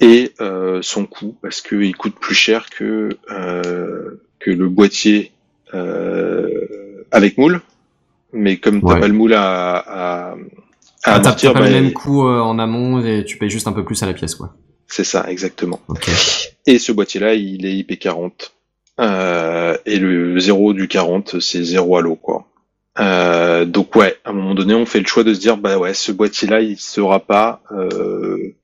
[SPEAKER 5] et euh, son coût parce qu'il coûte plus cher que euh, que le boîtier euh, avec moule. Mais comme t'as
[SPEAKER 9] Ouais.
[SPEAKER 5] pas le moule à, à, à
[SPEAKER 9] Ah,
[SPEAKER 5] amortir,
[SPEAKER 9] pas
[SPEAKER 5] bah,
[SPEAKER 9] le même coût euh, en amont et tu payes juste un peu plus à la pièce, quoi.
[SPEAKER 5] c'est ça, exactement. Et ce boîtier-là, il est IP40. Euh, et le 0 du 40, c'est 0 à l'eau, quoi. Euh, donc ouais, à un moment donné, on fait le choix de se dire, bah ouais, ce boîtier-là, il sera pas, euh,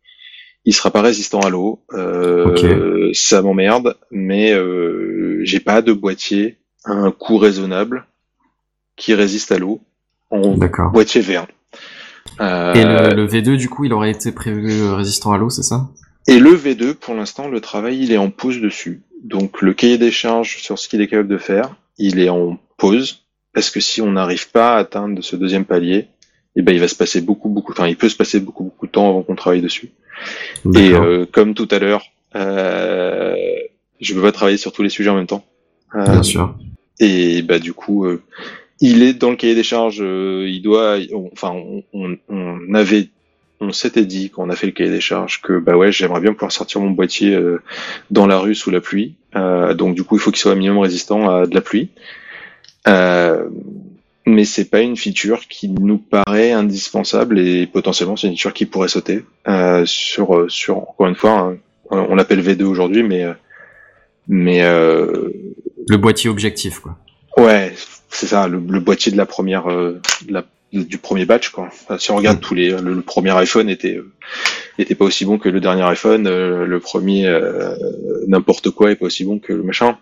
[SPEAKER 5] il sera pas résistant à l'eau. Euh, Ça m'emmerde, mais euh, j'ai pas de boîtier à un coût raisonnable qui résiste à l'eau en boîtier V1. Euh,
[SPEAKER 9] Et le, le V2, du coup, il aurait été prévu euh, résistant à l'eau, c'est ça?
[SPEAKER 5] Et le V2, pour l'instant, le travail, il est en pause dessus. Donc le cahier des charges sur ce qu'il est capable de faire, il est en pause, parce que si on n'arrive pas à atteindre ce deuxième palier, eh ben il va se passer beaucoup, beaucoup, enfin il peut se passer beaucoup, beaucoup de temps avant qu'on travaille dessus. Et euh, comme tout à l'heure, euh, je peux pas travailler sur tous les sujets en même temps. Euh,
[SPEAKER 9] Bien sûr.
[SPEAKER 5] et bah du coup, euh, il est dans le cahier des charges. euh, il doit, on- enfin, on, on, on avait, on s'était dit quand on a fait le cahier des charges que bah ouais, j'aimerais bien pouvoir sortir mon boîtier euh, dans la rue sous la pluie. Euh, donc du coup, il faut qu'il soit minimum résistant à de la pluie. Euh, mais c'est pas une feature qui nous paraît indispensable et potentiellement c'est une feature qui pourrait sauter euh, sur sur encore une fois hein, on l'appelle V2 aujourd'hui mais euh, mais euh,
[SPEAKER 9] Le boîtier objectif, quoi.
[SPEAKER 5] Ouais, c'est ça, le, le boîtier de la première, euh, de la- du premier batch quoi. Enfin, si on regarde tous les, le, le premier iPhone était euh, était pas aussi bon que le dernier iPhone, euh, le premier euh, n'importe quoi est pas aussi bon que le machin.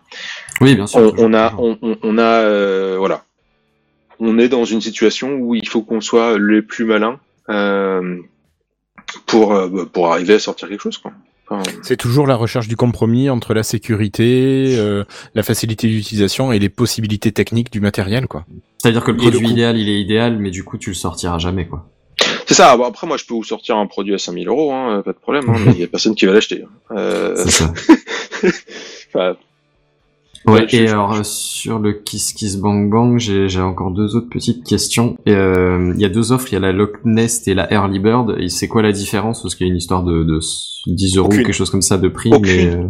[SPEAKER 9] Oui, bien sûr.
[SPEAKER 5] On, on a, on, on- on a, euh, voilà, on est dans une situation où il faut qu'on soit les plus malins euh, pour euh, pour arriver à sortir quelque chose quoi. Enfin,
[SPEAKER 3] C'est toujours la recherche du compromis entre la sécurité, euh, la facilité d'utilisation et les possibilités techniques du matériel, quoi.
[SPEAKER 9] C'est-à-dire que le
[SPEAKER 3] Et le
[SPEAKER 9] produit idéal, il est idéal, mais du coup, tu le sortiras jamais, quoi.
[SPEAKER 5] C'est ça. Bon, après, moi, je peux vous sortir un produit à 5000 euros, hein, pas de problème. Hein, mais il y a personne qui va l'acheter. Euh...
[SPEAKER 9] C'est ça.
[SPEAKER 5] enfin,
[SPEAKER 9] Ouais, et alors sur le Kiss Kiss Bang Bang, j'ai encore deux autres petites questions. Euh, Il y a deux offres, il y a la Loch Nest et la Early Bird. Et c'est quoi la différence? Parce qu'il y a une histoire de, de 10 euros quelque chose comme ça de prix,
[SPEAKER 5] Aucune.
[SPEAKER 9] mais euh,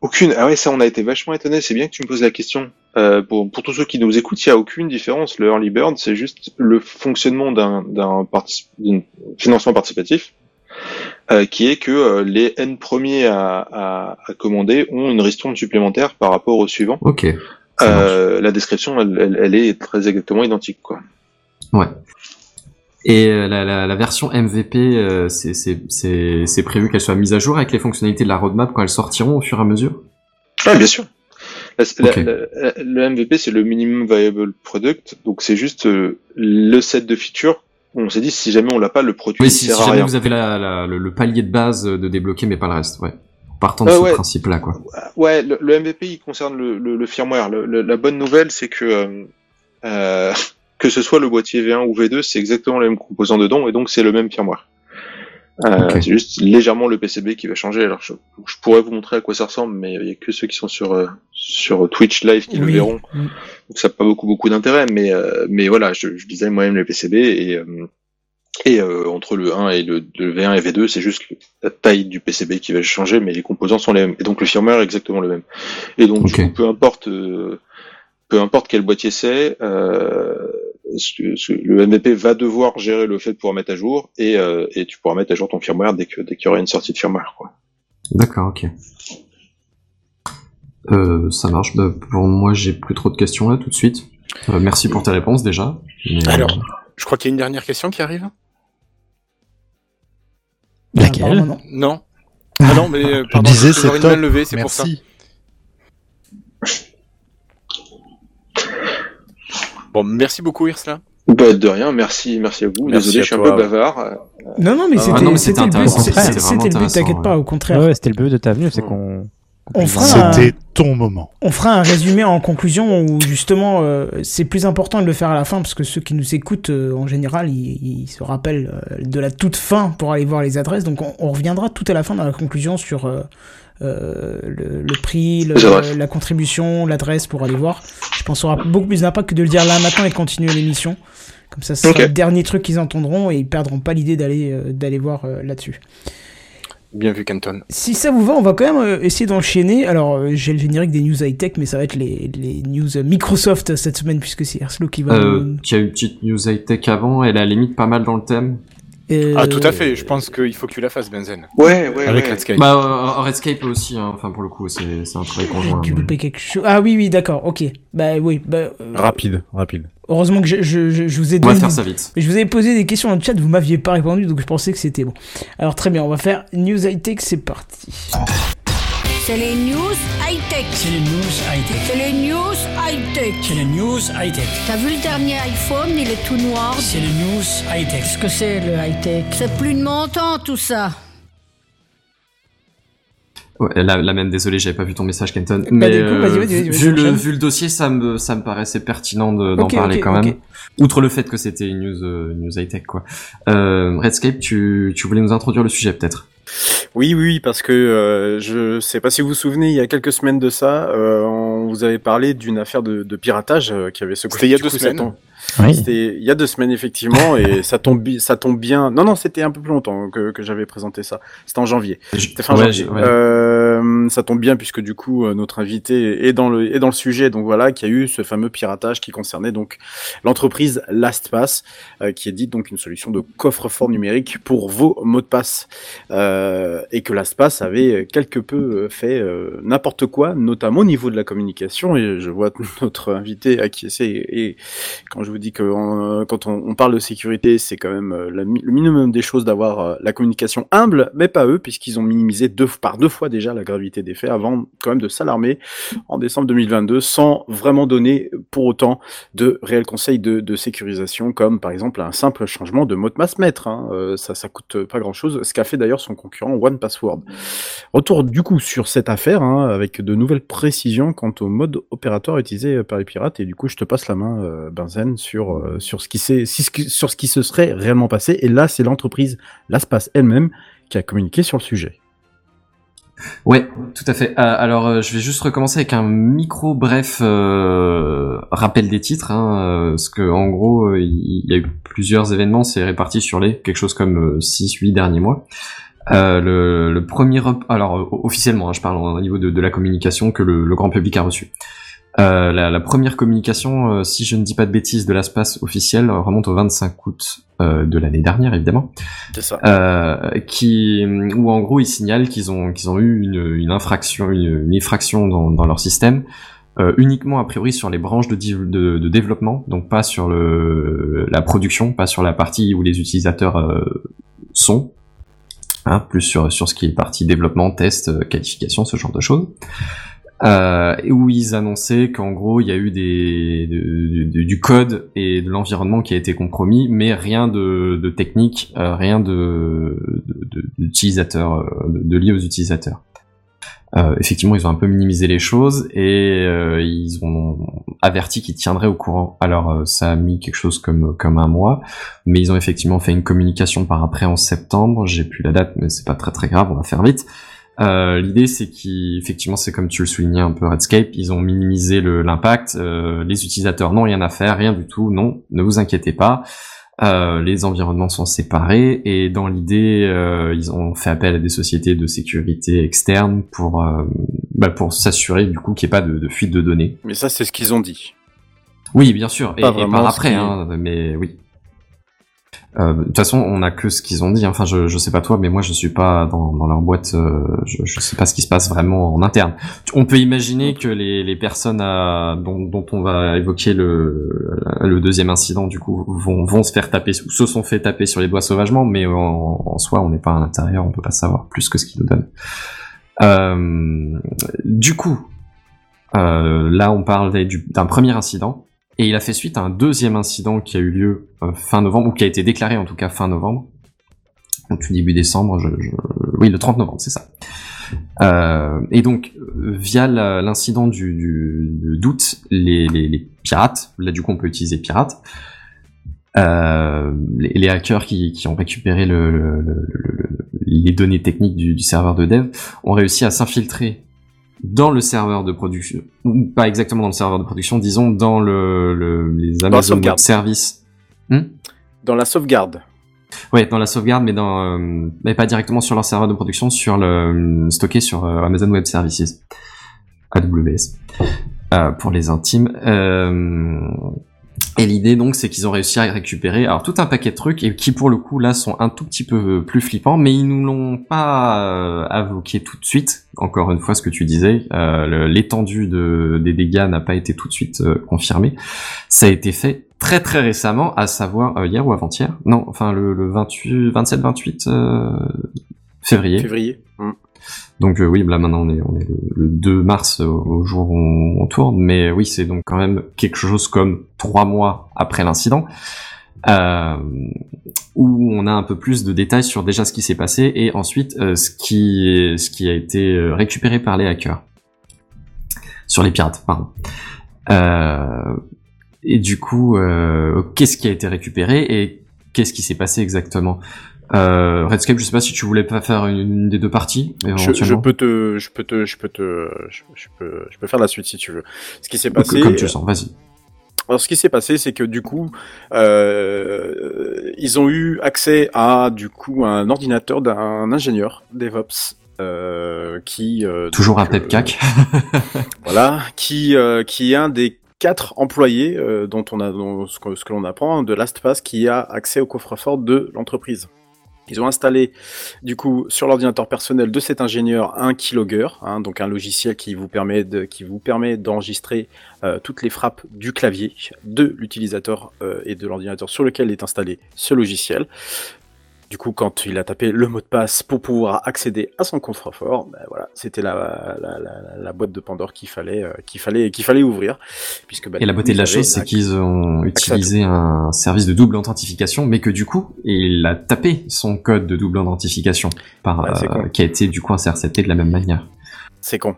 [SPEAKER 5] aucune. Ah ouais, ça, on a été vachement étonnés. C'est bien que tu me poses la question. Euh, pour, pour tous ceux qui nous écoutent, il y a aucune différence. Le early bird, c'est juste le fonctionnement d'un d'un partic- d'un financement participatif. Euh, qui est que euh, les N premiers à, à, à commander ont une ristourne supplémentaire par rapport au suivant.
[SPEAKER 9] ok.
[SPEAKER 5] Euh, la description, elle, elle, elle est très exactement identique, quoi.
[SPEAKER 9] Ouais. Et euh, la, la, la version MVP, c'est- prévu qu'elle soit mise à jour avec les fonctionnalités de la roadmap quand elles sortiront au fur et à mesure?
[SPEAKER 5] Ah, bien sûr. La- le MVP, c'est le minimum viable product, donc c'est juste le set de features. On s'est dit si jamais on l'a pas, le produit
[SPEAKER 9] Oui, si,
[SPEAKER 5] sert
[SPEAKER 9] si
[SPEAKER 5] à
[SPEAKER 9] jamais
[SPEAKER 5] rien.
[SPEAKER 9] vous avez la, la- le, le palier de base de débloquer, mais pas le reste, ouais. Partant de ce
[SPEAKER 5] ouais.
[SPEAKER 9] principe-là, quoi.
[SPEAKER 5] Ouais, le, le MVP il concerne le, le, le firmware. Le- le- la bonne nouvelle, c'est que euh, euh, que ce soit le boîtier V1 ou V2, c'est exactement les mêmes composants dedans et donc c'est le même firmware. Euh,
[SPEAKER 9] Ok.
[SPEAKER 5] C'est juste légèrement le PCB qui va changer. Alors je, je pourrais vous montrer à quoi ça ressemble, mais il y a que ceux qui sont sur euh, sur Twitch live qui le
[SPEAKER 1] Oui.
[SPEAKER 5] verront.
[SPEAKER 1] Mm.
[SPEAKER 5] Donc ça n'a pas beaucoup beaucoup d'intérêt, mais euh, mais voilà, je, je design moi-même le PCB et et euh, entre le 1 et le, le V1 et V2, c'est juste la taille du PCB qui va changer, mais les composants sont les mêmes. Et donc le firmware est exactement le même. Et donc du coup, peu importe euh, peu importe quel boîtier c'est, euh, le MVP va devoir gérer le fait de pouvoir mettre à jour et, euh, et tu pourras mettre à jour ton firmware dès que dès qu'il y aura une sortie de firmware. Quoi.
[SPEAKER 9] D'accord, ok. Euh, ça marche. Bah, pour moi, j'ai plus trop de questions là tout de suite. Euh, merci pour tes réponses déjà. Mais,
[SPEAKER 3] Alors, je crois qu'il y a une dernière question qui arrive.
[SPEAKER 1] Apparemment, non.
[SPEAKER 3] Non Ah non, mais pardon,
[SPEAKER 4] disais,
[SPEAKER 3] je
[SPEAKER 4] c'est
[SPEAKER 3] levée, c'est pour ça. Bon, merci beaucoup, Irsla.
[SPEAKER 5] Bah, de rien, merci, merci à vous.
[SPEAKER 3] Merci
[SPEAKER 5] Désolé,
[SPEAKER 3] à
[SPEAKER 5] je suis un peu bavard.
[SPEAKER 1] Non, non, mais
[SPEAKER 5] Ah,
[SPEAKER 1] c'était le but, c'était- le but, t'inquiète pas, au contraire.
[SPEAKER 14] Ouais, ouais, c'était le but de ta venue, c'est qu'on.
[SPEAKER 1] On fera un-
[SPEAKER 4] C'était ton moment.
[SPEAKER 1] On fera un résumé en conclusion où justement euh, c'est plus important de le faire à la fin parce que ceux qui nous écoutent euh, en général ils, ils se rappellent euh, de la toute fin pour aller voir les adresses donc on, on reviendra tout à la fin dans la conclusion sur le, le prix, le- la contribution, l'adresse pour aller voir. Je pense que ça aura beaucoup plus d'impact que de le dire là maintenant et de continuer l'émission. Comme ça, ce sera
[SPEAKER 3] Ok.
[SPEAKER 1] le dernier truc qu'ils entendront et ils perdront pas l'idée d'aller euh, d'aller voir euh, là-dessus.
[SPEAKER 3] Bien vu, Canton.
[SPEAKER 1] Si ça vous va, on va quand même euh, essayer d'enchaîner. Alors, euh, j'ai le générique des news high-tech, mais ça va être les, les news euh, Microsoft cette semaine, puisque c'est Erslo qui va...
[SPEAKER 9] Euh,
[SPEAKER 1] nous-
[SPEAKER 9] qui a une petite news high-tech avant, elle est à la limite pas mal dans le thème.
[SPEAKER 1] Euh,
[SPEAKER 3] Ah, tout à fait. Je pense qu'il faut que tu la fasses, Benzen.
[SPEAKER 5] Ouais, ouais,
[SPEAKER 3] Avec
[SPEAKER 5] ouais.
[SPEAKER 3] Redscape.
[SPEAKER 9] Bah, euh, Redscape aussi, hein. enfin pour le coup, c'est c'est un travail conjoint.
[SPEAKER 1] Loupé quelque chose. Ah oui, oui, d'accord, ok. Bah oui, bah... euh,
[SPEAKER 6] Rapide, rapide.
[SPEAKER 1] Heureusement que je, je, je, je vous ai
[SPEAKER 9] On va
[SPEAKER 1] donné-
[SPEAKER 9] faire ça vite.
[SPEAKER 1] Je vous ai posé des questions dans le chat, vous m'aviez pas répondu, donc je pensais que c'était bon. Alors très bien, on va faire news high-tech, c'est parti.
[SPEAKER 7] C'est les news high-tech.
[SPEAKER 8] C'est les news high-tech.
[SPEAKER 7] C'est les news high-tech.
[SPEAKER 8] C'est les news high-tech.
[SPEAKER 7] T'as vu le dernier iPhone, il est tout noir.
[SPEAKER 8] C'est les news high-tech.
[SPEAKER 7] Qu'est-ce que c'est le high-tech? C'est plus de mon temps tout ça.
[SPEAKER 9] Ouais, là, là même, désolé, j'avais pas vu ton message, Kenton.
[SPEAKER 1] Bah,
[SPEAKER 9] Mais
[SPEAKER 1] vas-y,
[SPEAKER 9] vu, le,
[SPEAKER 1] enchaîne.
[SPEAKER 9] vu le dossier, ça me, ça me paraissait pertinent de- d'en parler quand même. Outre le fait que c'était une news, euh, news high-tech, quoi. Euh, Redscape, tu, tu voulais nous introduire le sujet, peut-être?
[SPEAKER 6] Oui, oui, parce que euh, je sais pas si vous vous souvenez, il y a quelques semaines de ça, euh, on vous avait parlé d'une affaire de, de piratage euh, qui avait secoué.
[SPEAKER 3] C'était il y a deux semaines.
[SPEAKER 14] Oui.
[SPEAKER 6] C'était il y a deux semaines effectivement, et ça tombe, ça tombe bien. Non, non, c'était un peu plus longtemps que, que j'avais présenté ça. C'était en janvier. C'était fin
[SPEAKER 9] Ouais,
[SPEAKER 6] janvier.
[SPEAKER 9] ouais.
[SPEAKER 6] Euh, ça tombe bien puisque du coup euh, notre invité est dans le est dans le sujet. Donc voilà, qu'il y a eu ce fameux piratage qui concernait donc l'entreprise LastPass, euh, qui est dite donc une solution de coffre-fort numérique pour vos mots de passe, euh, et que LastPass avait quelque peu euh, fait euh, n'importe quoi, notamment au niveau de la communication. Et je vois notre invité acquiescer. Et, et quand je vous dis que euh, quand on, parle de sécurité, c'est quand même euh, le minimum des choses d'avoir euh, la communication humble, mais pas eux, puisqu'ils ont minimisé deux, par deux fois déjà la gravité des faits avant quand même de s'alarmer en décembre 2022 sans vraiment donner pour autant de réels conseils de, sécurisation, comme par exemple un simple changement de mot de passe maître. hein. Ça, ça coûte pas grand chose, ce qu'a fait d'ailleurs son concurrent One Password. Retour du coup sur cette affaire, hein, avec de nouvelles précisions quant au mode opératoire utilisé par les pirates. Et du coup, je te passe la main, Benzen, sur euh, sur ce qui sur ce qui se serait réellement passé. Et là, c'est l'entreprise LastPass elle-même qui a communiqué sur le sujet.
[SPEAKER 9] Ouais, tout à fait. Euh, alors, euh, je vais juste recommencer avec un micro bref rappel des titres, hein, parce que en gros, il y a eu plusieurs événements, c'est réparti sur les quelque chose comme 6-8 derniers mois. Le, premier, alors officiellement, hein, je parle au niveau de, de la communication que le, le grand public a reçu. Euh, la, la première communication, euh, si je ne dis pas de bêtises, de l'espace officiel remonte au 25 août euh, de l'année dernière, évidemment.
[SPEAKER 6] C'est ça.
[SPEAKER 9] Qui, où en gros ils signalent qu'ils ont qu'ils ont eu une, une infraction, une, une effraction dans, dans leur système, uniquement a priori sur les branches de, div- de, de développement, donc pas sur le la production, pas sur la partie où les utilisateurs sont, hein, plus sur sur ce qui est partie développement, test, qualification, ce genre de choses. Euh, où ils annonçaient qu'en gros il y a eu des du, du- du code et de l'environnement qui a été compromis, mais rien de, de technique, euh, rien de de- de- d'utilisateur, euh, de, de lié aux utilisateurs. Euh, effectivement, ils ont un peu minimisé les choses et euh, ils ont averti qu'ils tiendraient au courant. Alors, euh, ça a mis quelque chose comme comme un mois, mais ils ont effectivement fait une communication par après en septembre. J'ai plus la date, mais c'est pas très très grave, on va faire vite. Euh, L'idée, c'est qu'effectivement, c'est comme tu le soulignais un peu Redscape, ils ont minimisé le- l'impact. euh, les utilisateurs n'ont rien à faire, rien du tout. Non, ne vous inquiétez pas. Euh, les environnements sont séparés et dans l'idée, euh, ils ont fait appel à des sociétés de sécurité externes pour euh, bah, pour s'assurer du coup qu'il n'y ait pas de, de fuite de données.
[SPEAKER 6] Mais ça, c'est ce qu'ils ont dit.
[SPEAKER 9] Oui, bien sûr. Et,
[SPEAKER 6] Pas
[SPEAKER 9] et
[SPEAKER 6] vraiment
[SPEAKER 9] par après,
[SPEAKER 6] qui-
[SPEAKER 9] hein, mais oui. Euh, De toute façon, on a que ce qu'ils ont dit. Enfin, je, je sais pas toi, mais moi, je suis pas dans, dans leur boîte. euh, je, je sais pas ce qui se passe vraiment en interne. On peut imaginer que les, les personnes à, dont, dont on va évoquer le, le deuxième incident, du coup, vont, vont se faire taper, se sont fait taper sur les doigts sauvagement, mais en, en soi, on n'est pas à l'intérieur, on peut pas savoir plus que ce qu'ils nous donnent. Euh, du coup, euh, là, on parle du- d'un premier incident. Et il a fait suite à un deuxième incident qui a eu lieu euh, fin novembre, ou qui a été déclaré en tout cas fin novembre. Tout début décembre, oui, le 30 novembre, c'est ça. Euh, et donc, via l'incident du, d'août, les, pirates, là du coup on peut utiliser pirates, euh, les, hackers qui, ont récupéré le, le- le- le- le- les données techniques du serveur de dev ont réussi à s'infiltrer dans le serveur de production, ou pas exactement dans le serveur de production, disons dans le, le- les Amazon Web. Services. Hmm
[SPEAKER 6] Dans la sauvegarde.
[SPEAKER 9] Ouais, dans la sauvegarde, mais dans, euh, mais pas directement sur leur serveur de production, sur le stocké sur euh, Amazon Web Services, AWS, euh, pour les intimes. Euh, et l'idée donc, c'est qu'ils ont réussi à récupérer alors tout un paquet de trucs et qui pour le coup là sont un tout petit peu plus flippants, mais ils nous l'ont pas euh, avoué tout de suite. Encore une fois, ce que tu disais, euh, l'étendue de, des dégâts n'a pas été tout de suite euh, confirmée. Ça a été fait très très récemment, à savoir euh, hier ou avant-hier. Non, enfin le, le 28, 27-28 euh, février.
[SPEAKER 6] Février. Mm.
[SPEAKER 9] Donc euh, oui, là maintenant on est, le, le 2 mars euh, au jour où on, tourne, mais oui c'est donc quand même quelque chose comme trois mois après l'incident, euh, où on a un peu plus de détails sur déjà ce qui s'est passé et ensuite ce qui ce qui a été récupéré par les hackers. Sur les pirates, pardon. Et du coup, qu'est-ce qui a été récupéré et qu'est-ce qui s'est passé exactement? Euh, Redscape, je sais pas si tu voulais pas faire une, une des deux parties,
[SPEAKER 6] Je, peux te, je peux te, je peux te, je, je peux, je peux faire la suite si tu veux. Ce qui s'est passé.
[SPEAKER 9] Comme tu le sens, vas-y.
[SPEAKER 6] Alors, ce qui s'est passé, c'est que du coup, euh, ils ont eu accès à du coup un ordinateur d'un ingénieur DevOps euh, qui euh,
[SPEAKER 9] Toujours
[SPEAKER 6] donc,
[SPEAKER 9] un pepcac.
[SPEAKER 6] voilà, qui euh, qui est un des quatre employés euh, dont on a dont, ce que, ce que l'on apprend de LastPass qui a accès au coffre-fort de l'entreprise. Ils ont installé du coup sur l'ordinateur personnel de cet ingénieur un keylogger, hein, donc un logiciel qui vous permet d'enregistrer euh, toutes les frappes du clavier de l'utilisateur euh, et de l'ordinateur sur lequel est installé ce logiciel. Du coup, quand il a tapé le mot de passe pour pouvoir accéder à son coffre-fort, ben voilà, c'était la, la, la, la boîte de Pandore qu'il fallait, euh, qu'il fallait, qu'il fallait ouvrir, puisque bah,
[SPEAKER 9] Et la beauté de la chose, c'est qu'ils ont utilisé un service de double authentification, mais que du coup, il a tapé son code de double authentification, par,
[SPEAKER 6] c'est
[SPEAKER 9] euh, qui a été du coup intercepté de la même manière.
[SPEAKER 6] C'est con.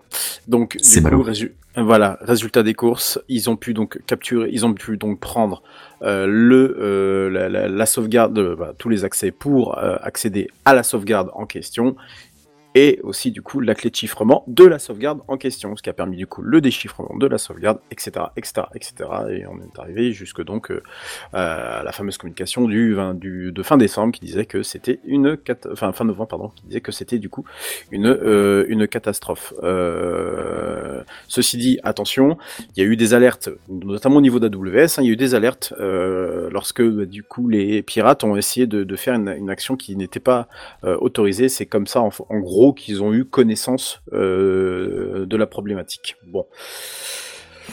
[SPEAKER 6] Donc,
[SPEAKER 9] C'est
[SPEAKER 6] du coup, résu- voilà, résultat des courses, ils ont pu donc capturer, ils ont pu donc prendre euh, le euh, la, sauvegarde, euh, bah, tous les accès pour accéder à la sauvegarde en question, et aussi du coup la clé de chiffrement de la sauvegarde en question, ce qui a permis du coup le déchiffrement de la sauvegarde, etc., etc., etc. Et on est arrivé jusque donc euh, à la fameuse communication du, 20 du de fin décembre qui disait que c'était une enfin fin novembre pardon, qui disait que c'était du coup une euh, une catastrophe. Euh, ceci dit, attention, il y a eu des alertes, notamment au niveau d'AWS, hein, il y a eu des alertes euh, lorsque bah, du coup les pirates ont essayé de, faire une, action qui n'était pas euh, autorisée. C'est comme ça, en gros, qu'ils ont eu connaissance euh, de la problématique. Bon.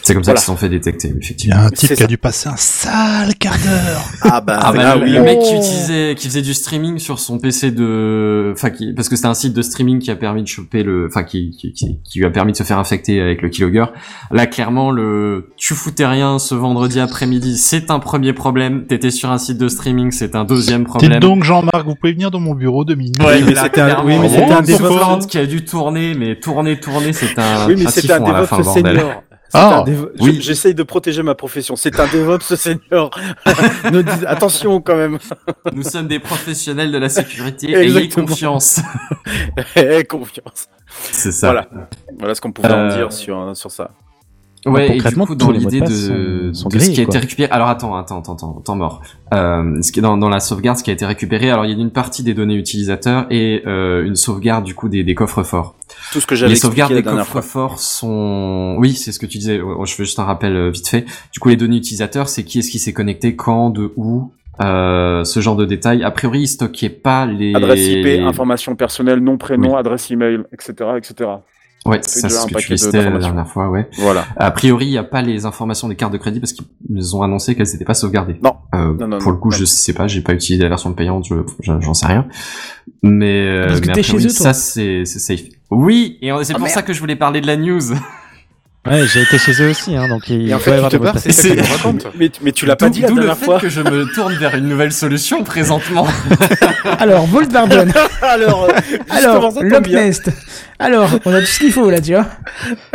[SPEAKER 9] C'est comme ça
[SPEAKER 6] Voilà.
[SPEAKER 9] qu'ils se sont fait détecter,
[SPEAKER 4] Il y
[SPEAKER 9] effectivement.
[SPEAKER 4] a un type
[SPEAKER 6] C'est
[SPEAKER 4] qui a dû passer un sale quart d'heure.
[SPEAKER 6] Ah bah,
[SPEAKER 9] Ah bah,
[SPEAKER 6] oui.
[SPEAKER 9] le mec qui
[SPEAKER 1] Oh.
[SPEAKER 9] utilisait, qui faisait du streaming sur son PC de, enfin, qui, parce que c'était un site de streaming qui a permis de choper le, enfin, qui, qui, qui, qui lui a permis de se faire infecter avec le keylogger. Là, clairement, le, tu foutais rien ce vendredi après-midi, c'est un premier problème. T'étais sur un site de streaming, c'est un deuxième problème.
[SPEAKER 4] Dites donc, Jean-Marc, vous pouvez venir dans mon bureau deux minutes.
[SPEAKER 6] Ouais, mais c'était un- oui, mais c'était un
[SPEAKER 9] ce
[SPEAKER 6] DevOps.
[SPEAKER 9] Qui a dû tourner, mais tourner, tourner, c'est un,
[SPEAKER 6] Oui, mais
[SPEAKER 9] un
[SPEAKER 6] un
[SPEAKER 9] typhon à la fin, le
[SPEAKER 6] DevOps
[SPEAKER 9] bordel.
[SPEAKER 6] senior.
[SPEAKER 4] Ah,
[SPEAKER 6] dev-
[SPEAKER 9] oui.
[SPEAKER 6] je- J'essaye de protéger ma profession. C'est un DevOps senior. Ne dis- Attention quand même.
[SPEAKER 9] Nous sommes des professionnels de la sécurité, ayez confiance.
[SPEAKER 6] Aie confiance.
[SPEAKER 9] C'est ça.
[SPEAKER 6] Voilà. Voilà ce qu'on pouvait en
[SPEAKER 9] Euh,
[SPEAKER 6] dire sur, sur ça.
[SPEAKER 9] Ouais, et du coup, dans l'idée de,
[SPEAKER 14] sont- sont
[SPEAKER 9] de ce qui a
[SPEAKER 14] quoi.
[SPEAKER 9] été récupéré. Alors attends, attends, attends, attends, temps mort. Euh, ce qui est dans, dans la sauvegarde, ce qui a été récupéré. Alors il y a une partie des données utilisateurs et euh, une sauvegarde du coup des, des coffres forts.
[SPEAKER 6] Tout ce que j'avais
[SPEAKER 9] Les sauvegardes des coffres
[SPEAKER 6] fois.
[SPEAKER 9] forts sont, oui, c'est ce que tu disais. Je fais juste un rappel euh, vite fait. Du coup, les données utilisateurs, c'est qui est-ce qui s'est connecté, quand, de où, euh, ce genre de détails. A priori, ils stockaient pas les
[SPEAKER 6] Adresse IP, information personnelle, nom, prénom, adresse email, etc., etc.
[SPEAKER 9] Ouais,
[SPEAKER 6] ça
[SPEAKER 9] c'est ce que tu listais la dernière fois, ouais.
[SPEAKER 6] Voilà.
[SPEAKER 9] A priori, il n'y a pas les informations des cartes de crédit parce qu'ils ont annoncé qu'elles n'étaient pas sauvegardées.
[SPEAKER 6] Non.
[SPEAKER 9] Euh,
[SPEAKER 6] Non, non,
[SPEAKER 9] pour
[SPEAKER 6] non,
[SPEAKER 9] le coup,
[SPEAKER 6] non.
[SPEAKER 9] je sais pas, j'ai pas utilisé la version payante, je- je- j'en sais rien. Mais, euh,
[SPEAKER 1] Parce que
[SPEAKER 9] mais a
[SPEAKER 1] t'es chez
[SPEAKER 9] priori,
[SPEAKER 1] eux, toi.
[SPEAKER 9] ça c'est c'est safe. Oui, et c'est
[SPEAKER 1] Ah,
[SPEAKER 9] pour
[SPEAKER 1] merde.
[SPEAKER 9] ça que je voulais parler de la news.
[SPEAKER 14] Ouais, j'ai été chez eux aussi, hein, donc il
[SPEAKER 3] Et en fait, tu te barres,
[SPEAKER 14] passe.
[SPEAKER 3] c'est ça que tu racontes.
[SPEAKER 6] Mais, mais tu l'as pas dit la
[SPEAKER 9] d'où le
[SPEAKER 6] dernière
[SPEAKER 9] fait
[SPEAKER 6] fois.
[SPEAKER 9] que je me tourne vers une nouvelle solution présentement.
[SPEAKER 1] Alors, Barbon.
[SPEAKER 6] Alors, euh,
[SPEAKER 1] Alors, Loch. Nest. Alors, on a tout ce qu'il faut là, tu vois.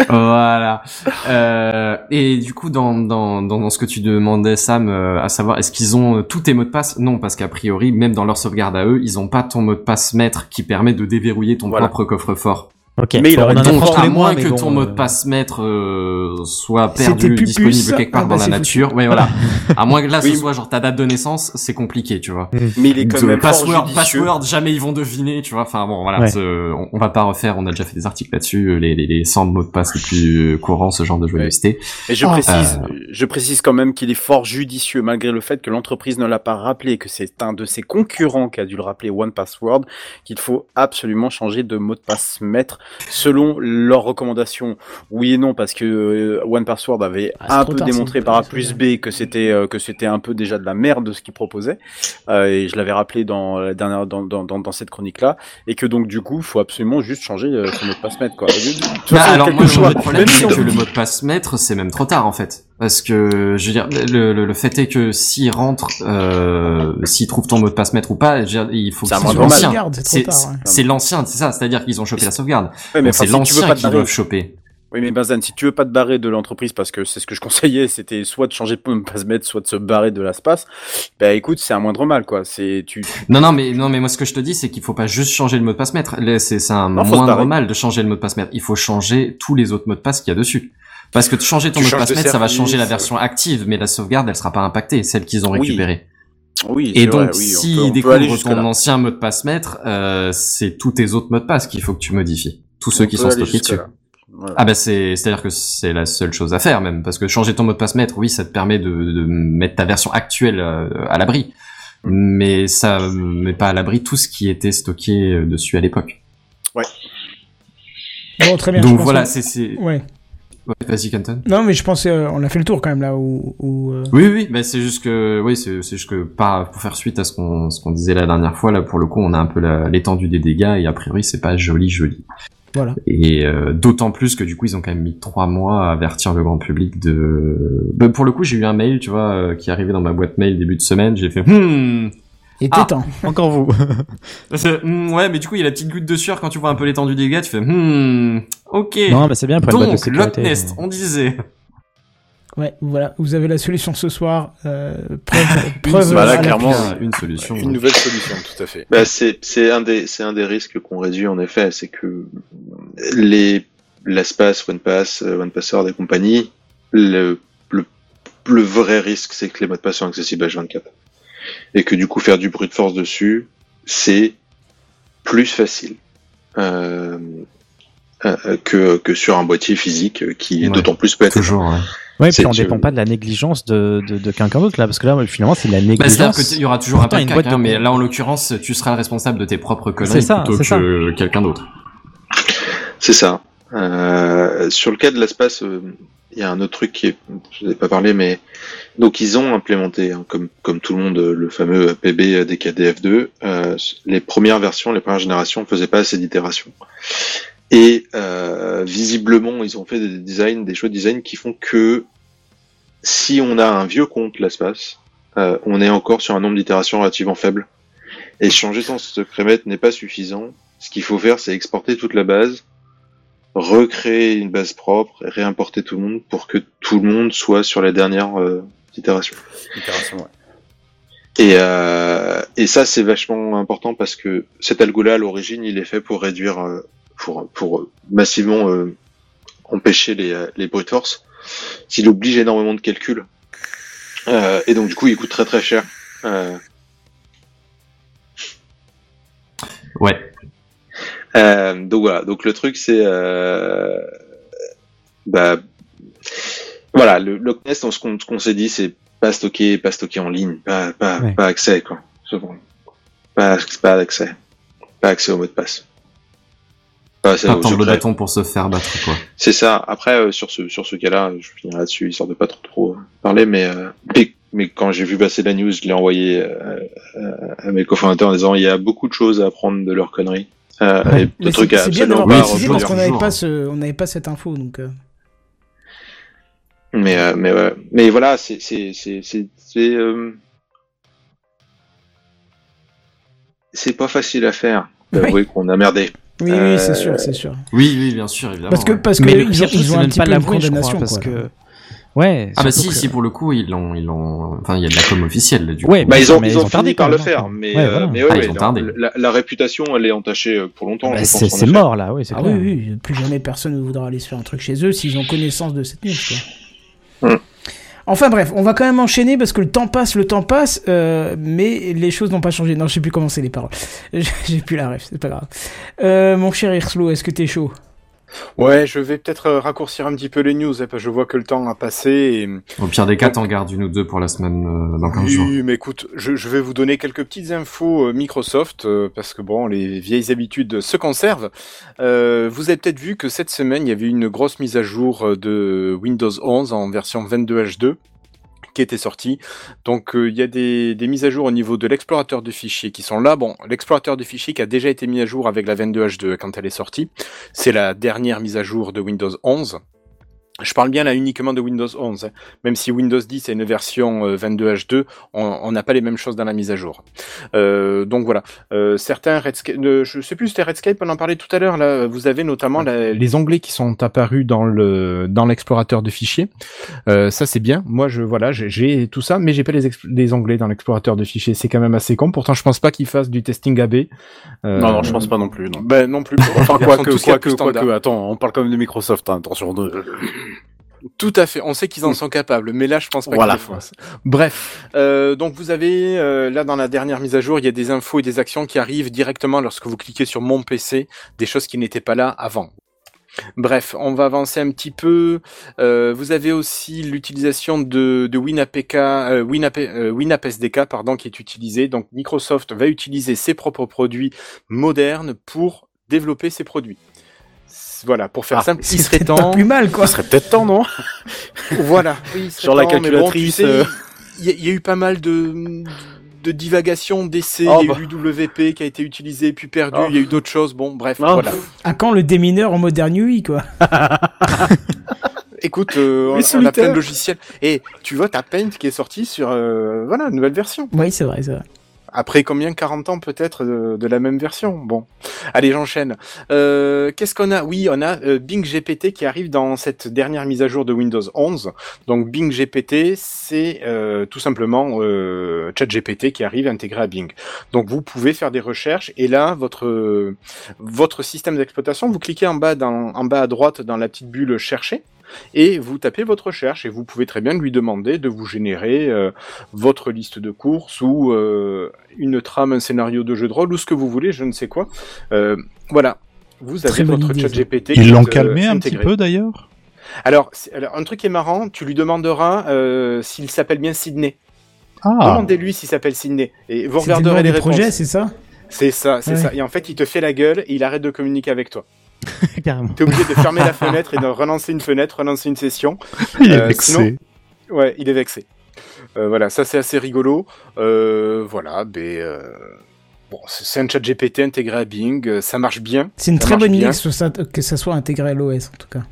[SPEAKER 9] voilà. Euh, et du coup, dans, dans, dans, dans ce que tu demandais, Sam, euh, à savoir, est-ce qu'ils ont euh, tous tes mots de passe? Non, parce qu'a priori, même dans leur sauvegarde à eux, ils ont pas ton mot de passe maître qui permet de déverrouiller ton
[SPEAKER 6] Voilà.
[SPEAKER 9] propre coffre-fort.
[SPEAKER 14] Ok.
[SPEAKER 6] Mais il aurait
[SPEAKER 9] Donc,
[SPEAKER 14] tous
[SPEAKER 9] à moins que
[SPEAKER 14] bon,
[SPEAKER 9] ton mot de
[SPEAKER 14] euh,
[SPEAKER 9] passe maître euh, soit perdu, disponible quelque part
[SPEAKER 1] Ah bah,
[SPEAKER 9] dans la
[SPEAKER 1] c'est
[SPEAKER 9] nature, ouais voilà. À moins que là ce
[SPEAKER 6] Oui.
[SPEAKER 9] soit genre ta date de naissance, c'est compliqué, tu vois.
[SPEAKER 6] Mais il est quand
[SPEAKER 9] De
[SPEAKER 6] même
[SPEAKER 9] password, password, jamais ils vont deviner, tu vois. Enfin bon, voilà,
[SPEAKER 14] Ouais.
[SPEAKER 9] on, on va pas refaire. On a déjà fait des articles là-dessus, les, les, les 100 mots de passe les plus euh, courants, ce genre de joyeuseté.
[SPEAKER 6] Et je précise,
[SPEAKER 9] Euh.
[SPEAKER 6] je précise quand même qu'il est fort judicieux, malgré le fait que l'entreprise ne l'a pas rappelé, que c'est un de ses concurrents qui a dû le rappeler, One Password, qu'il faut absolument changer de mot de passe maître selon leurs recommandations. Oui et non, parce que euh, One Password avait
[SPEAKER 1] Ah,
[SPEAKER 6] un peu
[SPEAKER 1] tard,
[SPEAKER 6] démontré par A plus B que c'était euh, que c'était un peu déjà de la merde de ce qu'ils proposaient. Euh, et je l'avais rappelé dans la dernière dans, dans, dans, dans cette chronique là, et que donc du coup, il faut absolument juste changer euh, son mot de passe maître quoi.
[SPEAKER 9] Bah, alors moi, le problème
[SPEAKER 6] même si
[SPEAKER 9] c'est
[SPEAKER 6] on
[SPEAKER 9] que
[SPEAKER 6] vous
[SPEAKER 9] le mot de passe maître, c'est même trop tard en fait. Parce que je veux dire, le, le, le fait est que s'il rentre, euh, s'il trouve ton mot de passe maître ou pas, je veux dire, il faut que
[SPEAKER 6] C'est
[SPEAKER 9] l'ancien.
[SPEAKER 1] Sauvegarde, c'est
[SPEAKER 9] l'ancien, c'est ça. C'est-à-dire qu'ils ont chopé la sauvegarde.
[SPEAKER 6] Ouais, mais
[SPEAKER 9] c'est
[SPEAKER 6] enfin, si tu veux
[SPEAKER 9] l'ancien qu'ils doivent choper.
[SPEAKER 6] Oui, mais Benzen, si tu veux pas te barrer de l'entreprise, parce que c'est ce que je conseillais, c'était soit de changer de passe maître, soit de se barrer de l'espace, bah écoute, c'est un moindre mal, quoi. C'est, tu,
[SPEAKER 9] Non, non, mais non, mais moi ce que je te dis, c'est qu'il faut pas juste changer le mot de passe maître. Là, C'est un
[SPEAKER 6] Non,
[SPEAKER 9] moindre mal de changer le mot de passe maître. Il faut changer tous les autres mots de passe qu'il y a dessus. Parce que de changer ton
[SPEAKER 3] Tu
[SPEAKER 9] mot de
[SPEAKER 3] changes
[SPEAKER 9] passe
[SPEAKER 3] de
[SPEAKER 9] maître, ça va changer la version active, mais la sauvegarde, elle sera pas impactée, celle qu'ils ont
[SPEAKER 6] Oui.
[SPEAKER 9] récupérée.
[SPEAKER 6] oui,
[SPEAKER 9] Et
[SPEAKER 6] c'est
[SPEAKER 9] donc,
[SPEAKER 6] vrai, oui, on peut- on
[SPEAKER 9] découvrent
[SPEAKER 6] jusque-là.
[SPEAKER 9] ton ancien mot de passe maître, euh, c'est tous tes autres mots de passe qu'il faut que tu modifies. Tous ceux
[SPEAKER 6] On
[SPEAKER 9] qui sont stockés dessus.
[SPEAKER 6] Voilà.
[SPEAKER 9] Ah bah c'est c'est à dire que c'est la seule chose à faire même parce que changer ton mot de passe maître oui ça te permet de, de mettre ta version actuelle euh, à l'abri mais ça met pas à l'abri tout ce qui était stocké euh, dessus à l'époque.
[SPEAKER 1] Bon, très bien.
[SPEAKER 9] Donc voilà c'est c'est
[SPEAKER 1] Ouais.
[SPEAKER 9] Ouais, vas-y Canton.
[SPEAKER 1] Non, mais je pense euh, on a fait le tour quand même là où. où, euh,
[SPEAKER 9] Oui oui bah c'est juste que oui c'est juste que pas pour faire suite à ce qu'on ce qu'on disait la dernière fois là pour le coup on a un peu l'étendue des dégâts et a priori c'est pas joli joli.
[SPEAKER 1] Voilà.
[SPEAKER 9] Et euh, d'autant plus que du coup ils ont quand même mis trois mois à avertir le grand public de. Bah, pour le coup j'ai eu un mail tu vois euh, qui est arrivé dans ma boîte mail début de semaine j'ai fait hmm.
[SPEAKER 1] Et
[SPEAKER 9] Ah.
[SPEAKER 1] temps.
[SPEAKER 14] Encore vous.
[SPEAKER 9] Hmm, ouais mais du coup il y a la petite goutte de sueur quand tu vois un peu l'étendue des dégâts tu fais hmm. Ok.
[SPEAKER 14] Non, bah c'est bien de
[SPEAKER 9] Donc
[SPEAKER 14] sécurité.
[SPEAKER 9] Loch Nest on disait.
[SPEAKER 1] Ouais, voilà. Vous avez la solution ce soir. Euh, preuve. preuve
[SPEAKER 6] Bah là,
[SPEAKER 1] à
[SPEAKER 6] clairement,
[SPEAKER 9] une solution.
[SPEAKER 3] Une nouvelle solution, tout à fait.
[SPEAKER 5] Bah, c'est c'est un des c'est un des risques qu'on réduit en effet, c'est que les l'espace OnePass, euh, OnePassword et compagnie, le, le le vrai risque c'est que les mots de passe sont accessibles H24 et que du coup faire du brute force dessus, c'est plus facile. Euh, euh, que, que sur un boîtier physique qui
[SPEAKER 9] Ouais.
[SPEAKER 5] d'autant plus peut être
[SPEAKER 9] Toujours. Ouais.
[SPEAKER 5] C'est
[SPEAKER 14] puis on
[SPEAKER 5] que-
[SPEAKER 14] dépend pas de la négligence de, de, de quelqu'un d'autre là, parce que là, finalement, c'est de la
[SPEAKER 9] Bah,
[SPEAKER 14] négligence.
[SPEAKER 9] c'est-à-dire qu'il y aura toujours un
[SPEAKER 14] Pourtant,
[SPEAKER 9] peu
[SPEAKER 14] une
[SPEAKER 9] de
[SPEAKER 14] boîte
[SPEAKER 9] quelqu'un,
[SPEAKER 14] de-
[SPEAKER 9] mais là en l'occurrence tu seras le responsable de tes propres conneries
[SPEAKER 14] ça,
[SPEAKER 9] plutôt que quelqu'un d'autre.
[SPEAKER 5] C'est ça. Euh, sur le cas de l'espace, euh, il y a un autre truc qui est, je n'ai pas parlé, mais donc ils ont implémenté, hein, comme tout le monde, le fameux PB DKDF2. Euh, les premières versions, les premières générations, ne faisaient pas assez d'itérations. Et euh, visiblement, ils ont fait des designs, des choix de design qui font que si on a un vieux compte l'espace, euh, on est encore sur un nombre d'itérations relativement faible. Et changer son secret maître n'est pas suffisant. Ce qu'il faut faire, c'est exporter toute la base, recréer une base propre et réimporter tout le monde pour que tout le monde soit sur les dernières euh, itérations.
[SPEAKER 6] Itération, ouais.
[SPEAKER 5] Et, euh, et ça, c'est vachement important parce que cet algo-là, à l'origine, il est fait pour réduire, euh, pour, pour massivement euh, empêcher les, euh, les brute force. S'il oblige énormément de calculs. Euh, et donc, du coup, il coûte très très cher. Euh,
[SPEAKER 9] Ouais.
[SPEAKER 5] Euh, donc voilà, donc le truc c'est euh, bah voilà, le Loch Ness, ce qu'on s'est dit, c'est pas stocké, pas stocké en ligne, pas, pas,
[SPEAKER 14] Ouais.
[SPEAKER 5] pas accès, quoi. Bon. Pas, pas accès. Pas accès au mot de passe. Pas accès
[SPEAKER 9] Pas
[SPEAKER 5] au
[SPEAKER 9] tendre le
[SPEAKER 5] secret.
[SPEAKER 9] bâton pour se faire battre, quoi.
[SPEAKER 5] C'est ça. Après, euh, sur ce, sur ce cas-là, je finirai là-dessus, histoire de pas trop, trop parler, mais, euh, mais, mais quand j'ai vu passer la news, je l'ai envoyé euh, à mes cofondateurs en disant, il y a beaucoup de choses à apprendre de leurs conneries. Euh,
[SPEAKER 14] Ouais.
[SPEAKER 5] et trucs
[SPEAKER 1] c'est bien
[SPEAKER 5] absolument
[SPEAKER 1] d'avoir précisé parce qu'on n'avait pas ce, on n'avait pas cette info donc. euh.
[SPEAKER 5] Mais euh, mais ouais. mais voilà, c'est c'est c'est c'est c'est euh, c'est pas facile à faire d'avouer qu'on a merdé.
[SPEAKER 1] Oui, oui, c'est sûr, c'est sûr.
[SPEAKER 9] Oui, oui, bien sûr, évidemment.
[SPEAKER 1] Parce que- parce que
[SPEAKER 14] Mais le
[SPEAKER 1] ils
[SPEAKER 14] pire
[SPEAKER 1] ils ont un
[SPEAKER 14] même
[SPEAKER 1] petit
[SPEAKER 14] pas
[SPEAKER 1] peu une
[SPEAKER 14] crois,
[SPEAKER 1] condamnation,
[SPEAKER 14] parce
[SPEAKER 1] quoi,
[SPEAKER 14] que. Ouais.
[SPEAKER 9] Ah bah si,
[SPEAKER 14] que-
[SPEAKER 9] si pour le coup ils l'ont, ils l'ont, enfin il y a de la com officielle du coup.
[SPEAKER 14] Ouais,
[SPEAKER 5] Bah, ils ont,
[SPEAKER 14] mais
[SPEAKER 5] ils ont,
[SPEAKER 14] tardé
[SPEAKER 5] fini par le
[SPEAKER 14] même,
[SPEAKER 5] faire,
[SPEAKER 14] hein.
[SPEAKER 5] mais,
[SPEAKER 14] Ouais,
[SPEAKER 5] euh,
[SPEAKER 14] voilà.
[SPEAKER 5] mais
[SPEAKER 9] Ah,
[SPEAKER 5] ouais,
[SPEAKER 9] ils ont tardé.
[SPEAKER 5] la, la réputation, elle est entachée euh, pour longtemps.
[SPEAKER 14] Bah, c'est mort là, oui, c'est
[SPEAKER 1] Ah
[SPEAKER 14] clair.
[SPEAKER 1] oui, oui, plus jamais personne ne voudra aller se faire un truc chez eux s'ils ont connaissance de cette news. Quoi.
[SPEAKER 5] Hmm.
[SPEAKER 1] Enfin bref, on va quand même enchaîner parce que le temps passe, le temps passe, euh, mais les choses n'ont pas changé. Non, je sais plus comment c'est les paroles. J'ai plus la ref, c'est pas grave. Euh, mon cher Irslo, est-ce que t'es chaud?
[SPEAKER 3] Ouais, je vais peut-être euh, raccourcir un petit peu les news, hein, parce que je vois que le temps a passé. Et...
[SPEAKER 9] Au pire des cas, t'en gardes une ou deux pour la semaine euh, dans 15 jours.
[SPEAKER 3] Oui, mais écoute, je, je vais vous donner quelques petites infos euh, Microsoft, euh, parce que bon, les vieilles habitudes se conservent. Euh, vous avez peut-être vu que cette semaine, il y avait une grosse mise à jour de Windows 11 en version 22H2 qui était sortie. Donc euh, il y a des, des mises à jour au niveau de l'explorateur de fichiers qui sont là. Bon, l'explorateur de fichiers qui a déjà été mis à jour avec la 22H2 quand elle est sortie. C'est la dernière mise à jour de Windows 11. Je parle bien là uniquement de Windows 11, hein. même si Windows 10 est une version euh, 22H2, on on n'a pas les mêmes choses dans la mise à jour. Euh, donc voilà, euh, certains Redscape, euh, je sais plus c'était Redscape, on en parlait tout à l'heure. Là, vous avez notamment la- les onglets qui sont apparus dans le dans l'explorateur de fichiers. Euh, ça c'est bien. Moi je voilà, j'ai- tout ça, mais j'ai pas les, les onglets dans l'explorateur de fichiers. C'est quand même assez con. Pourtant je pense pas qu'ils fassent du testing AB. Euh,
[SPEAKER 6] Non, non, je pense pas non plus. Non.
[SPEAKER 3] Ben non plus.
[SPEAKER 6] Enfin, quoi que, quoi que, quoi que, attends, on parle quand même de Microsoft, hein, attention. De...
[SPEAKER 3] Tout à fait. On sait qu'ils en sont capables, mais là, je pense pas
[SPEAKER 6] Voilà.
[SPEAKER 3] qu'ils le fassent. Bref, euh, donc vous avez euh, là dans la dernière mise à jour, il y a des infos et des actions qui arrivent directement lorsque vous cliquez sur mon PC, des choses qui n'étaient pas là avant. Bref, on va avancer un petit peu. Euh, vous avez aussi l'utilisation de, de WinAPK, euh, WinAP, euh, pardon, qui est utilisé. Donc Microsoft va utiliser ses propres produits modernes pour développer ses produits. Voilà, pour faire
[SPEAKER 6] Ah,
[SPEAKER 3] simple, il serait
[SPEAKER 1] peut-être pas
[SPEAKER 3] temps.
[SPEAKER 1] plus mal, quoi.
[SPEAKER 6] Ce serait peut-être temps, non
[SPEAKER 3] Voilà. Oui, il
[SPEAKER 6] Sur la
[SPEAKER 3] temps, bon, tu
[SPEAKER 6] calculatrice,
[SPEAKER 3] sais,
[SPEAKER 6] euh.
[SPEAKER 3] Il y, a- il y a eu pas mal de, de divagations, d'essais.
[SPEAKER 6] Oh,
[SPEAKER 3] il y a
[SPEAKER 6] bah.
[SPEAKER 3] eu l'UWP qui a été utilisé puis perdu.
[SPEAKER 6] Oh.
[SPEAKER 3] Il y a eu d'autres choses. Bon, bref,
[SPEAKER 6] Oh.
[SPEAKER 3] voilà.
[SPEAKER 1] À quand le démineur en moderne UI, quoi
[SPEAKER 3] Écoute, euh, on, on a plein de logiciels. Et tu vois, t'as Paint qui est sorti sur, euh, voilà, une nouvelle version.
[SPEAKER 1] Oui, c'est vrai, c'est vrai.
[SPEAKER 3] Après combien 40 ans peut-être de, de la même version? Bon, allez, j'enchaîne. Euh, Qu'est-ce qu'on a? Oui, on a euh, Bing GPT qui arrive dans cette dernière mise à jour de Windows 11. Donc Bing GPT, c'est euh, tout simplement euh, ChatGPT qui arrive intégré à Bing. Donc vous pouvez faire des recherches et là votre votre système d'exploitation, vous cliquez en bas dans, en bas à droite dans la petite bulle chercher et vous tapez votre recherche et vous pouvez très bien lui demander de vous générer euh, votre liste de courses ou euh, une trame, un scénario de jeu de rôle ou ce que vous voulez, je ne sais quoi. Euh, voilà, vous avez
[SPEAKER 1] Très
[SPEAKER 3] votre chat. GPT.
[SPEAKER 4] Ils l'ont
[SPEAKER 3] euh,
[SPEAKER 4] calmé un petit peu d'ailleurs?
[SPEAKER 3] Alors, un truc qui est marrant, tu lui demanderas euh, s'il s'appelle bien Sidney.
[SPEAKER 4] Ah,
[SPEAKER 3] Demandez-lui s'il s'appelle Sidney et vous
[SPEAKER 1] le
[SPEAKER 3] regarderez
[SPEAKER 1] nom
[SPEAKER 3] les
[SPEAKER 1] du
[SPEAKER 3] réponses.
[SPEAKER 1] projet, c'est ça?
[SPEAKER 3] C'est ça, c'est
[SPEAKER 1] Ouais.
[SPEAKER 3] ça. Et en fait, il te fait la gueule et il arrête de communiquer avec toi.
[SPEAKER 14] Carrément.
[SPEAKER 3] T'es obligé de fermer la fenêtre et de relancer une fenêtre, relancer une session.
[SPEAKER 4] il est
[SPEAKER 3] Euh,
[SPEAKER 4] vexé.
[SPEAKER 3] sinon- Ouais, il est vexé. Euh, voilà, ça c'est assez rigolo. Euh, voilà, ben, euh, bon, c'est un chat GPT intégré à Bing, ça marche bien.
[SPEAKER 1] C'est une très bonne idée que, ça soit intégré à l'OS, en tout cas.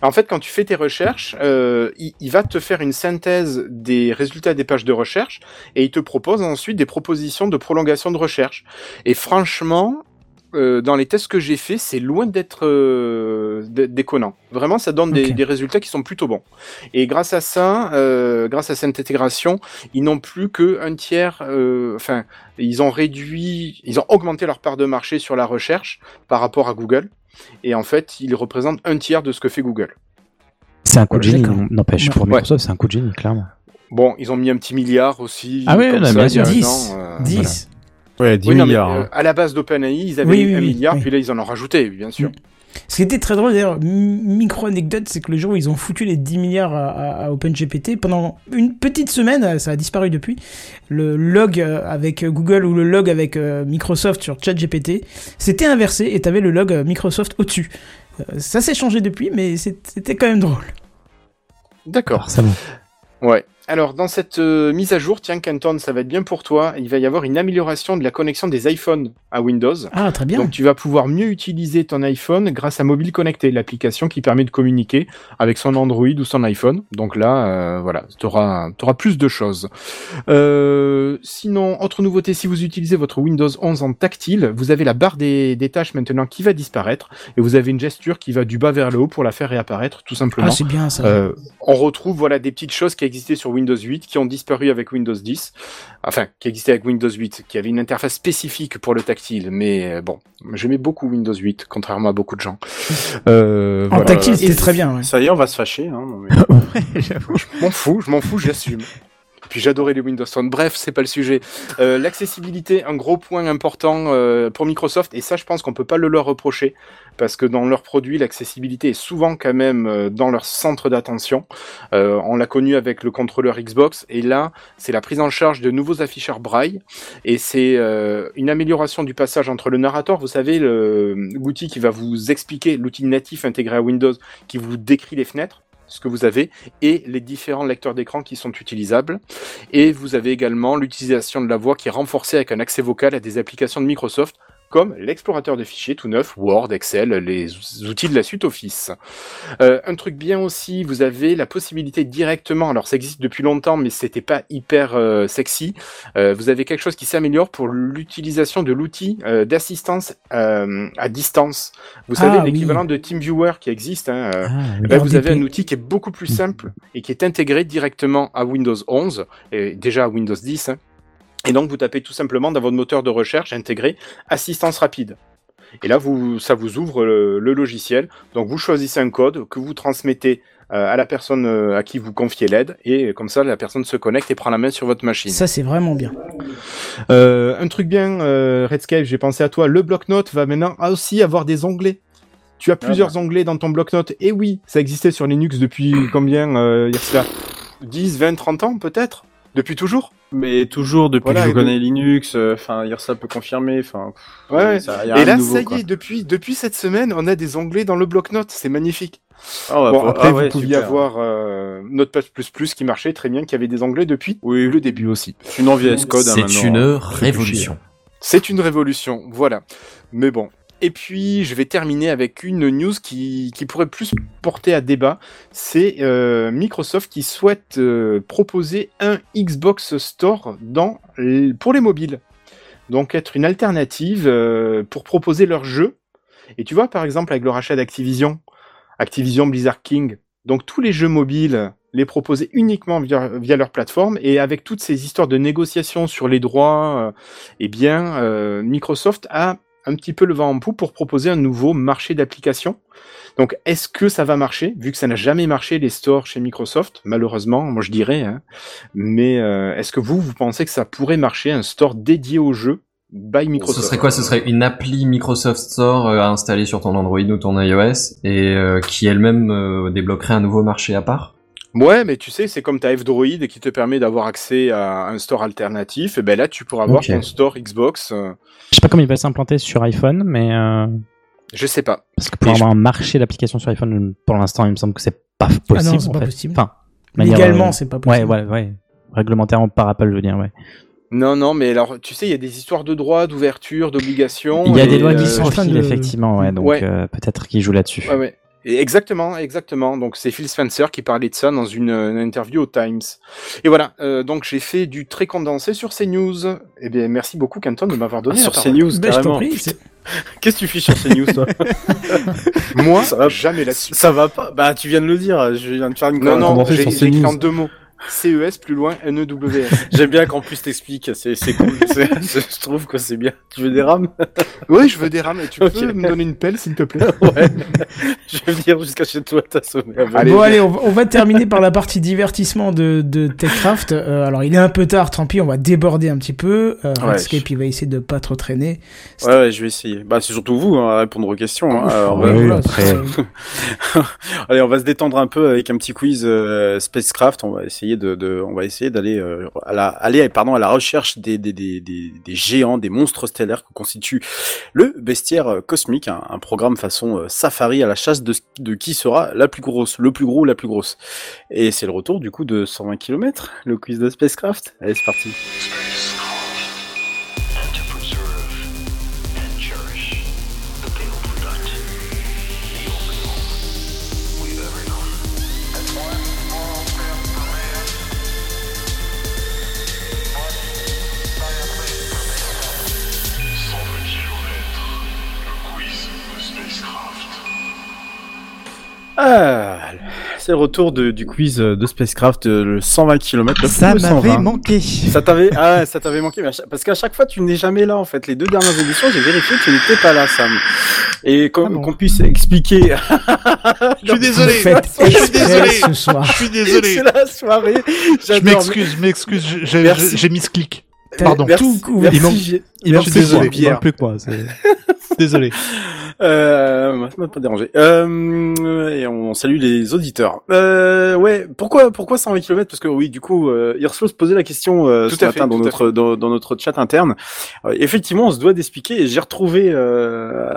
[SPEAKER 3] En fait, quand tu fais tes recherches, euh, il, il va te faire une synthèse des résultats des pages de recherche et il te propose ensuite des propositions de prolongation de recherche. Et franchement, euh, dans les tests que j'ai faits, c'est loin d'être euh, déconnant. Vraiment, ça donne des, résultats qui sont plutôt bons. Et grâce à ça, euh, grâce à cette intégration, ils n'ont plus que un tiers. euh, Enfin, ils ont réduit, ils ont augmenté leur part de marché sur la recherche par rapport à Google. Et en fait, ils représentent un tiers de ce que fait Google.
[SPEAKER 14] C'est un coup de
[SPEAKER 1] Ouais,
[SPEAKER 14] génie, n'empêche. Pour
[SPEAKER 3] Ouais.
[SPEAKER 14] Microsoft, c'est un coup de génie, clairement.
[SPEAKER 3] Bon, ils ont mis un petit milliard aussi.
[SPEAKER 14] Ah ouais,
[SPEAKER 3] il y a un
[SPEAKER 1] 10,
[SPEAKER 3] an, euh,
[SPEAKER 1] 10.
[SPEAKER 6] Ouais, 10
[SPEAKER 3] Oui, non, mais,
[SPEAKER 6] milliards.
[SPEAKER 3] euh,
[SPEAKER 6] hein.
[SPEAKER 3] à la base d'OpenAI, ils avaient
[SPEAKER 1] Oui, oui,
[SPEAKER 3] un
[SPEAKER 1] oui,
[SPEAKER 3] milliard,
[SPEAKER 1] oui.
[SPEAKER 3] puis là ils en ont rajouté, bien sûr.
[SPEAKER 1] Ce qui était très drôle d'ailleurs, micro-anecdote, c'est que le jour où ils ont foutu les 10 milliards à, OpenGPT, pendant une petite semaine, euh, ça a disparu depuis, le log euh, avec Google ou le log avec euh, Microsoft sur ChatGPT, c'était inversé et t'avais le log euh, Microsoft au-dessus. Euh, ça s'est changé depuis, mais c'était quand même drôle.
[SPEAKER 3] D'accord.
[SPEAKER 14] Forcément.
[SPEAKER 3] Ouais. Alors, dans cette euh, mise à jour, tiens, Canton, ça va être bien pour toi. Il va y avoir une amélioration de la connexion des iPhones à Windows.
[SPEAKER 1] Ah, très bien.
[SPEAKER 3] Donc, tu vas pouvoir mieux utiliser ton iPhone grâce à Mobile Connecté, l'application qui permet de communiquer avec son Android ou son iPhone. Donc là, euh, voilà, tu auras, plus de choses. Euh, sinon, autre nouveauté, si vous utilisez votre Windows 11 en tactile, vous avez la barre des, des tâches maintenant qui va disparaître et vous avez une gesture qui va du bas vers le haut pour la faire réapparaître, tout simplement.
[SPEAKER 1] Ah, c'est bien ça.
[SPEAKER 3] On retrouve voilà des petites choses qui existaient sur Windows 8, qui ont disparu avec Windows 10, enfin qui existaient avec Windows 8, qui avait une interface spécifique pour le tactile. Mais euh, bon, j'aimais beaucoup Windows 8, contrairement à beaucoup de gens. Euh,
[SPEAKER 1] en
[SPEAKER 3] voilà.
[SPEAKER 1] tactile, c'était très bien. ouais.
[SPEAKER 6] Ça y est, on va se fâcher. Hein,
[SPEAKER 3] je m'en fous, je m'en fous, j'assume. Puis j'adorais les Windows Phone. Bref, c'est pas le sujet. Euh, L'accessibilité, un gros point important euh, pour Microsoft, et ça, je pense qu'on peut pas le leur reprocher, parce que dans leurs produits, l'accessibilité est souvent quand même euh, dans leur centre d'attention. On l'a connu avec le contrôleur Xbox, et là, c'est la prise en charge de nouveaux afficheurs braille, et c'est une amélioration du passage entre le narrateur, vous savez, l'outil qui va vous expliquer, l'outil natif intégré à Windows, qui vous décrit les fenêtres ce que vous avez et les différents lecteurs d'écran qui sont utilisables. Et vous avez également l'utilisation de la voix qui est renforcée avec un accès vocal à des applications de Microsoft comme l'explorateur de fichiers tout neuf, Word, Excel, les outils de la suite Office. Euh, un truc bien aussi, vous avez la possibilité directement, alors ça existe depuis longtemps, mais c'était pas hyper euh, sexy. Euh, vous avez quelque chose qui s'améliore pour l'utilisation de l'outil d'assistance à distance. Vous savez,
[SPEAKER 1] Ah, oui.
[SPEAKER 3] l'équivalent de TeamViewer qui existe. Hein,
[SPEAKER 14] Ah, oui.
[SPEAKER 3] Là, vous avez un outil qui est beaucoup plus simple et qui est intégré directement à Windows 11 et déjà à Windows 10. hein. Et donc, vous tapez tout simplement dans votre moteur de recherche intégré assistance rapide. Et là, vous, ça vous ouvre le, le logiciel. Donc, vous choisissez un code que vous transmettez euh, à la personne euh, à qui vous confiez l'aide et comme ça, la personne se connecte et prend la main sur votre machine.
[SPEAKER 1] Ça, c'est vraiment bien.
[SPEAKER 3] Euh, un truc bien, euh, Redscape, j'ai pensé à toi. Le bloc-notes va maintenant aussi avoir des onglets. Tu as plusieurs onglets dans ton bloc-notes. Et oui, ça existait sur Linux depuis combien euh, il y a cela 10, 20, 30 ans peut-être? Depuis toujours
[SPEAKER 6] Mais toujours depuis
[SPEAKER 3] Voilà,
[SPEAKER 6] que je connais Linux, euh, enfin Irsa peut confirmer. Enfin,
[SPEAKER 3] Ouais, ouais.
[SPEAKER 6] ça, y a
[SPEAKER 3] Et là,
[SPEAKER 6] nouveau,
[SPEAKER 3] ça y
[SPEAKER 6] quoi.
[SPEAKER 3] est, depuis, depuis cette semaine, on a des onglets dans le bloc-notes. C'est magnifique.
[SPEAKER 6] Ah ouais,
[SPEAKER 3] bon, après,
[SPEAKER 6] ah
[SPEAKER 3] vous
[SPEAKER 6] ouais,
[SPEAKER 3] pouviez
[SPEAKER 6] super.
[SPEAKER 3] avoir euh, Notepad++ qui marchait très bien, qui avait des onglets depuis le début aussi.
[SPEAKER 6] C'est une envie hein,
[SPEAKER 9] C'est
[SPEAKER 6] maintenant,
[SPEAKER 9] une
[SPEAKER 6] hein.
[SPEAKER 9] révolution.
[SPEAKER 3] C'est une révolution, voilà. Mais bon. Et puis, je vais terminer avec une news qui, pourrait plus porter à débat. C'est euh, Microsoft qui souhaite euh, proposer un Xbox Store pour les mobiles. Donc, être une alternative euh, pour proposer leurs jeux. Et tu vois, par exemple, avec le rachat d'Activision, Activision Blizzard King, donc tous les jeux mobiles les proposer uniquement via, leur plateforme et avec toutes ces histoires de négociations sur les droits, eh bien, Microsoft a un petit peu le vent en poupe pour proposer un nouveau marché d'applications. Donc, est-ce que ça va marcher Vu que ça n'a jamais marché les stores chez Microsoft, malheureusement, moi je dirais. Hein, mais euh, est-ce que vous, vous pensez que ça pourrait marcher un store dédié aux jeux by Microsoft?
[SPEAKER 9] Ce serait quoi? Ce serait une appli Microsoft Store euh, à installer sur ton Android ou ton iOS et euh, qui elle-même euh, débloquerait un nouveau marché à part?
[SPEAKER 3] Ouais, mais tu sais, c'est comme ta F-Droid qui te permet d'avoir accès à un store alternatif. Et ben là, tu pourras avoir ton store Xbox. euh,
[SPEAKER 14] Je sais pas comment il va s'implanter sur iPhone, mais euh,
[SPEAKER 3] je sais pas.
[SPEAKER 14] parce que pour
[SPEAKER 3] Et je-
[SPEAKER 14] avoir un marché d'application sur iPhone, pour l'instant, il me semble que c'est pas possible.
[SPEAKER 1] Ah non, c'est
[SPEAKER 14] en
[SPEAKER 1] pas
[SPEAKER 14] fait.
[SPEAKER 1] possible.
[SPEAKER 14] Enfin,
[SPEAKER 1] Légalement, c'est pas possible.
[SPEAKER 14] Ouais, ouais, ouais. Réglementairement par Apple, je veux dire, ouais.
[SPEAKER 3] Non, non, mais alors, tu sais, il y a des histoires de droits, d'ouverture, d'obligations.
[SPEAKER 14] Il y a
[SPEAKER 3] et,
[SPEAKER 14] des lois qui
[SPEAKER 3] euh,
[SPEAKER 14] sont
[SPEAKER 1] de-
[SPEAKER 14] effectivement, ouais, donc
[SPEAKER 3] Ouais.
[SPEAKER 14] euh, peut-être qu'ils jouent là-dessus.
[SPEAKER 3] Ouais, ouais. Et exactement, exactement. Donc c'est Phil Spencer qui parlait de ça dans une, une interview au Times. Et voilà. euh, donc j'ai fait du très condensé sur ces news. Eh bien, merci beaucoup, Canton, de m'avoir donné
[SPEAKER 6] Ah, sur. CNews, carrément. Qu'est-ce que tu fiches sur CNews, toi
[SPEAKER 3] Moi,
[SPEAKER 6] Ça va-
[SPEAKER 3] jamais là-dessus.
[SPEAKER 6] Ça va pas Bah, tu viens de le dire. Je viens de faire une
[SPEAKER 3] Non, non, j'ai écrit
[SPEAKER 6] CNews.
[SPEAKER 3] en deux mots. CES plus loin NEWS.
[SPEAKER 6] J'aime bien qu'en plus t'expliques, c'est cool. je trouve que c'est bien. Tu veux des rames?
[SPEAKER 3] Oui, je veux des rames. Tu peux me donner une pelle, s'il te plaît?
[SPEAKER 6] Ouais. je vais venir jusqu'à chez toi t'assommer. avec-
[SPEAKER 1] bon, allez, on va, on va terminer par la partie divertissement de, de TechCraft. Euh, alors, il est un peu tard, tant pis, on va déborder un petit peu. Euh,
[SPEAKER 6] Ouais.
[SPEAKER 1] Redscape, il va essayer de pas trop traîner.
[SPEAKER 6] Ouais, ouais, je vais essayer. Bah, c'est surtout vous hein, à répondre aux questions. Hein. Alors,
[SPEAKER 1] Ouais,
[SPEAKER 6] euh,
[SPEAKER 1] voilà,
[SPEAKER 14] après.
[SPEAKER 1] c'est-
[SPEAKER 6] Allez, on va se détendre un peu avec un petit quiz euh, spacecraft. On va essayer de, on va essayer d'aller euh, à la, à la recherche des, géants, des monstres stellaires que constitue le bestiaire euh, cosmique, un, un programme façon euh, safari à la chasse de, de qui sera la plus grosse, le plus gros ou la plus grosse. Et c'est le retour du coup de 120 km, le quiz de spacecraft. Allez, c'est parti. Ah, c'est le retour de- du quiz euh, de spacecraft, euh, le 120 km.
[SPEAKER 14] Ça m'avait manqué.
[SPEAKER 6] Ça t'avait, ah, ça t'avait manqué, mais à chaque- parce qu'à chaque fois tu n'es jamais là en fait. Les deux dernières éditions, j'ai vérifié que tu n'étais pas là, Sam. Et qu'on
[SPEAKER 1] Ah bon
[SPEAKER 6] qu'on puisse expliquer.
[SPEAKER 4] Je suis désolé. Je suis désolé.
[SPEAKER 1] ce soir.
[SPEAKER 4] Je suis désolé.
[SPEAKER 6] C'est la soirée.
[SPEAKER 4] Je m'excuse, je m'excuse. j'ai- mis ce clic. Pardon.
[SPEAKER 6] Merci,
[SPEAKER 1] tout couvert.
[SPEAKER 6] merci,
[SPEAKER 14] Il manque- Il manque plus que moi.
[SPEAKER 6] j'ai-
[SPEAKER 14] Il
[SPEAKER 6] Pierre.
[SPEAKER 14] manque plus que moi. c'est- Désolé.
[SPEAKER 6] Euh, ça m'a pas dérangé. Euh, et on salue les auditeurs. Euh, ouais, pourquoi, pourquoi 120 km Parce que oui, du coup, euh, Hirslo se posait la question euh,
[SPEAKER 3] Tout
[SPEAKER 6] ce
[SPEAKER 3] à
[SPEAKER 6] matin
[SPEAKER 3] fait,
[SPEAKER 6] dans notre dans, dans notre chat interne. Euh, effectivement, on se doit d'expliquer. Et j'ai retrouvé, euh,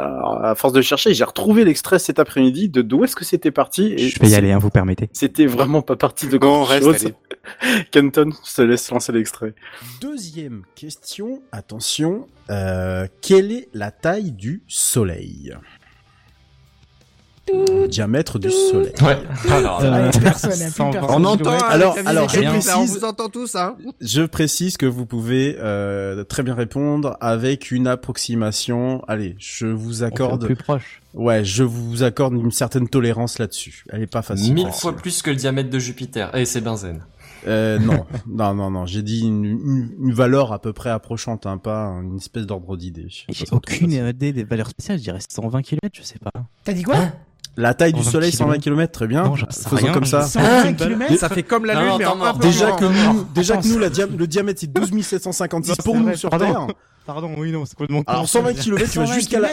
[SPEAKER 6] à force de chercher, j'ai retrouvé l'extrait cet après-midi de d'où est-ce que c'était parti. Et
[SPEAKER 14] Je vais y aller, hein, vous permettez.
[SPEAKER 6] C'était vraiment pas parti de grand
[SPEAKER 3] reste,
[SPEAKER 6] je te laisse lancer l'extrait.
[SPEAKER 17] Deuxième question, attention, euh, quelle est la taille du Soleil? Le diamètre du Soleil.
[SPEAKER 9] Ouais. Alors,
[SPEAKER 1] Allez,
[SPEAKER 14] Euh,
[SPEAKER 1] personne, plus
[SPEAKER 14] 120.
[SPEAKER 1] personne.
[SPEAKER 17] On entend alors, alors je
[SPEAKER 14] rien.
[SPEAKER 17] précise,
[SPEAKER 18] On vous entend tous, hein
[SPEAKER 17] je précise que vous pouvez euh, très bien répondre avec une approximation. Allez, je vous accorde.
[SPEAKER 14] plus proche.
[SPEAKER 17] Ouais, je vous accorde une certaine tolérance là-dessus. Elle est pas facile.
[SPEAKER 9] mille fois plus que le diamètre de Jupiter. Et c'est benzène.
[SPEAKER 17] Euh, non, non, non, non. J'ai dit une, une, une valeur à peu près approchante, hein, pas une espèce d'ordre d'idée.
[SPEAKER 14] J'ai aucune idée des valeurs spéciales. Je dirais 120 km, je sais pas.
[SPEAKER 1] T'as dit quoi?
[SPEAKER 17] La taille du
[SPEAKER 14] 120
[SPEAKER 17] Soleil, 120
[SPEAKER 14] kilomètres.
[SPEAKER 17] km, très bien.
[SPEAKER 14] Non,
[SPEAKER 17] Faisons
[SPEAKER 14] rien.
[SPEAKER 17] comme ça.
[SPEAKER 1] 120 km
[SPEAKER 18] Ça fait comme la Lune,
[SPEAKER 9] non,
[SPEAKER 18] mais peu
[SPEAKER 17] Déjà
[SPEAKER 18] en-
[SPEAKER 17] que nous, déjà que nous, la dia- le diamètre c'est 12 756 pour nous
[SPEAKER 14] vrai,
[SPEAKER 17] sur
[SPEAKER 14] pardon.
[SPEAKER 17] Terre.
[SPEAKER 14] Pardon, oui, non, c'est complètement
[SPEAKER 17] Alors 120 km, tu vas
[SPEAKER 1] 120
[SPEAKER 17] jusqu'à la.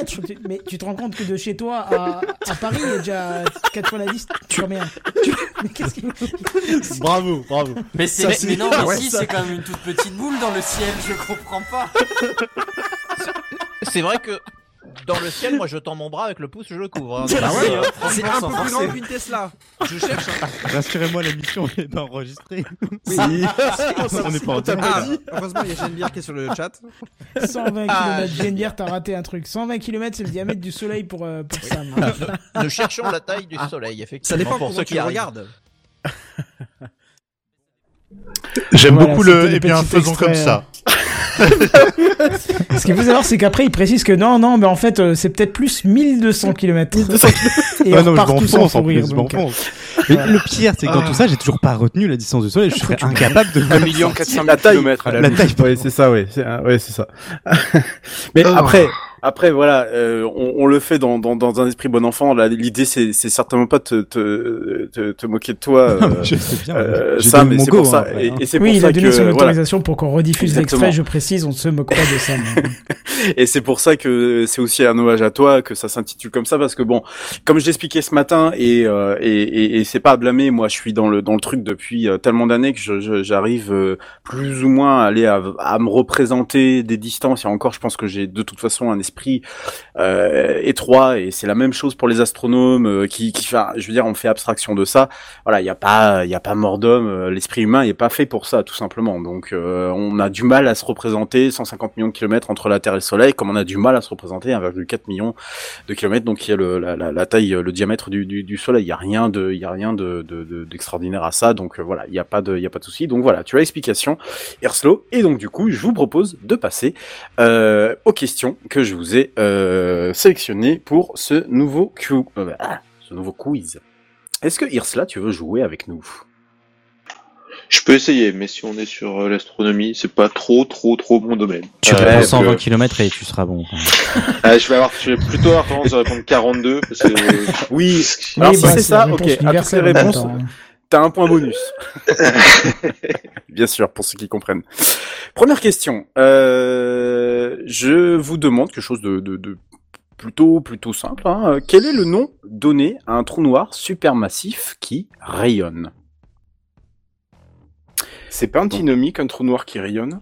[SPEAKER 1] Mais tu te rends compte que de chez toi à, à Paris, il y a déjà 4 fois la distance. Combien Tu- Mais qu'est-ce que...
[SPEAKER 17] Bravo, bravo.
[SPEAKER 9] Mais c'est,
[SPEAKER 17] Ça,
[SPEAKER 9] mais, non, mais
[SPEAKER 17] Ouais,
[SPEAKER 9] si,
[SPEAKER 17] ça-
[SPEAKER 9] c'est quand même une toute petite boule dans le ciel, je comprends pas.
[SPEAKER 19] C'est vrai que dans le ciel, moi je tends mon bras avec le pouce, je le couvre. hein.
[SPEAKER 18] Ah ouais
[SPEAKER 9] euh,
[SPEAKER 18] C'est un peu plus grand qu'une Tesla. Je cherche. hein.
[SPEAKER 14] Rassurez-moi, la mission est pas enregistrée.
[SPEAKER 17] Oui.
[SPEAKER 14] On n'est pas en direct.
[SPEAKER 18] Ah, heureusement, il y a Geneviève qui est sur le chat.
[SPEAKER 1] 120
[SPEAKER 19] Ah,
[SPEAKER 1] km, Geneviève, t'as raté un truc. 120 km, c'est le diamètre du soleil pour, euh, pour Sam.
[SPEAKER 19] Nous cherchons la taille du soleil, effectivement.
[SPEAKER 18] Ça dépend
[SPEAKER 19] pour ceux qui
[SPEAKER 18] regardes.
[SPEAKER 4] J'aime
[SPEAKER 1] Voilà,
[SPEAKER 4] beaucoup le. Eh bien,
[SPEAKER 1] petit
[SPEAKER 4] faisons comme ça.
[SPEAKER 1] Ce qu'il faut savoir, c'est qu'après, il précise que non, non, mais en fait, euh, c'est peut-être plus 1200 km. Et
[SPEAKER 14] Ah
[SPEAKER 1] on
[SPEAKER 14] non, mais je
[SPEAKER 1] tous en
[SPEAKER 14] m'enfonce en
[SPEAKER 1] fou rire.
[SPEAKER 14] plus, je
[SPEAKER 1] donc, euh.
[SPEAKER 14] Mais le pire, c'est que dans tout ça, j'ai toujours pas retenu la distance du soleil. Je serais incapable de.
[SPEAKER 3] 1 million 400
[SPEAKER 6] La
[SPEAKER 3] 000
[SPEAKER 6] taille,
[SPEAKER 3] km à la
[SPEAKER 14] la taille.
[SPEAKER 6] Ouais, c'est ça, ouais, c'est, ah, ouais, c'est ça. Mais
[SPEAKER 4] Oh.
[SPEAKER 6] après, après, voilà, euh, on, on le fait dans, dans, dans un esprit bon enfant. Là, l'idée, c'est, c'est certainement pas de te, te, te, te moquer de toi, euh,
[SPEAKER 14] Je sais bien.
[SPEAKER 6] euh, et
[SPEAKER 14] mon
[SPEAKER 6] c'est
[SPEAKER 14] go,
[SPEAKER 6] pour ça,
[SPEAKER 14] hein,
[SPEAKER 6] et,
[SPEAKER 14] hein.
[SPEAKER 6] et c'est
[SPEAKER 1] Oui,
[SPEAKER 6] pour
[SPEAKER 1] il
[SPEAKER 6] ça
[SPEAKER 1] a donné
[SPEAKER 6] que,
[SPEAKER 1] son
[SPEAKER 6] voilà.
[SPEAKER 1] autorisation pour qu'on rediffuse
[SPEAKER 6] Exactement.
[SPEAKER 1] l'extrait, je précise, on ne se moque pas de Sam.
[SPEAKER 6] Et c'est pour ça que c'est aussi un hommage à toi que ça s'intitule comme ça parce que bon, comme je l'expliquais ce matin et euh, et, et, et c'est pas à blâmer, moi je suis dans le dans le truc depuis euh, tellement d'années que je- je- j'arrive euh, plus ou moins à aller à, à me représenter des distances et encore je pense que j'ai de toute façon un esprit euh, étroit et c'est la même chose pour les astronomes euh, qui qui enfin, je veux dire on fait abstraction de ça. Voilà, il y a pas il y a pas mort d'homme, euh, l'esprit humain est pas fait pour ça tout simplement. Donc on a du mal à se représenter 150 millions de kilomètres entre la Terre et le Soleil, comme on a du mal à se représenter 1,4 million de kilomètres, donc il y a le, la, la, taille, le diamètre du, du, du Soleil. Il y a rien de, il y a rien de, de, de- d'extraordinaire à ça. Donc voilà, il y a pas de, il y a pas de souci. Donc voilà, tu as l'explication, Erslo. Et donc du coup, je vous propose de passer aux questions que je vous ai euh, sélectionnées pour ce nouveau Q, euh, ah, ce nouveau quiz. Est-ce que Irsla, tu veux jouer avec nous?
[SPEAKER 5] Je peux essayer, mais si on est sur euh, l'astronomie, c'est pas trop, trop, trop mon domaine.
[SPEAKER 14] Tu
[SPEAKER 5] Euh,
[SPEAKER 14] réponds
[SPEAKER 5] donc,
[SPEAKER 14] 120
[SPEAKER 5] euh,
[SPEAKER 14] km et tu seras bon.
[SPEAKER 5] euh, je vais avoir, je vais plutôt avoir tendance à répondre 42 parce que
[SPEAKER 6] Oui. Alors
[SPEAKER 1] Oui,
[SPEAKER 6] si
[SPEAKER 1] bah,
[SPEAKER 6] c'est
[SPEAKER 1] c'est
[SPEAKER 6] ça, ok. À toutes les réponses,
[SPEAKER 1] hein.
[SPEAKER 6] T'as un point bonus. Bien sûr, pour ceux qui comprennent. Première question. Euh, je vous demande quelque chose de, de, de plutôt plutôt simple. hein. Quel est le nom donné à un trou noir supermassif qui rayonne? C'est pas antinomique un trou noir qui rayonne?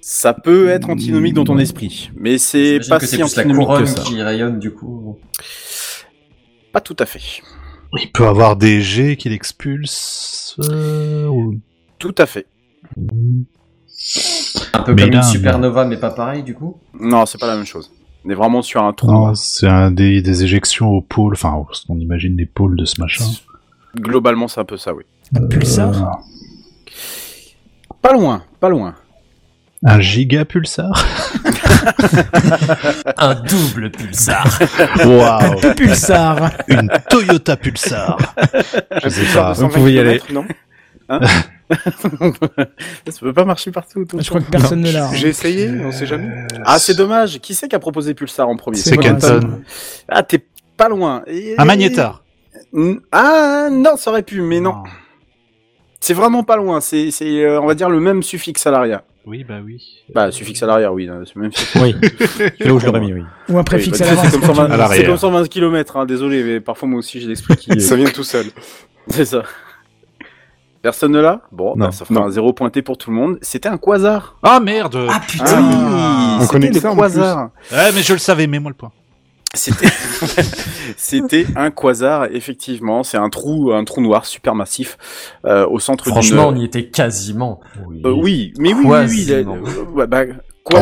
[SPEAKER 6] Ça peut être antinomique dans ton esprit, mais c'est pas
[SPEAKER 9] que c'est
[SPEAKER 6] si
[SPEAKER 9] plus la
[SPEAKER 6] antinomique que
[SPEAKER 9] couronne
[SPEAKER 6] ça.
[SPEAKER 9] qui rayonne du coup.
[SPEAKER 6] Pas tout à fait.
[SPEAKER 4] Il peut avoir des jets qu'il expulse. euh, ou-
[SPEAKER 6] Tout à fait.
[SPEAKER 9] Un peu
[SPEAKER 4] Mais
[SPEAKER 9] comme
[SPEAKER 4] là,
[SPEAKER 9] une supernova, mais pas pareil du coup?
[SPEAKER 6] Non, c'est pas la même chose. On est vraiment sur un trou
[SPEAKER 4] Non, c'est un des, des éjections au pôle, enfin, on imagine les pôles de ce machin.
[SPEAKER 6] Globalement, c'est un peu ça, oui.
[SPEAKER 1] Un pulsar?
[SPEAKER 6] Pas loin, pas loin.
[SPEAKER 4] Un giga pulsar
[SPEAKER 20] Un double pulsar.
[SPEAKER 4] Waouh
[SPEAKER 1] Deux pulsars
[SPEAKER 4] Une Toyota Pulsar Je sais pas.
[SPEAKER 6] Vous
[SPEAKER 3] pouvez y aller.
[SPEAKER 6] Non Hein Ça peut pas marcher partout. tout
[SPEAKER 1] Je crois que personne ne l'a. hein.
[SPEAKER 6] J'ai essayé, on sait jamais. Ah, c'est dommage. Qui c'est qui a proposé Pulsar en premier
[SPEAKER 4] C'est Kenton.
[SPEAKER 6] Ah, t'es pas loin. Et-
[SPEAKER 4] Un magnétar
[SPEAKER 6] Ah, non, ça aurait pu, mais non. C'est vraiment pas loin. C'est, c'est, euh, on va dire, le même suffixe à l'arrière.
[SPEAKER 4] Oui, bah oui.
[SPEAKER 6] Bah, suffixe à l'arrière, oui. C'est le même.
[SPEAKER 14] Oui. C'est là où je l'aurais mis, oui.
[SPEAKER 1] Ou un préfixe
[SPEAKER 6] Oui,
[SPEAKER 1] à
[SPEAKER 6] bah,
[SPEAKER 1] l'avance.
[SPEAKER 6] C'est comme 120,
[SPEAKER 4] À l'arrière.
[SPEAKER 6] c'est comme 120 km, hein, désolé, mais parfois moi aussi j'ai l'esprit qui. ça vient tout seul. C'est ça. Personne ne l'a Bon, bah,
[SPEAKER 4] Non.
[SPEAKER 6] ça fera un zéro pointé pour tout le monde. C'était un quasar.
[SPEAKER 4] Ah merde
[SPEAKER 20] Ah
[SPEAKER 6] Ah
[SPEAKER 20] putain.
[SPEAKER 6] oui,
[SPEAKER 4] on
[SPEAKER 6] c'était
[SPEAKER 4] connaît
[SPEAKER 6] le
[SPEAKER 4] ça en
[SPEAKER 6] quasar.
[SPEAKER 4] Ouais, mais je le savais, mets-moi le point.
[SPEAKER 6] C'était, c'était un quasar, effectivement. C'est un trou, un trou noir supermassif euh, au centre d'une-
[SPEAKER 9] Franchement, on y était quasiment.
[SPEAKER 6] Euh, oui, mais oui, oui, oui. Euh, ouais, bah,
[SPEAKER 4] Oh.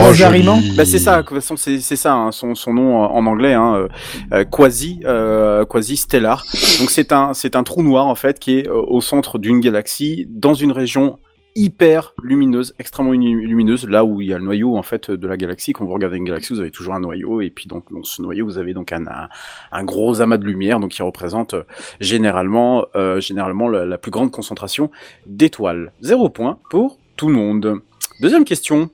[SPEAKER 6] Bah c'est ça, de toute façon c'est c'est ça hein, son son nom en anglais hein, euh, euh, quasi euh, quasi stellar. Donc c'est un c'est un trou noir en fait qui est euh, au centre d'une galaxie dans une région hyper lumineuse, extrêmement lumineuse, là où il y a le noyau en fait de la galaxie. Quand vous regardez une galaxie, vous avez toujours un noyau et puis donc dans ce noyau vous avez donc un un, un gros amas de lumière donc qui représente généralement euh, généralement la, la plus grande concentration d'étoiles. Zéro point pour tout le monde. Deuxième question.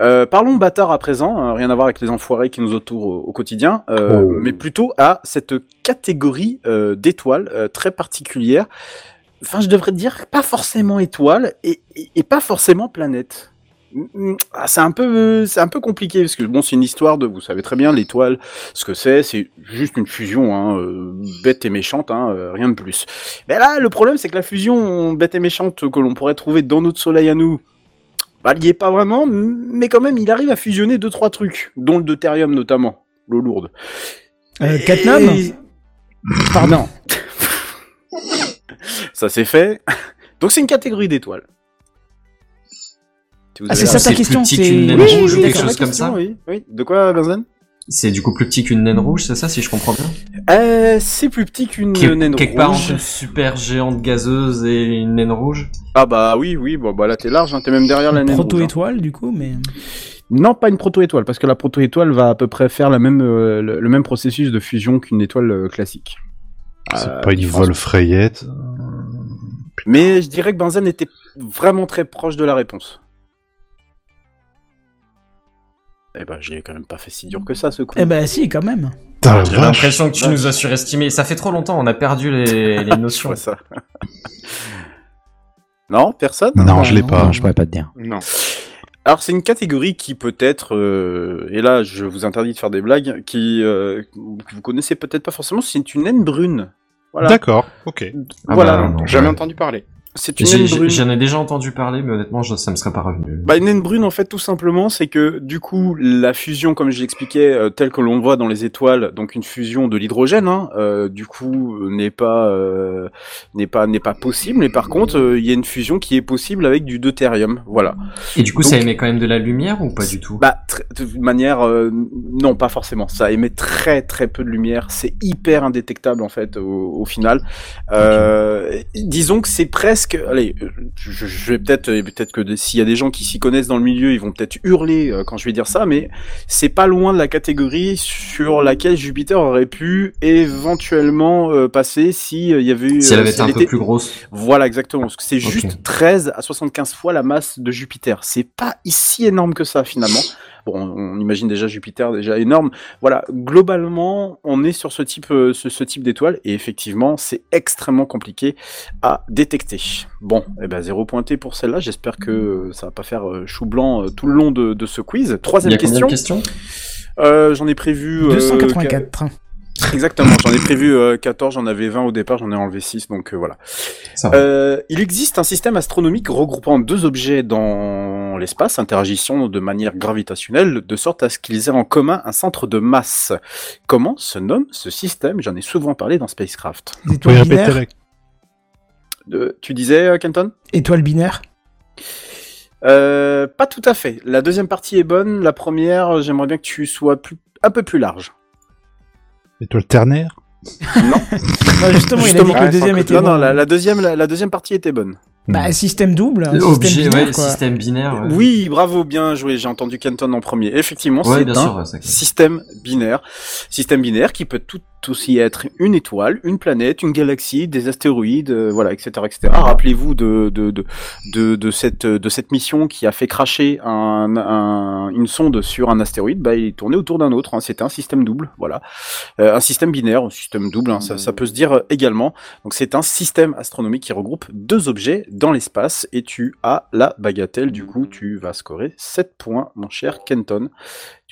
[SPEAKER 6] Euh, parlons bâtard à présent, hein, rien à voir avec les enfoirés qui nous entourent au, au quotidien, euh,
[SPEAKER 4] Oh.
[SPEAKER 6] mais plutôt à cette catégorie d'étoiles très particulière. Enfin, je devrais dire pas forcément étoile et, et, et pas forcément planète. Mm, ah, C'est un peu, c'est un peu compliqué parce que bon, c'est une histoire de, vous savez très bien, l'étoile, ce que c'est, c'est juste une fusion, hein, euh, bête et méchante, hein, euh, rien de plus. Mais là, le problème, c'est que la fusion bête et méchante que l'on pourrait trouver dans notre Soleil à nous, bah, il y est pas vraiment, mais quand même, il arrive à fusionner deux trois trucs, dont le deutérium notamment, l'eau lourde.
[SPEAKER 1] Euh,
[SPEAKER 6] Et- Pardon. Ça c'est fait. Donc c'est une catégorie d'étoiles. Si
[SPEAKER 1] Ah, c'est ça ta
[SPEAKER 9] C'est
[SPEAKER 1] question,
[SPEAKER 9] plus petit
[SPEAKER 1] c'est-
[SPEAKER 9] qu'une naine
[SPEAKER 1] Oui,
[SPEAKER 9] rouge
[SPEAKER 1] oui,
[SPEAKER 9] ou quelque chose comme ça.
[SPEAKER 6] Oui, oui. De quoi, Benzen?
[SPEAKER 9] C'est du coup plus petit qu'une naine rouge, c'est ça, si je comprends bien?
[SPEAKER 6] Euh, C'est plus petit qu'une naine
[SPEAKER 9] Quelque part
[SPEAKER 6] rouge.
[SPEAKER 9] entre une super géante gazeuse et une naine rouge?
[SPEAKER 6] Ah bah oui, oui, bon bah là t'es large, hein, t'es même derrière la naine rouge. hein.
[SPEAKER 1] Proto-étoile, du coup, mais.
[SPEAKER 6] Non, pas une proto-étoile, parce que la proto-étoile va à peu près faire la même, euh, le, le même processus de fusion qu'une étoile euh, classique.
[SPEAKER 4] C'est
[SPEAKER 6] Euh,
[SPEAKER 4] pas une
[SPEAKER 6] différence.
[SPEAKER 4] Wolfrayette.
[SPEAKER 6] Mais je dirais que Benzen était vraiment très proche de la réponse. Eh ben, j'ai quand même pas fait si dur que ça, ce coup.
[SPEAKER 1] Eh ben, si, quand même.
[SPEAKER 9] J'ai l'impression que tu nous as surestimé. Ça fait trop longtemps, on a perdu les, les
[SPEAKER 6] Je
[SPEAKER 9] notions.
[SPEAKER 6] ça. non, personne?
[SPEAKER 4] Non, je l'ai pas.
[SPEAKER 14] Non, je pourrais pas te dire.
[SPEAKER 6] Non. Alors c'est une catégorie qui peut-être, euh, et là je vous interdis de faire des blagues, qui euh, que vous connaissez peut-être pas forcément, c'est une naine brune. Voilà.
[SPEAKER 4] D'accord, ok.
[SPEAKER 9] Ah
[SPEAKER 6] voilà.
[SPEAKER 9] bah, non,
[SPEAKER 6] Jamais
[SPEAKER 9] ouais.
[SPEAKER 6] entendu parler. C'est une
[SPEAKER 9] J'ai-
[SPEAKER 6] naine brune.
[SPEAKER 9] J'en ai déjà entendu parler, mais honnêtement, je- ça me serait pas revenu.
[SPEAKER 6] Bah, une naine brune, en fait, tout simplement, c'est que, du coup, la fusion, comme je l'expliquais, euh, telle que l'on voit dans les étoiles, donc une fusion de l'hydrogène, hein, euh, du coup, n'est pas, euh, n'est pas, n'est pas possible. Mais par contre, il y a une fusion qui est possible avec du deutérium. Voilà.
[SPEAKER 9] Et du coup,
[SPEAKER 6] Donc-
[SPEAKER 9] ça émet quand même de la lumière ou pas du tout?
[SPEAKER 6] Bah, de manière, non, pas forcément. Ça émet très très peu de lumière. C'est hyper indétectable en fait au, au final. Disons que c'est presque presque, allez, euh, je, je vais peut-être, euh, peut-être que s'il y a des gens qui s'y connaissent dans le milieu, ils vont peut-être hurler euh, quand je vais dire ça, mais c'est pas loin de la catégorie sur laquelle Jupiter aurait pu éventuellement euh, passer si il y avait eu.
[SPEAKER 9] Si elle été un peu plus grosse.
[SPEAKER 6] Voilà, exactement. Parce que c'est juste 13 à 75 fois la masse de Jupiter. C'est pas si énorme que ça finalement. Bon, on, imagine déjà Jupiter déjà énorme. Voilà, globalement, on est sur ce type, ce, ce type d'étoile et effectivement, c'est extrêmement compliqué à détecter. Bon, eh ben zéro pointé pour celle-là. J'espère que euh, ça va pas faire euh, chou blanc euh, tout le long de, de ce quiz. Troisième
[SPEAKER 9] Il y a combien
[SPEAKER 6] question. Euh, J'en ai prévu. euh,
[SPEAKER 1] 284.
[SPEAKER 6] Exactement, j'en ai prévu euh, 14, j'en avais 20 au départ, j'en ai enlevé 6, donc euh, voilà. Euh, il existe un système astronomique regroupant deux objets dans l'espace, interagissant de manière gravitationnelle, de sorte à ce qu'ils aient en commun un centre de masse. Comment se nomme ce système? J'en ai souvent parlé dans Spacecraft.
[SPEAKER 1] Des étoiles binaires
[SPEAKER 6] De- tu disais, euh, Kenton?
[SPEAKER 1] Étoile binaire?
[SPEAKER 6] Euh, Pas tout à fait. La deuxième partie est bonne, la première, j'aimerais bien que tu sois plus, un peu plus large.
[SPEAKER 4] Étoile ternaire?
[SPEAKER 1] Bah, justement, il a dit que le deuxième était
[SPEAKER 6] non,
[SPEAKER 1] bon.
[SPEAKER 6] non, la, la deuxième, la, la deuxième partie était bonne.
[SPEAKER 1] Bah, système double. un
[SPEAKER 9] Objet,
[SPEAKER 1] système binaire,
[SPEAKER 9] ouais,
[SPEAKER 1] quoi.
[SPEAKER 9] système binaire. ouais.
[SPEAKER 6] Oui, bravo, bien joué. J'ai entendu Kenton en premier. Effectivement,
[SPEAKER 9] Ouais,
[SPEAKER 6] c'est
[SPEAKER 9] bien
[SPEAKER 6] un
[SPEAKER 9] sûr,
[SPEAKER 6] système binaire. Système binaire qui peut tout aussi être une étoile, une planète, une galaxie, des astéroïdes, euh, voilà, etc., etc. Rappelez-vous de cette mission qui a fait cracher un, un- une sonde sur un astéroïde. Bah, il tournait autour d'un autre. hein. C'était un système double, voilà, Euh, un système binaire, un système double. hein, ça, ça peut se dire euh, également. Donc, c'est un système astronomique qui regroupe deux objets dans l'espace et tu as la bagatelle. Du coup, tu vas scorer 7 points, mon cher Kenton.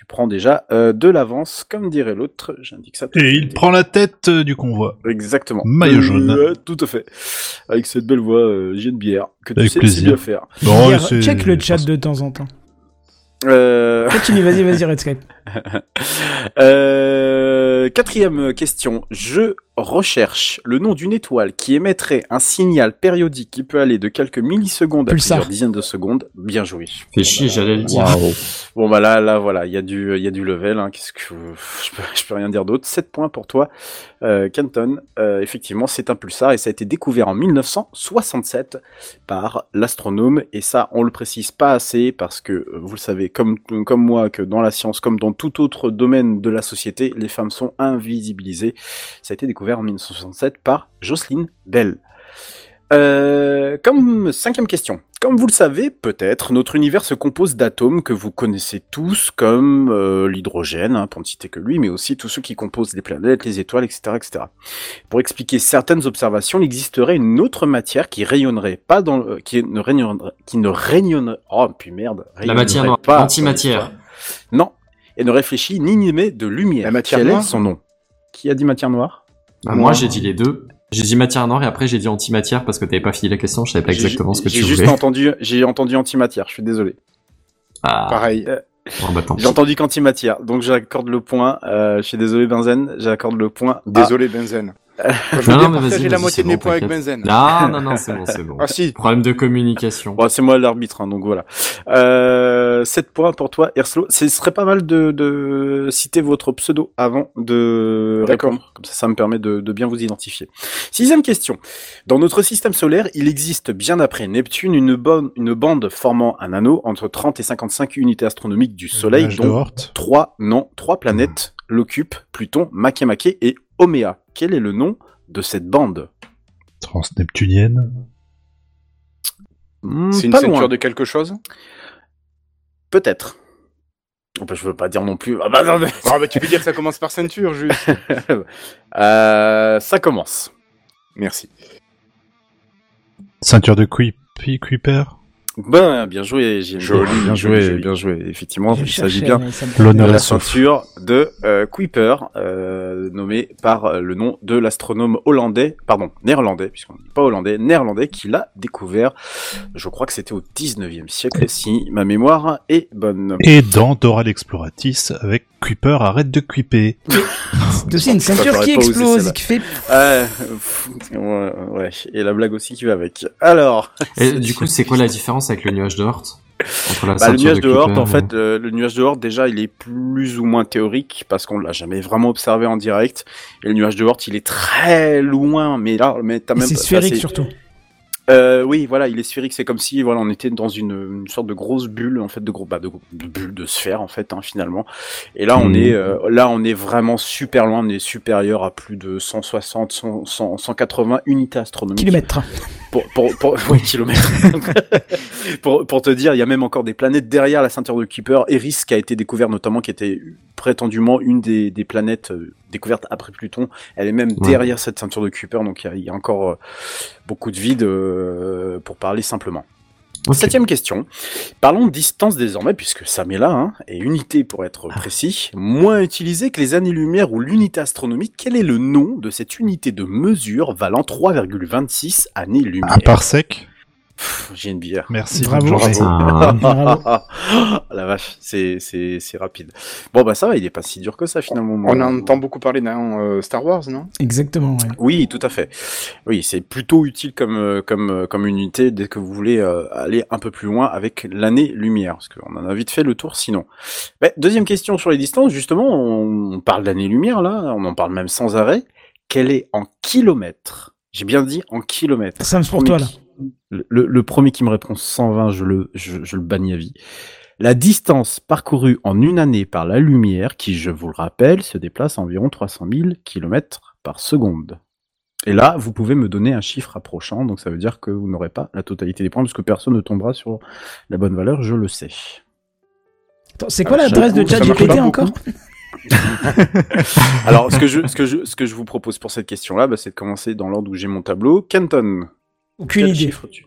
[SPEAKER 6] Prends déjà euh, de l'avance, comme dirait l'autre. J'indique ça. tout
[SPEAKER 4] Et il prend la tête euh, du convoi.
[SPEAKER 6] Exactement.
[SPEAKER 4] Maillot jaune.
[SPEAKER 6] Euh, tout à fait. Avec cette belle voix, euh, j'ai une bière que tu
[SPEAKER 4] Avec
[SPEAKER 6] sais
[SPEAKER 4] plaisir.
[SPEAKER 6] si bien faire.
[SPEAKER 4] Bon,
[SPEAKER 1] Hier,
[SPEAKER 4] c'est-
[SPEAKER 1] check le chat de temps en temps.
[SPEAKER 6] Euh...
[SPEAKER 1] Continue, vas-y, vas-y, Redscape.
[SPEAKER 6] Euh, quatrième question. Je recherche le nom d'une étoile qui émettrait un signal périodique qui peut aller de quelques millisecondes à
[SPEAKER 1] Pulsar.
[SPEAKER 6] plusieurs dizaines de secondes. Bien joué.
[SPEAKER 9] Fais chier, j'allais le dire.
[SPEAKER 6] Bon bah là, là voilà, il y a du, il y a du level. Hein. Qu'est-ce que je peux, je peux rien dire d'autre. 7 points pour toi, euh, Canton. Euh, effectivement, c'est un pulsar et ça a été découvert en 1967 par l'astronome. Et ça, on le précise pas assez parce que euh, vous le savez, comme comme moi, que dans la science, comme dans tout autre domaine de la société, les femmes sont invisibilisées. Ça a été découvert en 1967 par Jocelyn Bell. Euh, comme cinquième question. Comme vous le savez, peut-être, notre univers se compose d'atomes que vous connaissez tous, comme euh, l'hydrogène, hein, pour ne citer que lui, mais aussi tous ceux qui composent les planètes, les étoiles, etc., etc. Pour expliquer certaines observations, il existerait une autre matière qui rayonnerait pas dans, le- qui ne rayonnerait, qui ne rayonnerait, oh puis merde,
[SPEAKER 9] La matière noire,
[SPEAKER 6] pas
[SPEAKER 9] antimatière.
[SPEAKER 6] Non, et ne réfléchit ni n'émet de lumière.
[SPEAKER 3] La matière noire
[SPEAKER 6] son nom? Qui a dit matière noire?
[SPEAKER 9] Bah, moi, j'ai dit les deux. J'ai dit matière noire et après j'ai dit antimatière parce que t'avais pas fini la question, je savais pas exactement ce que tu
[SPEAKER 6] J'ai juste
[SPEAKER 9] voulais.
[SPEAKER 6] entendu, j'ai entendu antimatière. Je suis désolé.
[SPEAKER 9] Ah,
[SPEAKER 3] Pareil.
[SPEAKER 9] Bon, bah.
[SPEAKER 6] J'ai entendu qu'antimatière, donc j'accorde le point. Euh, je suis désolé Benzen, j'accorde le point. à-
[SPEAKER 3] Désolé, Benzen. Je
[SPEAKER 9] Non, mais
[SPEAKER 3] partager la moitié de mes
[SPEAKER 9] bon,
[SPEAKER 3] points avec. Benzen.
[SPEAKER 9] Non, non, non, c'est bon, c'est bon.
[SPEAKER 3] Ah si.
[SPEAKER 9] Problème de communication.
[SPEAKER 6] Bon, c'est moi l'arbitre, hein, donc voilà. Euh, 7 points pour toi, Erslo. Ce serait pas mal de, de citer votre pseudo avant de
[SPEAKER 3] D'accord.
[SPEAKER 6] répondre. Comme ça, ça me permet de, de bien vous identifier. Sixième question. Dans notre système solaire, il existe bien après Neptune une, bonne, une bande formant un anneau entre 30 et 55 unités astronomiques du Soleil, dont trois, non, trois planètes l'occupent, Pluton, Makemake et Oméa. Quel est le nom de cette bande?
[SPEAKER 4] Transneptunienne.
[SPEAKER 6] Hmm,
[SPEAKER 3] C'est une ceinture
[SPEAKER 6] loin.
[SPEAKER 3] de quelque chose?
[SPEAKER 6] Peut-être. Oh, bah, je veux pas dire non plus. Ah bah non, mais...
[SPEAKER 3] Ah bah tu peux dire que ça commence par ceinture, juste.
[SPEAKER 6] Euh, ça commence.
[SPEAKER 3] Merci.
[SPEAKER 4] Ceinture de Creeper.
[SPEAKER 6] Ben, bien joué.
[SPEAKER 3] Joli,
[SPEAKER 6] bien joué,
[SPEAKER 3] joli.
[SPEAKER 6] bien joué. Effectivement,
[SPEAKER 1] Je
[SPEAKER 6] il s'agit bien de la ceinture de euh, Kuiper, euh, nommé par euh, le nom de l'astronome hollandais, pardon, néerlandais, puisqu'on ne dit pas hollandais, néerlandais, qui l'a découvert. Je crois que c'était au 19e siècle, si ma mémoire est bonne.
[SPEAKER 4] Et dans Dora l'Exploratrice avec Creeper arrête de creeper.
[SPEAKER 1] C'est aussi une ceinture qui explose, qui fait.
[SPEAKER 6] Euh, pff, ouais, ouais, et la blague aussi qui va avec. Alors,
[SPEAKER 9] Et du coup, c'est quoi la différence avec le nuage de Hort
[SPEAKER 6] Bah, le nuage de
[SPEAKER 9] Kuiper
[SPEAKER 6] en fait, euh, le nuage de déjà, il est plus ou moins théorique parce qu'on l'a jamais vraiment observé en direct. Et le nuage de Oort, il est très loin, mais là, mais t'as même
[SPEAKER 1] c'est sphérique surtout.
[SPEAKER 6] Euh, oui, voilà, il est sphérique. C'est comme si, voilà, on était dans une, une sorte de grosse bulle, en fait, de gros, bah, de, de bulle de sphère, en fait, hein, finalement. Et là, on
[SPEAKER 9] Mhm.
[SPEAKER 6] est, euh, là, on est vraiment super loin. On est supérieur à plus de 160, 100, 100, 180 unités astronomiques.
[SPEAKER 1] Kilomètres.
[SPEAKER 6] Pour, pour, pour, kilomètres. pour, pour te dire, il y a même encore des planètes derrière la ceinture de Kuiper. Eris, qui a été découvert notamment, qui était prétendument une des, des planètes euh, découvertes après Pluton. Elle est même
[SPEAKER 9] Ouais.
[SPEAKER 6] derrière cette ceinture de Kuiper, donc il y y a encore euh, beaucoup de vide euh, pour parler simplement. Septième question. Parlons de distance désormais, puisque Sam est là, hein, et unité pour être précis, moins utilisée que les années-lumière ou l'unité astronomique. Quel est le nom de cette unité de mesure valant 3,26 années-lumière?
[SPEAKER 4] Un parsec
[SPEAKER 6] J'ai une bière.
[SPEAKER 4] Merci.
[SPEAKER 1] Bravo.
[SPEAKER 9] Putain.
[SPEAKER 6] La vache, c'est c'est c'est rapide. Bon bah ça va, il est pas si dur que ça finalement.
[SPEAKER 3] On en entend beaucoup parler dans euh, Star Wars, non?
[SPEAKER 1] Exactement, ouais.
[SPEAKER 6] Oui, tout à fait. Oui, c'est plutôt utile comme euh, comme euh, comme unité dès que vous voulez euh, aller un peu plus loin avec l'année-lumière, parce qu'on en a vite fait le tour sinon. Mais, deuxième question sur les distances, justement, on, on parle d'année-lumière là, on en parle même sans arrêt. Quelle est en kilomètres? J'ai bien dit en kilomètres.
[SPEAKER 1] Sam, pour toi, là.
[SPEAKER 6] qui- Le, premier qui me répond 120, je le je, je le bannis à vie. La distance parcourue en une année par la lumière, qui, je vous le rappelle, se déplace à environ 300 000 km par seconde. Et là, vous pouvez me donner un chiffre approchant, donc ça veut dire que vous n'aurez pas la totalité des points, parce que personne ne tombera sur la bonne valeur, je le sais.
[SPEAKER 1] Attends, C'est quoi
[SPEAKER 6] Alors,
[SPEAKER 1] l'adresse de ChatGPT encore
[SPEAKER 6] Alors, ce que, je, ce, que je, ce que je vous propose pour cette question-là, bah, c'est de commencer dans l'ordre où j'ai mon tableau. Kenton.
[SPEAKER 1] Aucune idée.
[SPEAKER 6] chiffre tu...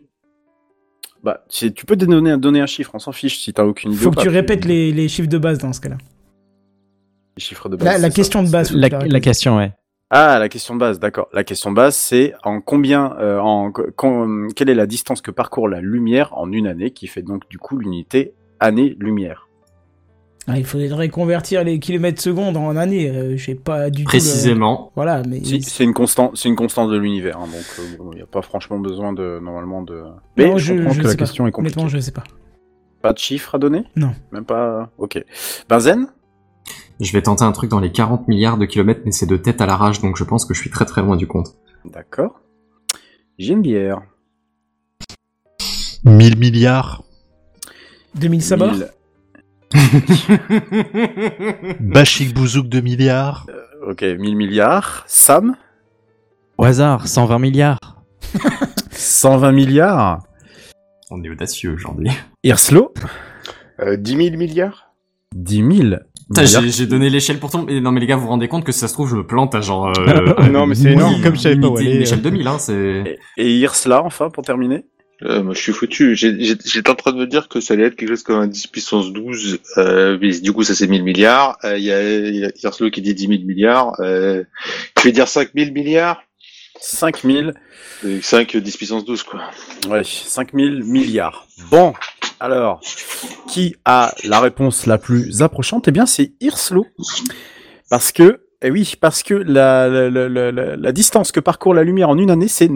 [SPEAKER 6] Bah, tu tu peux donner, donner un chiffre, on s'en fiche si t'as aucune idée.
[SPEAKER 1] Faut que
[SPEAKER 6] pas.
[SPEAKER 1] tu répètes les, les chiffres de base dans ce cas-là.
[SPEAKER 6] Les chiffres de base.
[SPEAKER 1] La, la
[SPEAKER 6] c'est ça.
[SPEAKER 1] question de base.
[SPEAKER 14] La, question, ouais.
[SPEAKER 6] Ah, la question de base, d'accord. La question de base, c'est en combien, euh, en quelle est la distance que parcourt la lumière en une année, qui fait donc du coup l'unité année-lumière.
[SPEAKER 1] Ah, il faudrait convertir les kilomètres secondes en années. euh, Je sais pas du tout.
[SPEAKER 9] Précisément.
[SPEAKER 1] Voilà, mais.
[SPEAKER 6] Si, c'est une constante, c'est une constante de l'univers, hein, donc euh, il n'y a pas franchement besoin de normalement de. Mais
[SPEAKER 1] Non,
[SPEAKER 6] je, comprends que la
[SPEAKER 1] pas.
[SPEAKER 6] question est compliquée.
[SPEAKER 1] Honnêtement, je sais pas.
[SPEAKER 6] Pas de chiffres à donner?
[SPEAKER 1] Non.
[SPEAKER 6] Même pas. Ok. Benzen
[SPEAKER 9] Je vais tenter un truc dans les 40 milliards de kilomètres, mais c'est de tête à l'arrache, donc je pense que je suis très très loin du compte.
[SPEAKER 6] D'accord. J'ai une bière.
[SPEAKER 4] 1000 milliards.
[SPEAKER 1] 2000 sabords?
[SPEAKER 4] Bachik Bouzouk 2 milliards.
[SPEAKER 6] Ok, 1000 milliards. Sam
[SPEAKER 14] Au hasard, 120 milliards.
[SPEAKER 6] 120 milliards.
[SPEAKER 9] On est audacieux aujourd'hui.
[SPEAKER 6] Irslo
[SPEAKER 3] Euh, 10 000 milliards?
[SPEAKER 6] 10 000
[SPEAKER 9] Putain,
[SPEAKER 6] milliards.
[SPEAKER 9] j'ai donné l'échelle pour. Mais Non mais les gars, vous vous rendez compte que si ça se trouve, je me plante à genre... Euh,
[SPEAKER 3] Non, mais c'est énorme.
[SPEAKER 14] Comme je savais pas où
[SPEAKER 9] unité-
[SPEAKER 14] aller,
[SPEAKER 9] Une échelle
[SPEAKER 14] euh.
[SPEAKER 9] 2000, hein, c'est...
[SPEAKER 6] Et, et Irsla, enfin, pour terminer?
[SPEAKER 5] Euh, moi, je suis foutu. J'étais en train de me dire que ça allait être quelque chose comme un 10 puissance 12. Euh, mais du coup, ça c'est 1000 milliards. Euh, Il y a, y a qui dit 10 000 milliards. Euh, je vais dire 5000 milliards.
[SPEAKER 6] 5000.
[SPEAKER 5] Euh, 5, 10 puissance 12, quoi.
[SPEAKER 6] Ouais, 5000 milliards. Bon, alors, qui a la réponse la plus approchante? Eh bien, c'est Irslo. Parce que, eh oui, parce que la, la, la, la, distance que parcourt la lumière en une année, c'est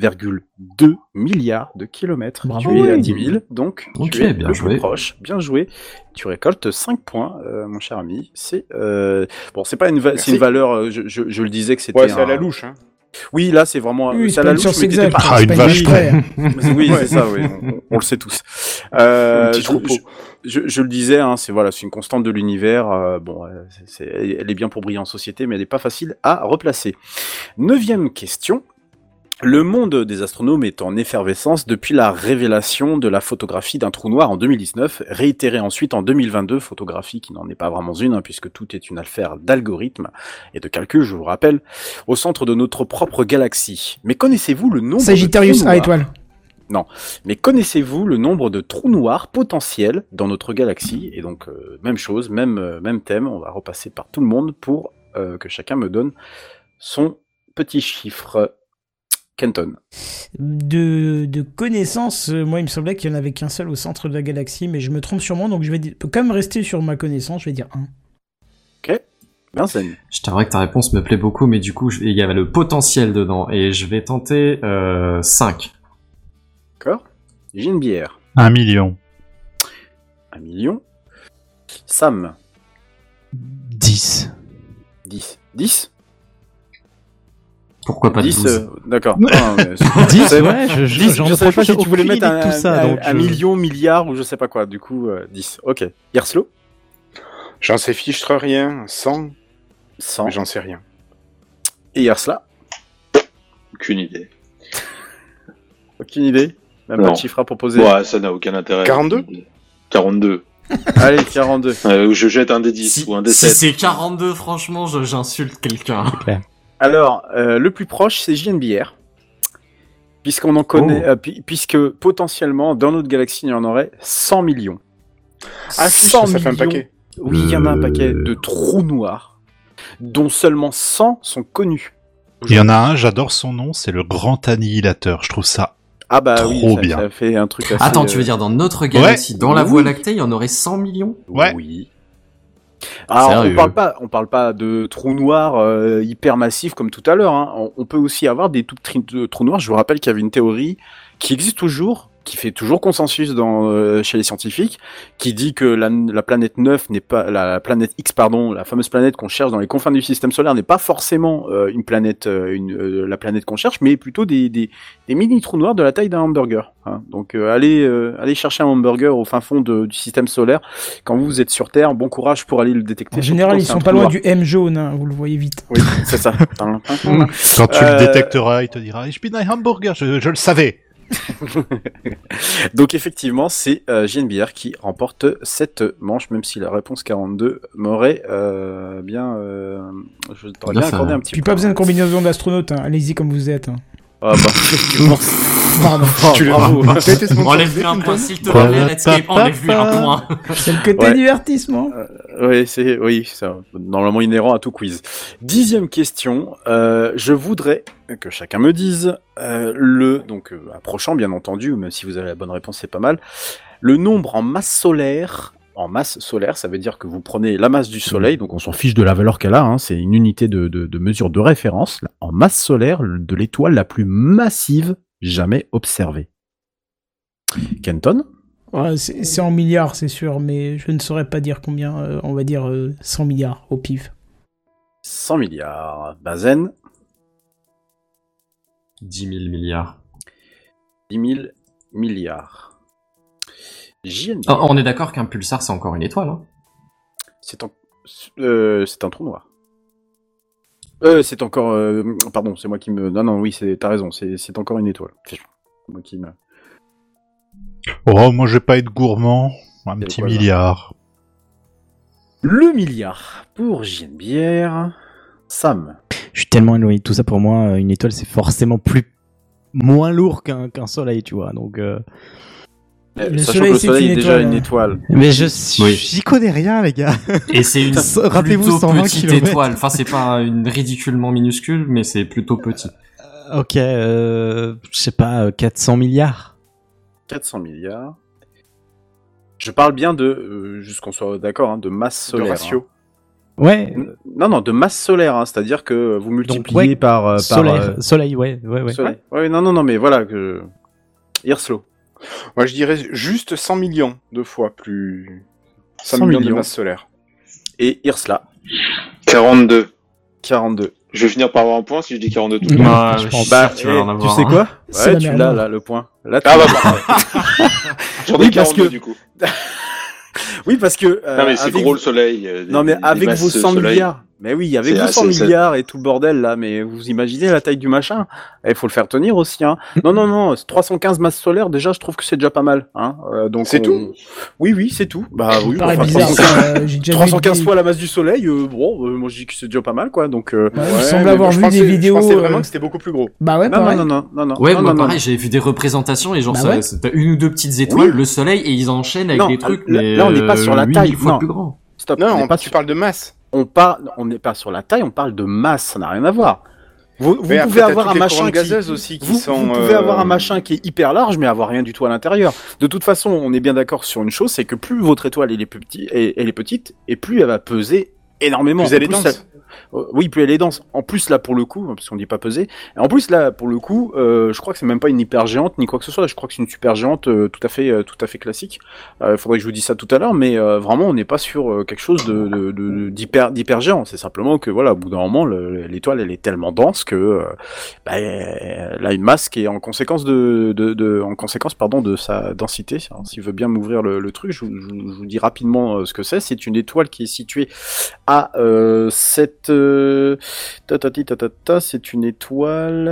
[SPEAKER 6] 9450,2 milliards de kilomètres.
[SPEAKER 1] Bravo.
[SPEAKER 6] Tu es à
[SPEAKER 1] Oui.
[SPEAKER 6] 10 000, donc tu es
[SPEAKER 9] bien
[SPEAKER 6] le
[SPEAKER 9] joué.
[SPEAKER 6] plus proche. Bien joué. Tu récoltes 5 points, euh, mon cher ami. C'est euh, bon, c'est pas une, va- c'est une
[SPEAKER 3] Merci.
[SPEAKER 6] valeur. euh, Je, je, je le disais que c'était.
[SPEAKER 3] Ouais, c'est à la louche. Hein.
[SPEAKER 6] Oui, là, c'est vraiment.
[SPEAKER 1] Oui,
[SPEAKER 6] c'est
[SPEAKER 1] c'est
[SPEAKER 6] à la louche, mais t'étais pas-
[SPEAKER 4] Ah,
[SPEAKER 1] c'est
[SPEAKER 4] une
[SPEAKER 1] pas
[SPEAKER 4] vache
[SPEAKER 6] oui, c'est ça, oui, on, on le sait tous. Euh,
[SPEAKER 3] Un petit
[SPEAKER 6] je,
[SPEAKER 3] troupeau.
[SPEAKER 6] je- je- je le disais, hein, c'est voilà, c'est une constante de l'univers. euh, bon, euh, c'est- elle est bien pour briller en société, mais elle n'est pas facile à replacer. Neuvième question. Le monde des astronomes est en effervescence depuis la révélation de la photographie d'un trou noir en 2019, réitérée ensuite en 2022, photographie qui n'en est pas vraiment une, hein, puisque tout est une affaire d'algorithmes et de calcul, je vous rappelle, au centre de notre propre galaxie. Mais connaissez-vous le nombre de
[SPEAKER 1] Sagittarius
[SPEAKER 6] trous
[SPEAKER 1] à
[SPEAKER 6] noirs?
[SPEAKER 1] étoile.
[SPEAKER 6] non. Mais connaissez-vous le nombre de trous noirs potentiels dans notre galaxie? Et donc, euh, même chose, même, euh, même thème, on va repasser par tout le monde pour euh, que chacun me donne son petit chiffre. Kenton.
[SPEAKER 1] De, de connaissance, euh, moi il me semblait qu'il y en avait qu'un seul au centre de la galaxie, mais je me trompe sûrement, donc je vais dire, peux quand même rester sur ma connaissance, je vais dire 1.
[SPEAKER 6] Ok. Vincent.
[SPEAKER 9] Je t'avouerai que ta réponse me plaît beaucoup, mais du coup, je- il y avait le potentiel dedans, et je vais tenter euh, 5.
[SPEAKER 6] D'accord. J'ai une bière.
[SPEAKER 4] 1 million.
[SPEAKER 6] Un million. Sam.
[SPEAKER 14] 10.
[SPEAKER 6] 10. 10
[SPEAKER 9] Pourquoi pas
[SPEAKER 6] 10
[SPEAKER 9] 12
[SPEAKER 6] euh, D'accord.
[SPEAKER 14] Ouais.
[SPEAKER 6] Ah, mais c'est-
[SPEAKER 14] 10,
[SPEAKER 6] je savais-
[SPEAKER 14] ouais, je- je-
[SPEAKER 6] 10,
[SPEAKER 14] j'en
[SPEAKER 6] je
[SPEAKER 14] ai
[SPEAKER 6] savais pas si tu voulais mettre un,
[SPEAKER 14] tout ça,
[SPEAKER 6] un-
[SPEAKER 14] donc
[SPEAKER 6] un
[SPEAKER 14] je-
[SPEAKER 6] million, milliard ou je sais pas quoi. Du coup, euh, 10. Ok. Yerslo
[SPEAKER 3] J'en sais fichtre rien. 100
[SPEAKER 6] 100.
[SPEAKER 3] J'en sais rien.
[SPEAKER 6] Et Yersla
[SPEAKER 5] Aucune idée.
[SPEAKER 6] Aucune idée? Même
[SPEAKER 5] Non.
[SPEAKER 6] pas de chiffre à proposer
[SPEAKER 5] Ouais, ça n'a aucun intérêt.
[SPEAKER 6] 42
[SPEAKER 5] 42.
[SPEAKER 6] Allez, 42.
[SPEAKER 5] Euh, je jette un des 10 ou un des
[SPEAKER 9] Si
[SPEAKER 5] 7.
[SPEAKER 9] c'est 42, franchement, j'insulte quelqu'un.
[SPEAKER 6] Alors, euh, le plus proche, c'est JNBR. Puisqu'on en connaît,
[SPEAKER 9] Oh.
[SPEAKER 6] euh, puisque potentiellement, dans notre galaxie, il y en aurait 100 millions.
[SPEAKER 3] Ah, si, ça fait un paquet.
[SPEAKER 6] Oui, il y en a un
[SPEAKER 4] Euh.
[SPEAKER 6] paquet de trous noirs, dont seulement 100 sont connus.
[SPEAKER 4] Il y en a un, j'adore son nom, c'est le Grand Annihilateur. Je trouve ça
[SPEAKER 6] Ah bah
[SPEAKER 4] trop
[SPEAKER 6] oui, ça,
[SPEAKER 4] bien.
[SPEAKER 6] ça fait un truc assez...
[SPEAKER 9] Attends, tu veux
[SPEAKER 6] euh,
[SPEAKER 9] dire dans notre galaxie, dans la
[SPEAKER 6] Oui.
[SPEAKER 9] Voie lactée, il y en aurait 100 millions?
[SPEAKER 4] Ouais.
[SPEAKER 6] Oui. Alors, on parle pas, on parle pas de trous noirs euh, hyper massifs comme tout à l'heure. hein. On, on peut aussi avoir des tout petits de trous noirs. Je vous rappelle qu'il y avait une théorie qui existe toujours, qui fait toujours consensus dans, euh, chez les scientifiques, qui dit que la, la planète 9 n'est pas la planète X, pardon, la fameuse planète qu'on cherche dans les confins du système solaire n'est pas forcément euh, une planète, euh, une, euh, la planète qu'on cherche, mais plutôt des, des, des mini trous noirs de la taille d'un hamburger. hein. Donc euh, allez, euh, allez chercher un hamburger au fin fond de- du système solaire. Quand vous êtes sur Terre, bon courage pour aller le détecter.
[SPEAKER 1] En général, ils sont pas loin
[SPEAKER 6] noir.
[SPEAKER 1] du M jaune, hein, vous le voyez vite.
[SPEAKER 6] Oui, c'est ça.
[SPEAKER 4] Quand tu
[SPEAKER 6] Euh,
[SPEAKER 4] le détecteras, il te dira Ich bin ein Hamburger, je, je le savais.
[SPEAKER 6] Donc effectivement, c'est euh, JNBR qui remporte cette manche, même si la réponse 42 m'aurait euh, bien, euh, je t'aurais bien accordé un petit
[SPEAKER 1] Puis
[SPEAKER 6] peu.
[SPEAKER 1] pas besoin de combinaison d'astronautes, hein. allez-y comme vous êtes. hein.
[SPEAKER 6] Ah bah, effectivement.
[SPEAKER 1] Pardon.
[SPEAKER 6] Tu
[SPEAKER 3] sponsorisé,
[SPEAKER 9] Enlève-lui un point, s'il te plaît, Redscape, enlève-lui un point.
[SPEAKER 1] C'est le côté
[SPEAKER 6] Ouais.
[SPEAKER 1] divertissement.
[SPEAKER 6] Oui, c'est oui, ça normalement inhérent à tout quiz. Dixième question. euh, je voudrais que chacun me dise euh, le donc euh, approchant bien entendu, même si vous avez la bonne réponse, c'est pas mal. Le nombre en masse solaire. En masse solaire, ça veut dire que vous prenez la masse du Soleil, donc on s'en fiche de la valeur qu'elle a, hein, c'est une unité de, de, de mesure de référence, en masse solaire de l'étoile la plus massive jamais observée. Kenton
[SPEAKER 1] Ouais, c'est en milliards, c'est sûr, mais je ne saurais pas dire combien. euh, on va dire euh, 100 milliards au pif.
[SPEAKER 6] 100 milliards. Bazen
[SPEAKER 9] 10 000 milliards.
[SPEAKER 6] 10 000 milliards. JNB.
[SPEAKER 9] Oh, on est d'accord qu'un pulsar, c'est encore une étoile. Hein
[SPEAKER 6] C'est en- euh, c'est un trou noir. Euh, c'est encore. euh, pardon, c'est moi qui me. Non, non, oui, c'est- t'as raison, c'est c'est encore une étoile. C'est moi qui me.
[SPEAKER 4] Oh, moi je vais pas être gourmand. Un petit
[SPEAKER 6] quoi,
[SPEAKER 4] milliard.
[SPEAKER 6] Le milliard pour JNBR. Sam.
[SPEAKER 14] Je suis tellement éloigné de tout ça pour moi. Une étoile, c'est forcément plus moins lourd qu'un qu'un soleil, tu vois. Donc, euh,
[SPEAKER 1] Le
[SPEAKER 6] Sachant
[SPEAKER 1] soleil,
[SPEAKER 6] que le soleil
[SPEAKER 1] une
[SPEAKER 6] est déjà une étoile.
[SPEAKER 14] mais je
[SPEAKER 9] Oui.
[SPEAKER 14] j'y connais rien, les gars.
[SPEAKER 9] Et c'est une
[SPEAKER 14] Rappelez-vous,
[SPEAKER 9] plutôt
[SPEAKER 14] 120
[SPEAKER 9] petite
[SPEAKER 14] kilomètres.
[SPEAKER 9] étoile. Enfin, c'est pas une ridiculement minuscule, mais c'est plutôt petit.
[SPEAKER 14] ok, euh, je sais pas, euh, 400 milliards.
[SPEAKER 6] 400 milliards. Je parle bien de, euh, juste qu'on soit d'accord, hein, de masse
[SPEAKER 3] De
[SPEAKER 6] solaire.
[SPEAKER 3] ratio.
[SPEAKER 14] Ouais.
[SPEAKER 6] hein. Non, non, de masse solaire, hein, c'est-à-dire que vous multipliez
[SPEAKER 14] ouais,
[SPEAKER 6] par, euh, par
[SPEAKER 14] Soleil,
[SPEAKER 6] euh,
[SPEAKER 14] soleil, ouais, ouais, ouais.
[SPEAKER 6] soleil. Ouais, non, non, non, mais voilà que. Hirslo.
[SPEAKER 3] Moi, je dirais juste 100 millions de fois plus. 100,
[SPEAKER 6] 100
[SPEAKER 3] millions, de masse solaire.
[SPEAKER 6] Et Hirsla.
[SPEAKER 5] 42.
[SPEAKER 6] 42.
[SPEAKER 5] Je vais finir par avoir un point si je dis 42 tout le temps.
[SPEAKER 9] je
[SPEAKER 14] pense.
[SPEAKER 9] suis
[SPEAKER 6] Bah,
[SPEAKER 9] tu vas en avoir
[SPEAKER 6] tu sais quoi
[SPEAKER 1] C'est
[SPEAKER 6] Ouais, tu l'as là, le point. Là, tu
[SPEAKER 5] Ah bah
[SPEAKER 6] l'as.
[SPEAKER 5] parfait. J'en
[SPEAKER 6] Oui,
[SPEAKER 5] ai
[SPEAKER 6] parce
[SPEAKER 5] 42
[SPEAKER 6] que-
[SPEAKER 5] du coup.
[SPEAKER 6] oui, parce que. euh,
[SPEAKER 5] non mais c'est
[SPEAKER 6] avec-
[SPEAKER 5] gros le soleil. euh,
[SPEAKER 6] Non, mais avec vos 100
[SPEAKER 5] soleil.
[SPEAKER 6] milliards. Mais oui, vos 100
[SPEAKER 5] assez- c'est-
[SPEAKER 6] milliards et tout le bordel là, mais vous imaginez la taille du machin Il faut le faire tenir aussi. Hein. non, non, non, c'est 315 masses solaires, déjà, je trouve que c'est déjà pas mal. Hein. Euh, donc
[SPEAKER 3] C'est
[SPEAKER 6] on-
[SPEAKER 3] tout?
[SPEAKER 6] Oui, oui, c'est tout. Bah oui,
[SPEAKER 1] Pareil,
[SPEAKER 6] enfin,
[SPEAKER 1] bizarre.
[SPEAKER 6] 315,
[SPEAKER 1] ça, euh, J'ai déjà vu
[SPEAKER 6] 315
[SPEAKER 1] des-
[SPEAKER 6] fois la masse du soleil, euh, bon, euh, moi je dis que c'est déjà pas mal, quoi. Donc, euh,
[SPEAKER 1] Ouais, il
[SPEAKER 3] Ouais,
[SPEAKER 1] semble
[SPEAKER 3] mais
[SPEAKER 1] avoir vu des vidéos.
[SPEAKER 3] Je pensais vraiment
[SPEAKER 1] euh,
[SPEAKER 3] que c'était beaucoup plus gros.
[SPEAKER 1] Bah ouais,
[SPEAKER 6] non,
[SPEAKER 1] pareil.
[SPEAKER 6] non, non, non, non,
[SPEAKER 9] Ouais,
[SPEAKER 6] non,
[SPEAKER 9] moi
[SPEAKER 6] non,
[SPEAKER 9] pareil, j'avais vu des représentations et genre
[SPEAKER 1] Bah
[SPEAKER 9] ça,
[SPEAKER 1] ouais.
[SPEAKER 9] ça- t'as une ou deux petites étoiles,
[SPEAKER 6] Oui.
[SPEAKER 9] le soleil et ils enchaînent avec
[SPEAKER 6] Non,
[SPEAKER 9] des trucs,
[SPEAKER 6] là-
[SPEAKER 9] mais
[SPEAKER 6] là, on n'est pas
[SPEAKER 9] euh,
[SPEAKER 6] sur la taille,
[SPEAKER 9] fois
[SPEAKER 6] non.
[SPEAKER 9] plus grand.
[SPEAKER 6] Stop,
[SPEAKER 3] Non,
[SPEAKER 6] on pas
[SPEAKER 3] tu
[SPEAKER 6] sur-
[SPEAKER 3] parles de masse.
[SPEAKER 6] On parle, on n'est pas sur la taille, on parle de masse, ça n'a rien à voir. Vous, vous
[SPEAKER 3] Mais après,
[SPEAKER 6] pouvez avoir un machin qui,
[SPEAKER 3] aussi qui
[SPEAKER 6] vous,
[SPEAKER 3] sont,
[SPEAKER 6] vous pouvez
[SPEAKER 3] euh,
[SPEAKER 6] avoir un machin qui est hyper large, mais avoir rien du tout à l'intérieur. De toute façon, on est bien d'accord sur une chose, c'est que plus votre étoile elle est, plus petite, et, elle est petite, et plus elle va peser énormément.
[SPEAKER 3] Plus elle est
[SPEAKER 6] En
[SPEAKER 3] dense.
[SPEAKER 6] euh, oui, plus elle est dense. En plus, là, pour le coup, parce qu'on dit pas peser. Et en plus, là, pour le coup, euh, je crois que c'est même pas une hyper géante ni quoi que ce soit. Je crois que c'est une super géante euh, tout à fait, euh, tout à fait classique. Il faudrait que je vous dise ça tout à l'heure, mais vraiment, on n'est pas sur quelque chose de, d'hyper, d'hyper géant. C'est simplement que, voilà, au bout d'un moment, le- l'étoile, elle est tellement dense que, bah, elle a une masse qui est en conséquence de, de, de- en conséquence, pardon, de sa densité. S'il veut bien m'ouvrir le, le truc, je, vous- je vous- je vous dis rapidement ce que c'est. C'est une étoile qui est située à euh, cette euh, c'est une étoile.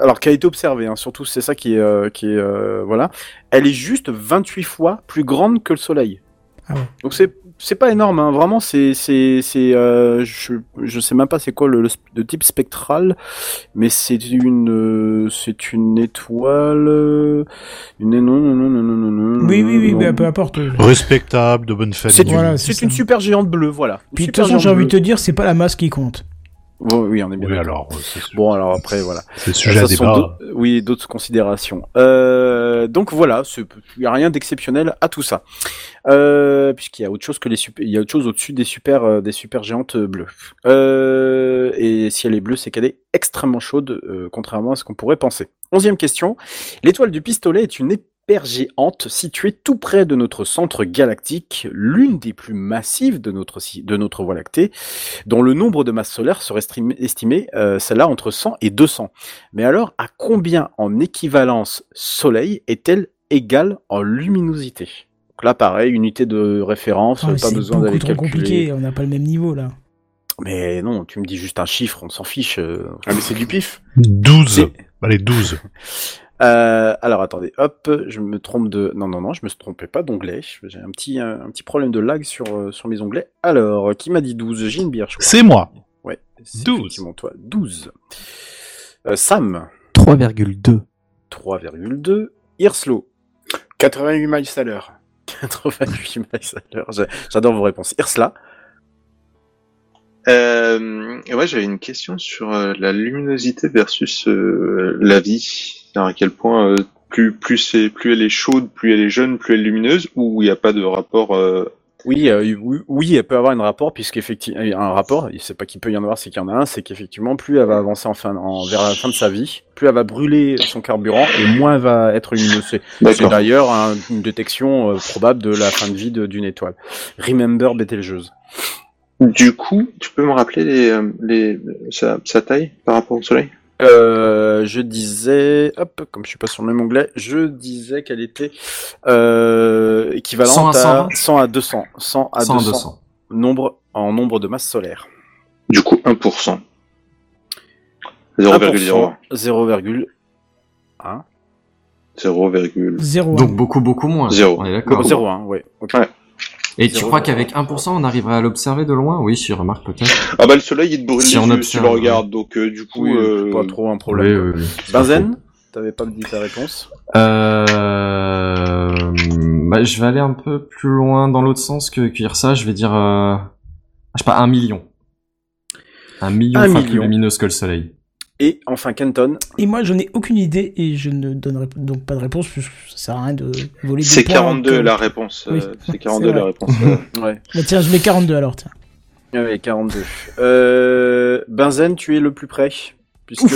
[SPEAKER 6] Alors qui a été observée hein, surtout c'est ça qui est euh, qui est euh, voilà. Elle est juste 28 fois plus grande que le soleil.
[SPEAKER 1] Ah ouais.
[SPEAKER 6] donc c'est c'est pas énorme hein. vraiment c'est c'est c'est euh, je je sais même pas c'est quoi le, le, type spectral mais c'est une euh, c'est une étoile euh, une non non non non non non
[SPEAKER 1] Oui, oui, oui, bah, peu importe.
[SPEAKER 4] Respectable, de bonne famille.
[SPEAKER 6] c'est une,
[SPEAKER 1] Voilà,
[SPEAKER 6] c'est
[SPEAKER 1] c'est
[SPEAKER 6] une super géante bleue voilà
[SPEAKER 1] Puis de toute façon, j'ai envie de te dire, c'est pas la masse qui compte.
[SPEAKER 6] Bon, oui, on est bien.
[SPEAKER 4] Oui,
[SPEAKER 6] d'accord.
[SPEAKER 4] alors, euh,
[SPEAKER 6] Bon, alors après, voilà.
[SPEAKER 4] c'est le sujet à débat.
[SPEAKER 6] d'autres- Oui, d'autres considérations. Euh, donc voilà, il n'y a rien d'exceptionnel à tout ça, euh, puisqu'il y a autre chose que les super, il y a autre chose au-dessus des super, euh, des super géantes euh, bleues. Euh, et si elle est bleue, c'est qu'elle est extrêmement chaude, contrairement à ce qu'on pourrait penser. Onzième question. L'étoile du pistolet est une hypergéante située tout près de notre centre galactique, l'une des plus massives de notre, de notre Voie lactée, dont le nombre de masses solaires serait estimé, euh, celle-là entre 100 et 200. Mais alors, à combien en équivalence Soleil est-elle égale en luminosité? Donc là, pareil, unité de référence,
[SPEAKER 1] mais
[SPEAKER 6] pas
[SPEAKER 1] c'est
[SPEAKER 6] besoin
[SPEAKER 1] beaucoup
[SPEAKER 6] d'aller
[SPEAKER 1] trop
[SPEAKER 6] calculer.
[SPEAKER 1] compliqué, on n'a pas le même niveau là.
[SPEAKER 6] Mais non, tu me dis juste un chiffre, on s'en fiche. euh.
[SPEAKER 3] Ah, mais c'est du pif.
[SPEAKER 4] 12.
[SPEAKER 6] C'est-
[SPEAKER 4] Allez, 12.
[SPEAKER 6] Euh, alors attendez, hop, je me trompe de. Non, non, non, je me trompé pas d'onglet. J'ai un petit, un, un petit problème de lag sur, euh, sur mes onglets. Alors, qui m'a dit 12 J'ai une bière, je crois.
[SPEAKER 4] C'est moi.
[SPEAKER 6] Ouais, c'est
[SPEAKER 4] 12.
[SPEAKER 6] effectivement toi. 12. Euh, Sam,
[SPEAKER 14] 3,2.
[SPEAKER 6] 3,2. Irslo,
[SPEAKER 3] 88 miles à l'heure.
[SPEAKER 6] 88 miles à l'heure. J'a- J'adore vos réponses. Irsla,
[SPEAKER 5] Euh, ouais, j'avais une question sur euh, la luminosité versus euh, la vie. Alors, à quel point euh, plus plus c'est plus elle est chaude, plus elle est jeune, plus elle est lumineuse, ou il n'y a pas de rapport. euh,
[SPEAKER 6] Oui, euh, oui, oui, elle peut avoir un rapport, puisqu'effectivement, un rapport, c'est pas qu'il peut y en avoir, c'est qu'il y en a un, c'est qu'effectivement, plus elle va avancer en fin, en, vers la fin de sa vie, plus elle va brûler son carburant, et moins elle va être lumineuse. C'est d'ailleurs un- une détection euh, probable de la fin de vie d'une étoile. Remember Betelgeuse.
[SPEAKER 5] Du coup, tu peux me rappeler les, euh, les sa, sa taille par rapport au Soleil?
[SPEAKER 6] Euh, je disais, hop, comme je suis pas sur le même onglet, je disais qu'elle était euh, équivalente
[SPEAKER 9] 100 à 120.
[SPEAKER 6] 100 à 200, 100 à
[SPEAKER 9] 100 à
[SPEAKER 6] 200,
[SPEAKER 9] 200.
[SPEAKER 6] nombre en nombre de masse solaire.
[SPEAKER 5] Du coup, 1%. 0,01.
[SPEAKER 6] 0,1.
[SPEAKER 5] 0,01.
[SPEAKER 1] 0.
[SPEAKER 9] Donc beaucoup, beaucoup moins.
[SPEAKER 5] Zéro.
[SPEAKER 9] On est d'accord.
[SPEAKER 6] 0,1, ouais. ok.
[SPEAKER 5] Ouais.
[SPEAKER 9] Et tu crois qu'avec 1%, on arriverait à l'observer de loin? Oui, si, remarque peut-être.
[SPEAKER 5] Ah bah le soleil il te brûle
[SPEAKER 9] Si
[SPEAKER 5] les
[SPEAKER 9] on
[SPEAKER 5] yeux si
[SPEAKER 9] observe,
[SPEAKER 5] tu le regardes, donc euh, du coup...
[SPEAKER 6] Oui,
[SPEAKER 5] euh,
[SPEAKER 6] pas trop un problème.
[SPEAKER 9] Oui, oui, oui.
[SPEAKER 6] Benzen, t'avais pas dit ta réponse
[SPEAKER 9] Euh... Bah, je vais aller un peu plus loin dans l'autre sens que cuire ça. Je vais dire, euh... je sais pas, un million. Un million
[SPEAKER 6] Un
[SPEAKER 9] fois plus
[SPEAKER 6] million.
[SPEAKER 9] lumineuse que le soleil.
[SPEAKER 6] Et enfin Kenton,
[SPEAKER 1] Et moi, je n'ai aucune idée et je ne donnerai donc pas de réponse, puisque ça sert à rien de voler des
[SPEAKER 5] C'est
[SPEAKER 1] points
[SPEAKER 5] 42
[SPEAKER 1] comme-
[SPEAKER 5] la réponse.
[SPEAKER 1] Oui,
[SPEAKER 5] euh, c'est
[SPEAKER 1] c'est
[SPEAKER 5] 42
[SPEAKER 1] vrai.
[SPEAKER 5] la réponse.
[SPEAKER 6] ouais,
[SPEAKER 1] Bah, tiens, je mets 42 alors, tiens.
[SPEAKER 6] ouais 42. Euh, Benzen, tu es le plus près, puisque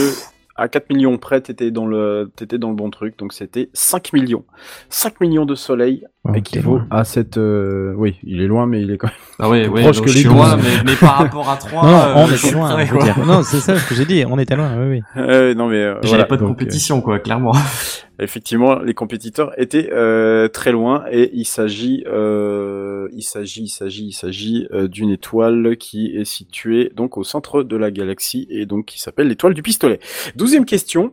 [SPEAKER 6] à 4 millions près, t'étais dans le, t'étais dans le bon truc, donc c'était 5 millions. 5 millions de soleil
[SPEAKER 14] T'es
[SPEAKER 6] équivaut
[SPEAKER 14] loin.
[SPEAKER 6] à cette, euh, oui, il est loin, mais il est quand même
[SPEAKER 9] Ah ouais,
[SPEAKER 6] plus
[SPEAKER 9] ouais,
[SPEAKER 6] proche que
[SPEAKER 9] je
[SPEAKER 6] les
[SPEAKER 9] suis
[SPEAKER 6] 12.
[SPEAKER 9] loin, mais, mais par rapport à 3,
[SPEAKER 14] Non,
[SPEAKER 9] euh,
[SPEAKER 14] on était loin. Non, c'est ça ce que j'ai dit. On était loin. Oui, oui.
[SPEAKER 6] Euh, non mais euh,
[SPEAKER 9] J'avais
[SPEAKER 6] voilà.
[SPEAKER 9] pas de
[SPEAKER 14] Donc,
[SPEAKER 9] compétition, quoi, clairement.
[SPEAKER 6] Effectivement, les compétiteurs étaient euh, très loin et il s'agit, euh, il s'agit, il s'agit, il s'agit euh, d'une étoile qui est située donc au centre de la galaxie et donc qui s'appelle l'étoile du pistolet. Douzième question.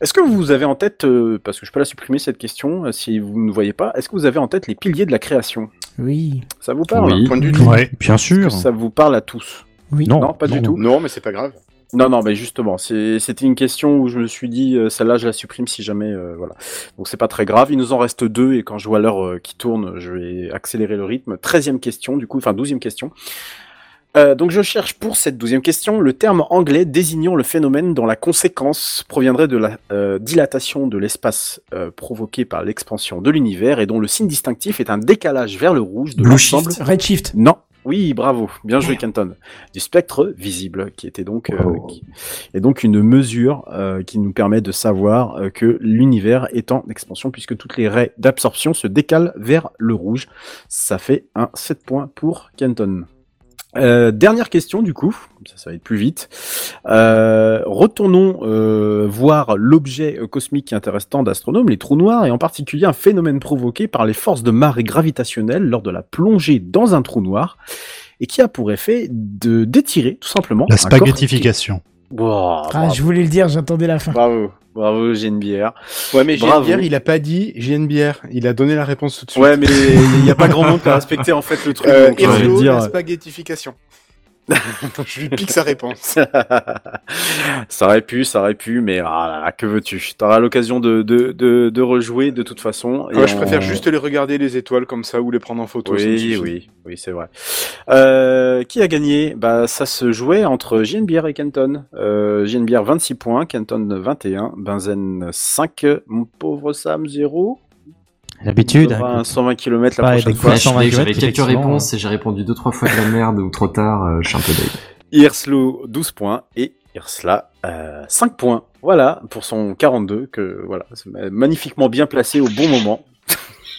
[SPEAKER 6] Est-ce que vous avez en tête, euh, parce que je peux la supprimer cette question euh, si vous ne voyez pas, est-ce que vous avez en tête les piliers de la création
[SPEAKER 1] Oui.
[SPEAKER 6] Ça vous parle
[SPEAKER 9] Oui.
[SPEAKER 6] Point de vue.
[SPEAKER 4] Ouais.
[SPEAKER 14] Bien sûr.
[SPEAKER 6] ça vous parle à tous
[SPEAKER 1] Oui.
[SPEAKER 14] Non.
[SPEAKER 6] Non, pas du tout.
[SPEAKER 3] Non, mais c'est pas grave.
[SPEAKER 6] Non, non, mais justement, c'était une question où je me suis dit, euh, celle-là, je la supprime si jamais, euh, voilà. Donc c'est pas très grave. Il nous en reste deux et quand je vois l'heure euh, qui tourne, je vais accélérer le rythme. Treizième question, du coup, enfin douzième question. Euh, donc je cherche pour cette douzième question le terme anglais désignant le phénomène dont la conséquence proviendrait de la euh, dilatation de l'espace euh, provoquée par l'expansion de l'univers et dont le signe distinctif est un décalage vers le rouge de l'ensemble.
[SPEAKER 9] shift.
[SPEAKER 1] Redshift.
[SPEAKER 6] Non, Oui, bravo, bien joué Canton. Du spectre visible, qui était donc, qui est donc une mesure qui nous permet de savoir que l'univers est en expansion puisque toutes les raies d'absorption se décalent vers le rouge. Ça fait un 7 points pour Canton. Euh, dernière question du coup, ça ça va être plus vite. Euh, retournons euh, voir l'objet cosmique qui intéresse tant d'astronomes, les trous noirs, et en particulier un phénomène provoqué par les forces de marée gravitationnelle lors de la plongée dans un trou noir, et qui a pour effet de d'étirer tout simplement
[SPEAKER 4] La
[SPEAKER 6] un corps
[SPEAKER 4] spaghettification.
[SPEAKER 6] Wow,
[SPEAKER 1] Ah, je voulais le dire, j'attendais la fin.
[SPEAKER 6] Bravo, bravo GNBR.
[SPEAKER 3] Ouais, mais
[SPEAKER 6] Bravo.
[SPEAKER 3] GNBR, il a pas dit GNBR. Il a donné la réponse tout de suite.
[SPEAKER 6] Ouais, mais il n'y a pas grand monde qui a respecté en fait le truc.
[SPEAKER 3] Euh,
[SPEAKER 6] donc,
[SPEAKER 3] Irlo,
[SPEAKER 6] dire-
[SPEAKER 3] la spaghettification. je lui pique sa réponse.
[SPEAKER 6] ça aurait pu, ça aurait pu, mais ah là là, que veux-tu? T'auras l'occasion de, de, de, de rejouer de toute façon. et
[SPEAKER 3] Ouais, je préfère juste les regarder les étoiles comme ça ou les prendre en photo.
[SPEAKER 6] Oui, oui, oui, c'est vrai. Euh, qui a gagné? Bah, ça se jouait entre JNBR et Kenton. Euh, JNBR 26 points, Kenton 21, Benzen 5, mon pauvre Sam 0.
[SPEAKER 14] L'habitude.
[SPEAKER 6] 120, 120 km la prochaine fois.
[SPEAKER 14] ouais, 120
[SPEAKER 9] J'avais quelques réponses et j'ai répondu deux trois fois de la merde ou trop tard. euh, je suis un peu deg.
[SPEAKER 6] Irslo 12 points et Irsla euh, 5 points. Voilà pour son 42 que voilà, magnifiquement bien placé au bon moment.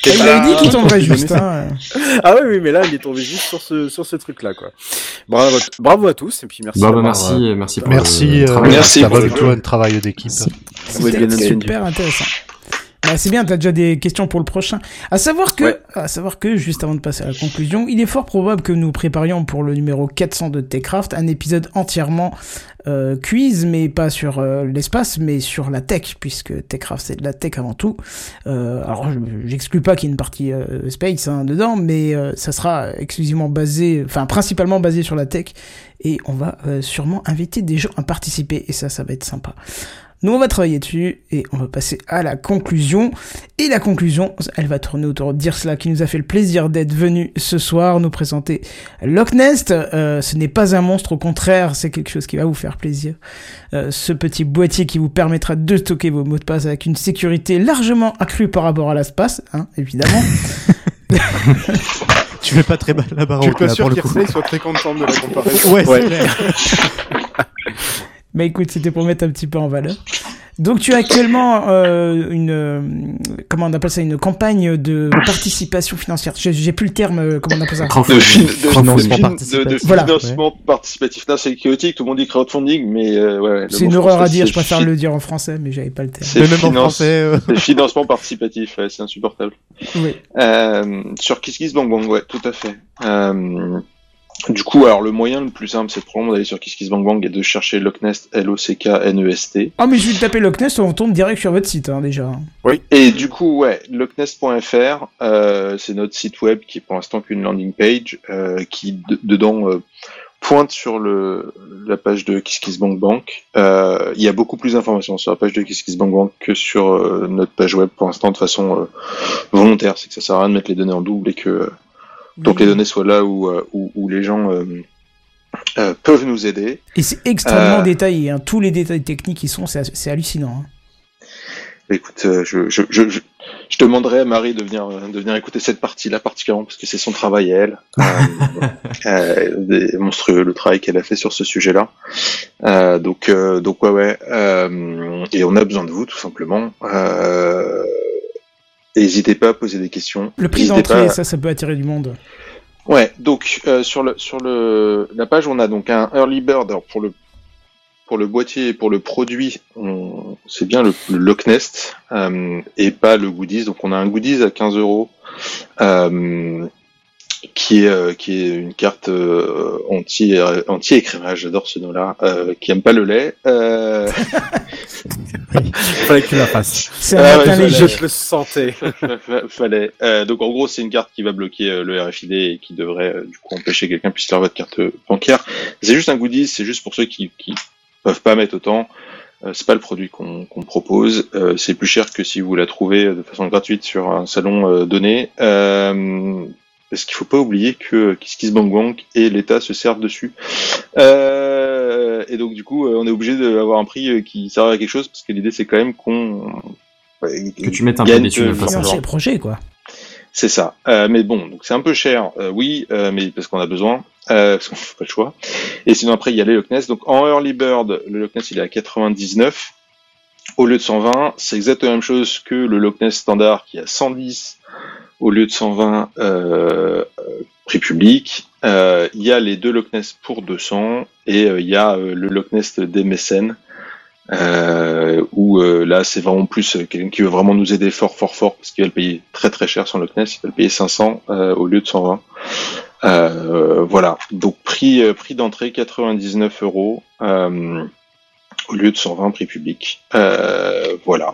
[SPEAKER 1] Ah, il avait dit qu'il tomberait juste. Hein.
[SPEAKER 6] Ah oui, oui, mais là, il est tombé juste sur ce, sur ce truc-là, quoi. Bravo, bravo à tous, et puis merci.
[SPEAKER 9] Merci,
[SPEAKER 6] euh,
[SPEAKER 9] merci pour
[SPEAKER 4] Merci,
[SPEAKER 9] le
[SPEAKER 4] euh,
[SPEAKER 9] travail.
[SPEAKER 5] Merci pour le
[SPEAKER 4] travail d'équipe.
[SPEAKER 1] C'était super intéressant. Bah, c'est bien, t'as déjà des questions pour le prochain. À savoir que,
[SPEAKER 6] Ouais.
[SPEAKER 1] à savoir que, juste avant de passer à la conclusion, il est fort probable que nous préparions pour le numéro 400 de Techcraft un épisode entièrement euh, quiz, mais pas sur euh, l'espace, mais sur la tech, puisque Techcraft c'est de la tech avant tout. Euh, alors, je- j'exclus pas qu'il y ait une partie euh, space hein, dedans, mais euh, ça sera exclusivement basé, enfin principalement basé sur la tech, et on va euh, sûrement inviter des gens à participer, et ça, ça va être sympa. Nous, on va travailler dessus et on va passer à la conclusion. Et la conclusion, elle va tourner autour d'Irsla qui nous a fait le plaisir d'être venu ce soir nous présenter Loch Nest. Euh, ce n'est pas un monstre, au contraire, c'est quelque chose qui va vous faire plaisir. Euh, ce petit boîtier qui vous permettra de stocker vos mots de passe avec une sécurité largement accrue par rapport à l'espace, hein, évidemment.
[SPEAKER 14] Tu fais pas très mal la barre
[SPEAKER 3] Je suis pas sûr qu'Irsla soit très contente de la comparaison.
[SPEAKER 14] Ouais,
[SPEAKER 6] Ouais.
[SPEAKER 1] Mais écoute, c'était pour mettre un petit peu en valeur. Donc tu as actuellement euh, une euh, comment on appelle ça une campagne de participation financière. J'ai- plus le terme euh, comment on appelle ça.
[SPEAKER 5] De, fin- de,
[SPEAKER 14] Financement
[SPEAKER 5] de
[SPEAKER 14] participatif.
[SPEAKER 1] Voilà.
[SPEAKER 5] financement c'est chaotique, tout le monde dit crowdfunding, mais euh, ouais,
[SPEAKER 1] C'est une horreur à dire. Je préfère
[SPEAKER 5] fi-
[SPEAKER 1] le dire en français, mais j'avais pas le terme.
[SPEAKER 5] C'est
[SPEAKER 14] Mais même en
[SPEAKER 5] finance-
[SPEAKER 14] euh,
[SPEAKER 5] financement participatif, ouais, c'est insupportable.
[SPEAKER 1] Oui.
[SPEAKER 5] Euh, sur Kiss Kiss Bang Bang, ouais, tout à fait. Du coup, alors le moyen le plus simple, c'est probablement d'aller sur Kiss Kiss Bang Bang et de chercher Loch Nest, L-O-C-K-N-E-S-T.
[SPEAKER 1] Ah mais je vais taper Loch Nest, on tombe direct sur votre site hein, déjà.
[SPEAKER 5] Oui. Et du coup, ouais, lochnest.fr, euh, c'est notre site web qui est pour l'instant qu'une landing page, euh, qui de- dedans euh, pointe sur le la page de KissKissBankBank. Euh, il y a beaucoup plus d'informations sur la page de KissKissBankBank que sur euh, notre page web pour l'instant de façon euh, volontaire. C'est que ça sert à rien de mettre les données en double et que donc les données soient là où, euh, où, où les gens euh, euh, peuvent nous aider.
[SPEAKER 1] Et c'est extrêmement détaillé. Hein. Tous les détails techniques qui sont, c'est hallucinant. hein.
[SPEAKER 5] Écoute, je, je, je, je, demanderai à Marie de venir, de venir écouter cette partie-là particulièrement parce que c'est son travail à elle. Euh, monstrueux le travail qu'elle a fait sur ce sujet-là. Euh, donc, euh, donc ouais, ouais. et on a besoin de vous tout simplement. Euh, N'hésitez pas à poser des questions.
[SPEAKER 1] Le prix d'entrée, ça, ça peut attirer du monde.
[SPEAKER 5] Ouais, donc euh, sur le sur le la page on a donc un early bird alors pour le pour le boîtier et pour le produit c'est bien le, le Loch Nest euh, et pas le goodies donc on a un goodies à 15 euros euh, qui est euh, qui est une carte euh, anti anti écrémage j'adore ce nom là euh, qui aime pas le lait euh...
[SPEAKER 17] Fallait que tu la fasses.
[SPEAKER 1] C'est un
[SPEAKER 5] Ah ouais.
[SPEAKER 6] Je le sentais.
[SPEAKER 5] Fallait. Euh, donc en gros, c'est une carte qui va bloquer euh, le RFID et qui devrait euh, du coup empêcher que quelqu'un puisse lire votre carte euh, bancaire. C'est juste un goodies, c'est juste pour ceux qui, qui peuvent pas mettre autant. Euh, c'est pas le produit qu'on qu'on propose. Euh, c'est plus cher que si vous la trouvez euh, de façon gratuite sur un salon euh, donné. Euh, parce qu'il faut pas oublier que KissKissBankBank et l'État se servent dessus. Euh, et donc du coup, euh, on est obligé d'avoir un prix euh, qui sert à quelque chose parce que l'idée c'est quand même qu'on
[SPEAKER 9] Que tu mettes un peu
[SPEAKER 5] gagne
[SPEAKER 9] des thunes
[SPEAKER 5] de-
[SPEAKER 9] au passage.
[SPEAKER 1] Financer le projet, quoi.
[SPEAKER 5] C'est ça. Euh, mais bon, donc c'est un peu cher, euh, oui, euh, mais parce qu'on a besoin, euh, parce qu'on n'a pas le choix. Et sinon après il y a les Loch Ness. Donc en early bird, le Loch Ness il est à 99 au lieu de 120. C'est exactement la même chose que le Loch Ness standard qui est à 110 au lieu de 120 euh, euh, prix public. Euh, il y a les deux Loch Ness pour 200 et il y a le Loch Ness des mécènes où là c'est vraiment plus quelqu'un qui veut vraiment nous aider fort fort fort parce qu'il va le payer très très cher son Loch Ness, il va le payer 500 euh, au lieu de 120. Euh, voilà, donc prix prix d'entrée 99 euros au lieu de 120 prix public. Voilà,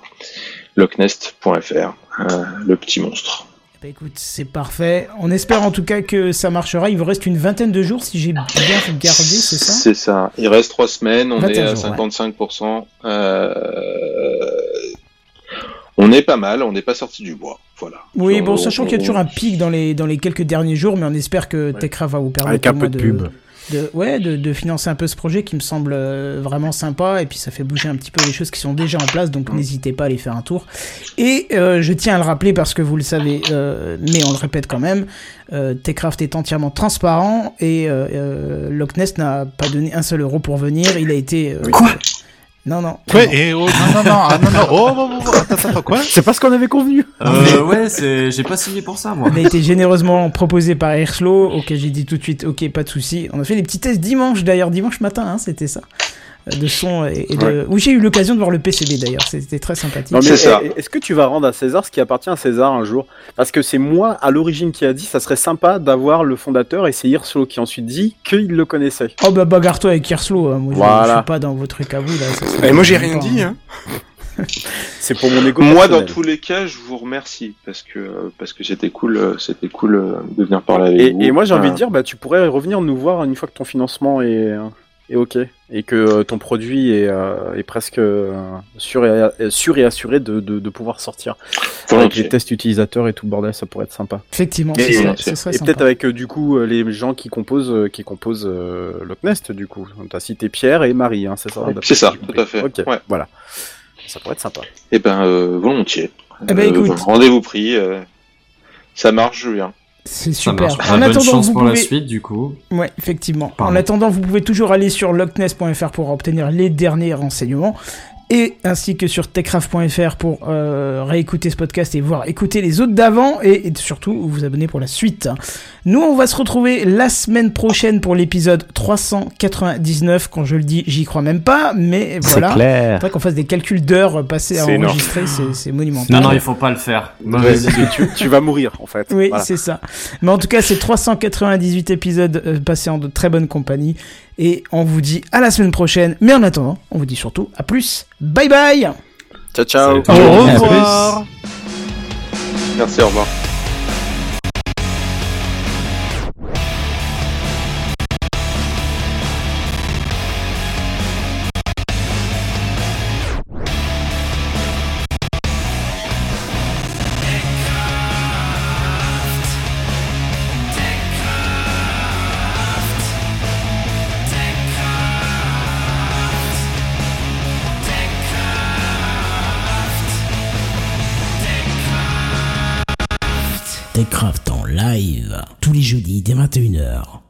[SPEAKER 5] lochnest.fr, euh, le petit monstre.
[SPEAKER 1] Bah écoute, c'est parfait. On espère en tout cas que ça marchera. Il vous reste une vingtaine de jours si j'ai bien gardé, c'est ça?
[SPEAKER 5] C'est ça. Il reste trois semaines, on
[SPEAKER 1] 21
[SPEAKER 5] est à
[SPEAKER 1] jours, ouais.
[SPEAKER 5] 55%. Euh, on est pas mal, on n'est pas sorti du bois. Voilà.
[SPEAKER 1] Oui, bon,
[SPEAKER 5] On-
[SPEAKER 1] sachant qu'il y a toujours un pic dans les, dans les quelques derniers jours, mais on espère que Techra va vous permettre
[SPEAKER 6] Avec un peu de pub.
[SPEAKER 1] De, ouais, de, de financer un peu ce projet qui me semble euh, vraiment sympa. Et puis ça fait bouger un petit peu les choses qui sont déjà en place, donc n'hésitez pas à aller faire un tour. Et euh, je tiens à le rappeler parce que vous le savez, euh, mais on le répète quand même, euh, Techcraft est entièrement transparent. Et euh, euh, Loch Ness n'a pas donné un seul euro pour venir. Il a été
[SPEAKER 4] Quoi?
[SPEAKER 1] Non, non.
[SPEAKER 4] Quoi
[SPEAKER 1] non.
[SPEAKER 4] Et oh, non, non, non, ah, non, non, oh, oh, oh, oh, attends, attends, quoi
[SPEAKER 6] C'est pas ce qu'on avait convenu.
[SPEAKER 9] Euh, ouais, c'est, j'ai pas signé pour ça, moi.
[SPEAKER 1] On a été généreusement proposé par Airslow, auquel j'ai dit tout de suite, ok, pas de souci. On a fait des petits tests dimanche, d'ailleurs, dimanche matin, hein, c'était ça. De son et, et de...
[SPEAKER 6] Ouais.
[SPEAKER 1] Où j'ai eu l'occasion de voir le PCB d'ailleurs, c'était très sympathique.
[SPEAKER 6] Non, mais est- Est-ce que tu vas rendre à César ce qui appartient à César un jour? Parce que c'est moi à l'origine qui a dit ça serait sympa d'avoir le fondateur et c'est Hirslo qui ensuite dit qu'il le connaissait.
[SPEAKER 1] Oh bah bagarre-toi avec Airslow, hein, moi je- je, suis pas dans vos trucs à vous là. ça
[SPEAKER 3] Et moi j'ai rien dit,
[SPEAKER 1] pas,
[SPEAKER 3] hein.
[SPEAKER 6] C'est pour mon égo.
[SPEAKER 5] Moi, dans tous les cas, je vous remercie parce que parce que c'était cool, euh, c'était cool euh, de venir parler avec
[SPEAKER 6] Et,
[SPEAKER 5] vous.
[SPEAKER 6] et moi j'ai envie de dire, bah tu pourrais revenir nous voir une fois que ton financement est, est ok et que euh, ton produit est, euh, est presque euh, sûr, et, sûr et assuré de, de, de pouvoir sortir. Avec les tests utilisateurs et tout le bordel, ça pourrait être sympa.
[SPEAKER 1] Effectivement,
[SPEAKER 6] Et,
[SPEAKER 1] ce
[SPEAKER 6] et-
[SPEAKER 1] serait- ce serait
[SPEAKER 6] et peut-être avec euh, du coup les gens qui composent qui composent euh, Loch Nest du coup. T'as cité Pierre et Marie, hein, c'est ça
[SPEAKER 5] C'est ça, tout à fait.
[SPEAKER 6] Ok,
[SPEAKER 5] Ouais.
[SPEAKER 6] voilà. Ça pourrait être sympa.
[SPEAKER 5] Eh ben, euh, volontiers.
[SPEAKER 1] Eh ben, écoute.
[SPEAKER 5] Rendez-vous pris. euh, ça marche, je viens.
[SPEAKER 1] C'est super. En
[SPEAKER 9] Ah, bonne
[SPEAKER 1] attendant,
[SPEAKER 9] chance
[SPEAKER 1] vous
[SPEAKER 9] pour la
[SPEAKER 1] pouvez-
[SPEAKER 9] suite, du coup.
[SPEAKER 1] Ouais, effectivement.
[SPEAKER 9] Pardon.
[SPEAKER 1] En attendant, vous pouvez toujours aller sur lochness.fr pour obtenir les derniers renseignements. Et ainsi que sur techcraft.fr pour euh, réécouter ce podcast et voir écouter les autres d'avant et, et surtout vous abonner pour la suite. Nous, on va se retrouver la semaine prochaine pour l'épisode 399. Quand je le dis, j'y crois même pas, mais
[SPEAKER 14] C'est
[SPEAKER 1] voilà.
[SPEAKER 14] clair.
[SPEAKER 1] Faudrait qu'on fasse des calculs d'heures passées à
[SPEAKER 9] C'est
[SPEAKER 1] enregistrer, c'est c'est monumental.
[SPEAKER 9] Non, non, il faut pas le faire.
[SPEAKER 6] Ouais, tu, tu vas mourir en fait.
[SPEAKER 1] Oui,
[SPEAKER 6] Voilà.
[SPEAKER 1] c'est ça. Mais en tout cas, c'est 398 épisodes euh, passés en de très bonne compagnie. Et on vous dit à la semaine prochaine. Mais en attendant, on vous dit surtout à plus. Bye bye
[SPEAKER 6] Ciao, ciao.
[SPEAKER 1] Au revoir.
[SPEAKER 5] Merci, au revoir.
[SPEAKER 15] 21h.